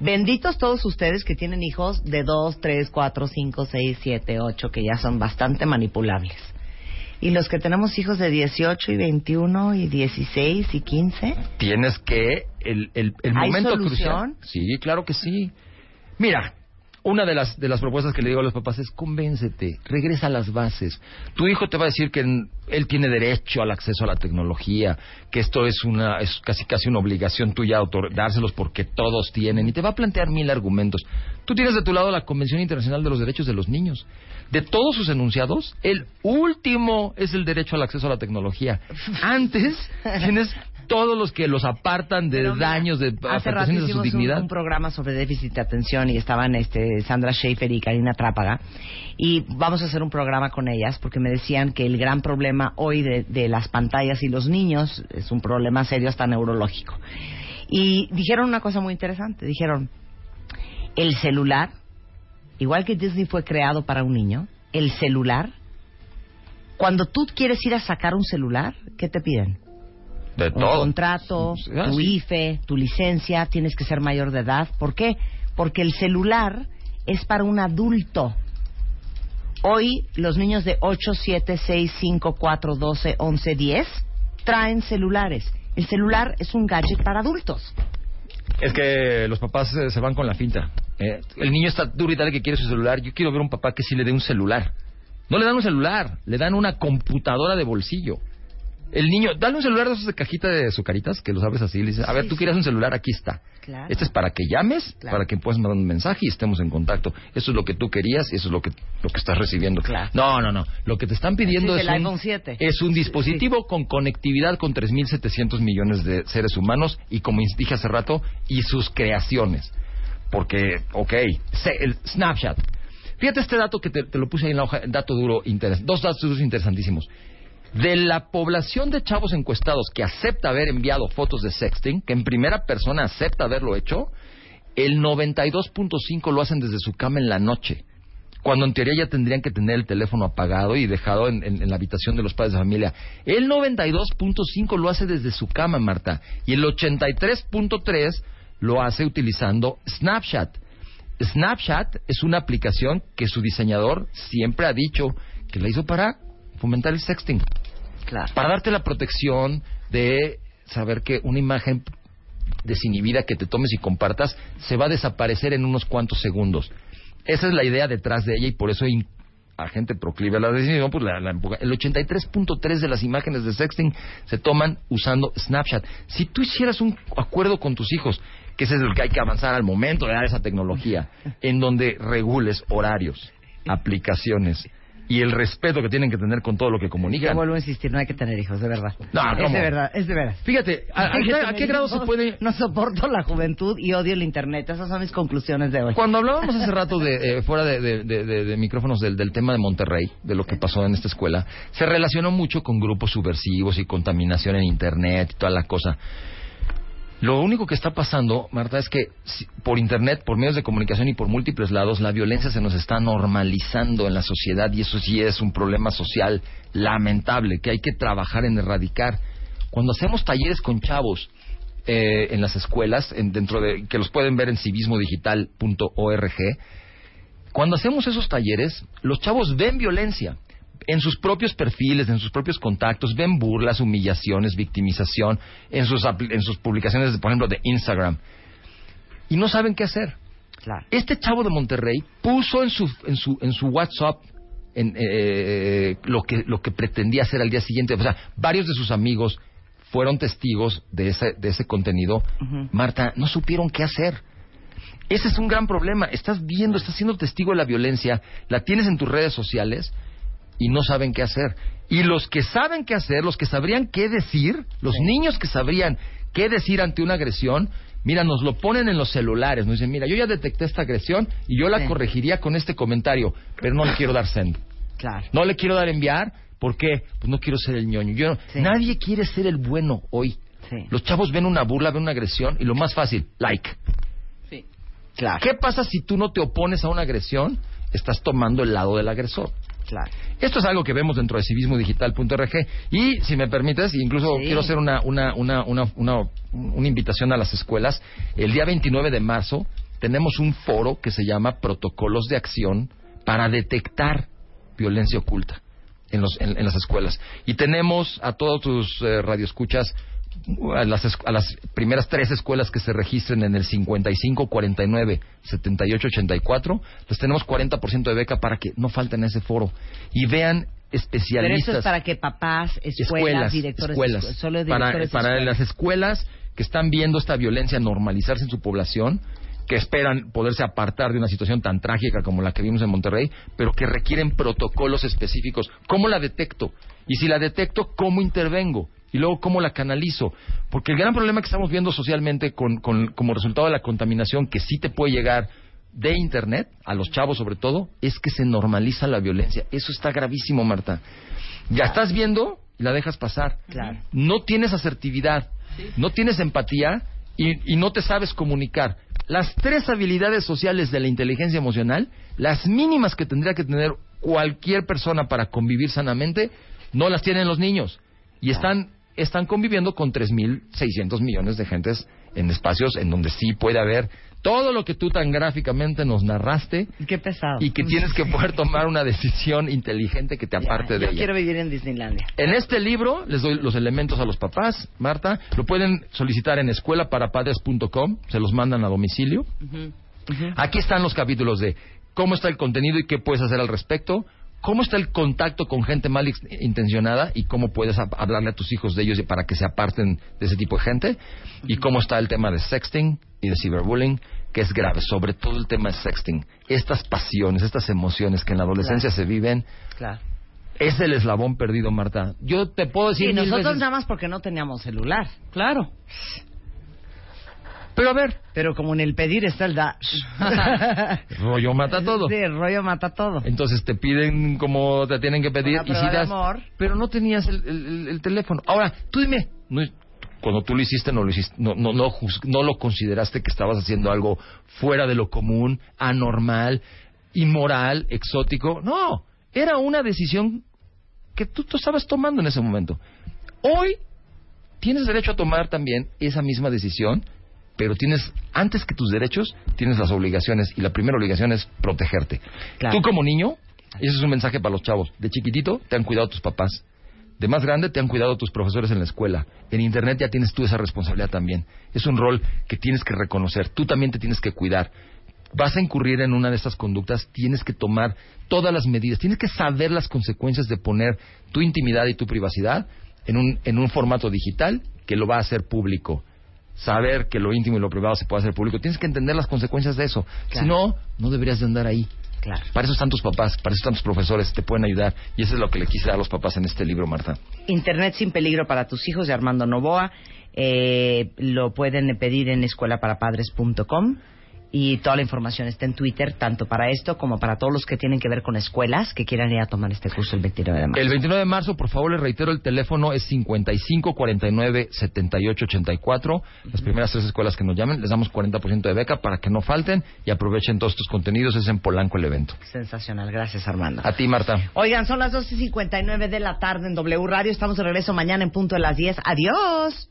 S4: Benditos todos ustedes que tienen hijos de 2, 3, 4, 5, 6, 7, 8, que ya son bastante manipulables. Y los que tenemos hijos de 18 y 21 y 16 y 15.
S12: Tienes que el, el, el
S4: ¿Hay
S12: momento
S4: solución?
S12: crucial. Sí, claro que sí. Mira, una de las de las propuestas que le digo a los papás es convéncete, regresa a las bases. Tu hijo te va a decir que él tiene derecho al acceso a la tecnología, que esto es una es casi casi una obligación tuya dárselos porque todos tienen y te va a plantear mil argumentos. Tú tienes de tu lado la Convención Internacional de los Derechos de los Niños. De todos sus enunciados, el último es el derecho al acceso a la tecnología. Antes tienes todos los que los apartan de
S4: Pero
S12: daños, de
S4: Hace rato
S12: afectaciones a su
S4: hicimos un,
S12: dignidad.
S4: un programa sobre déficit de atención y estaban este, Sandra Schaefer y Karina Trápaga. Y vamos a hacer un programa con ellas porque me decían que el gran problema hoy de, de las pantallas y los niños es un problema serio hasta neurológico. Y dijeron una cosa muy interesante. Dijeron, el celular, igual que Disney fue creado para un niño, el celular, cuando tú quieres ir a sacar un celular, ¿qué te piden?
S12: De
S4: un
S12: todo.
S4: contrato,
S12: Ah,
S4: tu. IFE, tu licencia, tienes que ser mayor de edad. ¿Por qué? Porque el celular es para un adulto. Hoy los niños de 8, 7, 6, 5, 4, 12, 11, 10 traen celulares. El celular es un gadget para adultos.
S12: Es que los papás eh, se van con la finta. Eh, el niño está duro y dale que quiere su celular. Yo quiero ver un papá que sí le dé un celular. No le dan un celular, le dan una computadora de bolsillo. El niño, dale un celular de esos de cajita de azucaritas que los abres así y le dices, a ver, tú quieres un celular, aquí está.
S4: Claro.
S12: Este es para que llames,
S4: Claro.
S12: para que puedas mandar un mensaje y estemos en contacto. Eso es lo que tú querías y eso es lo que, lo que estás recibiendo. No, no, no. Lo que te están pidiendo es,
S4: el
S12: un,
S4: iPhone 7.
S12: es un dispositivo con conectividad con 3.700 millones de seres humanos y, como dije hace rato, y sus creaciones. Porque, ok, se- el Snapchat. Fíjate este dato que te, te lo puse ahí en la hoja, dato duro, dos datos duros interesantísimos. De la población de chavos encuestados que acepta haber enviado fotos de sexting, que en primera persona acepta haberlo hecho, el 92.5 lo hacen desde su cama en la noche. Cuando en teoría ya tendrían que tener el teléfono apagado y dejado en, la habitación de los padres de familia. El 92.5 lo hace desde su cama, Marta. Y el 83.3 lo hace utilizando Snapchat. Snapchat es una aplicación que su diseñador siempre ha dicho que la hizo para fomentar el sexting. Para darte la protección de saber que una imagen desinhibida que te tomes y compartas se va a desaparecer en unos cuantos segundos. Esa es la idea detrás de ella y por eso a gente proclive a la decisión, pues la, la el 83.3 de las imágenes de sexting se toman usando Snapchat. Si tú hicieras un acuerdo con tus hijos, que ese es el que hay que avanzar al momento de dar esa tecnología, en donde regules horarios, aplicaciones y el respeto que tienen que tener con todo lo que
S4: Yo
S12: comunican.
S4: vuelvo a insistir, no hay que tener hijos, de verdad.
S12: No,
S4: es
S12: ¿cómo?
S4: de verdad, es de verdad.
S12: Fíjate, ¿a, qué- a
S4: tener
S12: qué grado se puede...?
S4: No soporto la juventud y odio el internet. Esas son mis conclusiones de hoy.
S12: Cuando hablábamos hace rato de eh, fuera de, de- de- de- de micrófonos del, del tema de Monterrey, de lo que pasó en esta escuela, se relacionó mucho con grupos subversivos y contaminación en Internet y toda la cosa. Lo único que está pasando, Marta, es que por Internet, por medios de comunicación y por múltiples lados, la violencia se nos está normalizando en la sociedad y eso sí es un problema social lamentable que hay que trabajar en erradicar. Cuando hacemos talleres con chavos eh, en las escuelas, en- dentro de que los pueden ver en civismodigital.org, cuando hacemos esos talleres, los chavos ven violencia en sus propios perfiles, en sus propios contactos, ven burlas, humillaciones, victimización, en sus, en sus publicaciones, por ejemplo, de Instagram. Y no saben qué hacer.
S4: Claro.
S12: Este chavo de Monterrey puso en su, en su, en su WhatsApp en, eh, lo, que, lo que pretendía hacer al día siguiente. O sea, varios de sus amigos fueron testigos de ese, de ese contenido, Marta, no supieron qué hacer. Ese es un gran problema. Estás viendo, estás siendo testigo de la violencia, la tienes en tus redes sociales y no saben qué hacer. Y los que saben qué hacer, los que sabrían qué decir, los niños que sabrían qué decir ante una agresión, mira, nos lo ponen en los celulares. Nos dicen, mira, yo ya detecté esta agresión y yo la corregiría con este comentario, pero no le quiero dar send.
S4: Claro.
S12: No le quiero dar enviar, ¿por qué? Pues no quiero ser el ñoño. Yo, Nadie quiere ser el bueno hoy. Los chavos ven una burla, ven una agresión y lo más fácil, like.
S2: Sí.
S4: Claro.
S12: ¿Qué pasa si tú no te opones a una agresión? Estás tomando el lado del agresor.
S4: Claro.
S12: Esto es algo que vemos dentro de civismodigital.org y, si me permites, incluso
S4: Sí.
S12: quiero hacer una, una, una, una, una, una invitación a las escuelas. El día 29 de marzo tenemos un foro que se llama Protocolos de Acción para detectar violencia oculta en, los, en, en las escuelas. Y tenemos a todos tus eh, radioescuchas a las, a las primeras tres escuelas que se registren en el 55 49 78 84 les tenemos 40% de beca para que no falten ese foro y vean
S4: Pero
S12: especialistas
S4: eso es para que papás, escuelas, directores, de
S12: escuelas.
S4: escu- solo
S12: para,
S4: directores
S12: para
S4: escuelas.
S12: las escuelas que están viendo esta violencia normalizarse en su población, que esperan poderse apartar de una situación tan trágica como la que vimos en Monterrey, pero que requieren protocolos específicos. ¿Cómo la detecto? Y si la detecto, ¿cómo intervengo? Y luego, ¿cómo la canalizo? Porque el gran problema que estamos viendo socialmente con, con- como resultado de la contaminación que sí te puede llegar de Internet, a los chavos sobre todo, es que se normaliza la violencia. Eso está gravísimo, Marta. Ya estás viendo y la dejas pasar.
S4: Claro.
S12: No tienes asertividad, no tienes empatía y, y no te sabes comunicar. Las tres habilidades sociales de la inteligencia emocional, las mínimas que tendría que tener cualquier persona para convivir sanamente, no las tienen los niños. Y están, están conviviendo con 3.600 millones de gentes en espacios en donde sí puede haber todo lo que tú tan gráficamente nos narraste
S4: Qué pesado.
S12: y que tienes que poder tomar una decisión inteligente que te aparte de
S4: Yo
S12: ella.
S4: quiero vivir en Disneylandia.
S12: En este libro les doy los elementos a los papás, Marta. Lo pueden solicitar en escuelaparapadres.com, se los mandan a domicilio. Aquí están los capítulos de cómo está el contenido y qué puedes hacer al respecto, cómo está el contacto con gente mal intencionada y cómo puedes hab- hablarle a tus hijos de ellos y para que se aparten de ese tipo de gente, y cómo está el tema de sexting y de ciberbullying, que es grave, sobre todo el tema de sexting. Estas pasiones, estas emociones que en la adolescencia
S4: Claro.
S12: se viven,
S4: Claro.
S12: es el eslabón perdido, Marta. Yo te puedo decir
S4: Sí,
S12: mil
S4: nosotros
S12: veces-
S4: nada más porque no teníamos celular.
S2: Claro.
S12: Pero a ver.
S4: Pero como en el pedir está el da.
S12: rollo mata todo.
S4: Sí, rollo mata todo.
S12: Entonces te piden como te tienen que pedir
S4: Una
S12: y si
S4: de
S12: das,
S4: amor.
S12: pero no tenías el, el- el- el teléfono. Ahora, tú dime, no cuando tú lo hiciste no lo hiciste, no, no, no lo consideraste que estabas haciendo algo fuera de lo común, anormal, inmoral, exótico. No, era una decisión que tú, tú estabas tomando en ese momento. Hoy tienes derecho a tomar también esa misma decisión, pero tienes, antes que tus derechos, tienes las obligaciones. Y la primera obligación es protegerte.
S4: Claro.
S12: Tú como niño, y ese es un mensaje para los chavos, de chiquitito te han cuidado tus papás. De más grande te han cuidado tus profesores en la escuela. En Internet ya tienes tú esa responsabilidad también. Es un rol que tienes que reconocer. Tú también te tienes que cuidar. Vas a incurrir en una de estas conductas, tienes que tomar todas las medidas. Tienes que saber las consecuencias de poner tu intimidad y tu privacidad en un, en un formato digital que lo va a hacer público. Saber que lo íntimo y lo privado se puede hacer público. Tienes que entender las consecuencias de eso.
S4: Claro.
S12: Si no, no deberías de andar ahí.
S4: Claro.
S12: Para eso están tus papás, para eso están tus profesores, te pueden ayudar. Y eso es lo que le quise dar a los papás en este libro, Marta.
S4: Internet sin peligro para tus hijos de Armando Novoa. Eh, lo pueden pedir en escuelaparapadres.com y toda la información está en Twitter, tanto para esto como para todos los que tienen que ver con escuelas que quieran ir a tomar este curso el 29 de marzo.
S12: El 29 de marzo, por favor, les reitero, el teléfono es 55 49 78 84. Las primeras tres escuelas que nos llamen, les damos 40% de beca para que no falten y aprovechen todos estos contenidos. Es en Polanco el evento.
S4: Sensacional, gracias Armando.
S12: A ti, Marta.
S4: Oigan, son las 12.59 de la tarde en W Radio. Estamos de regreso mañana en punto de las 10. Adiós.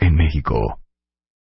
S6: en México.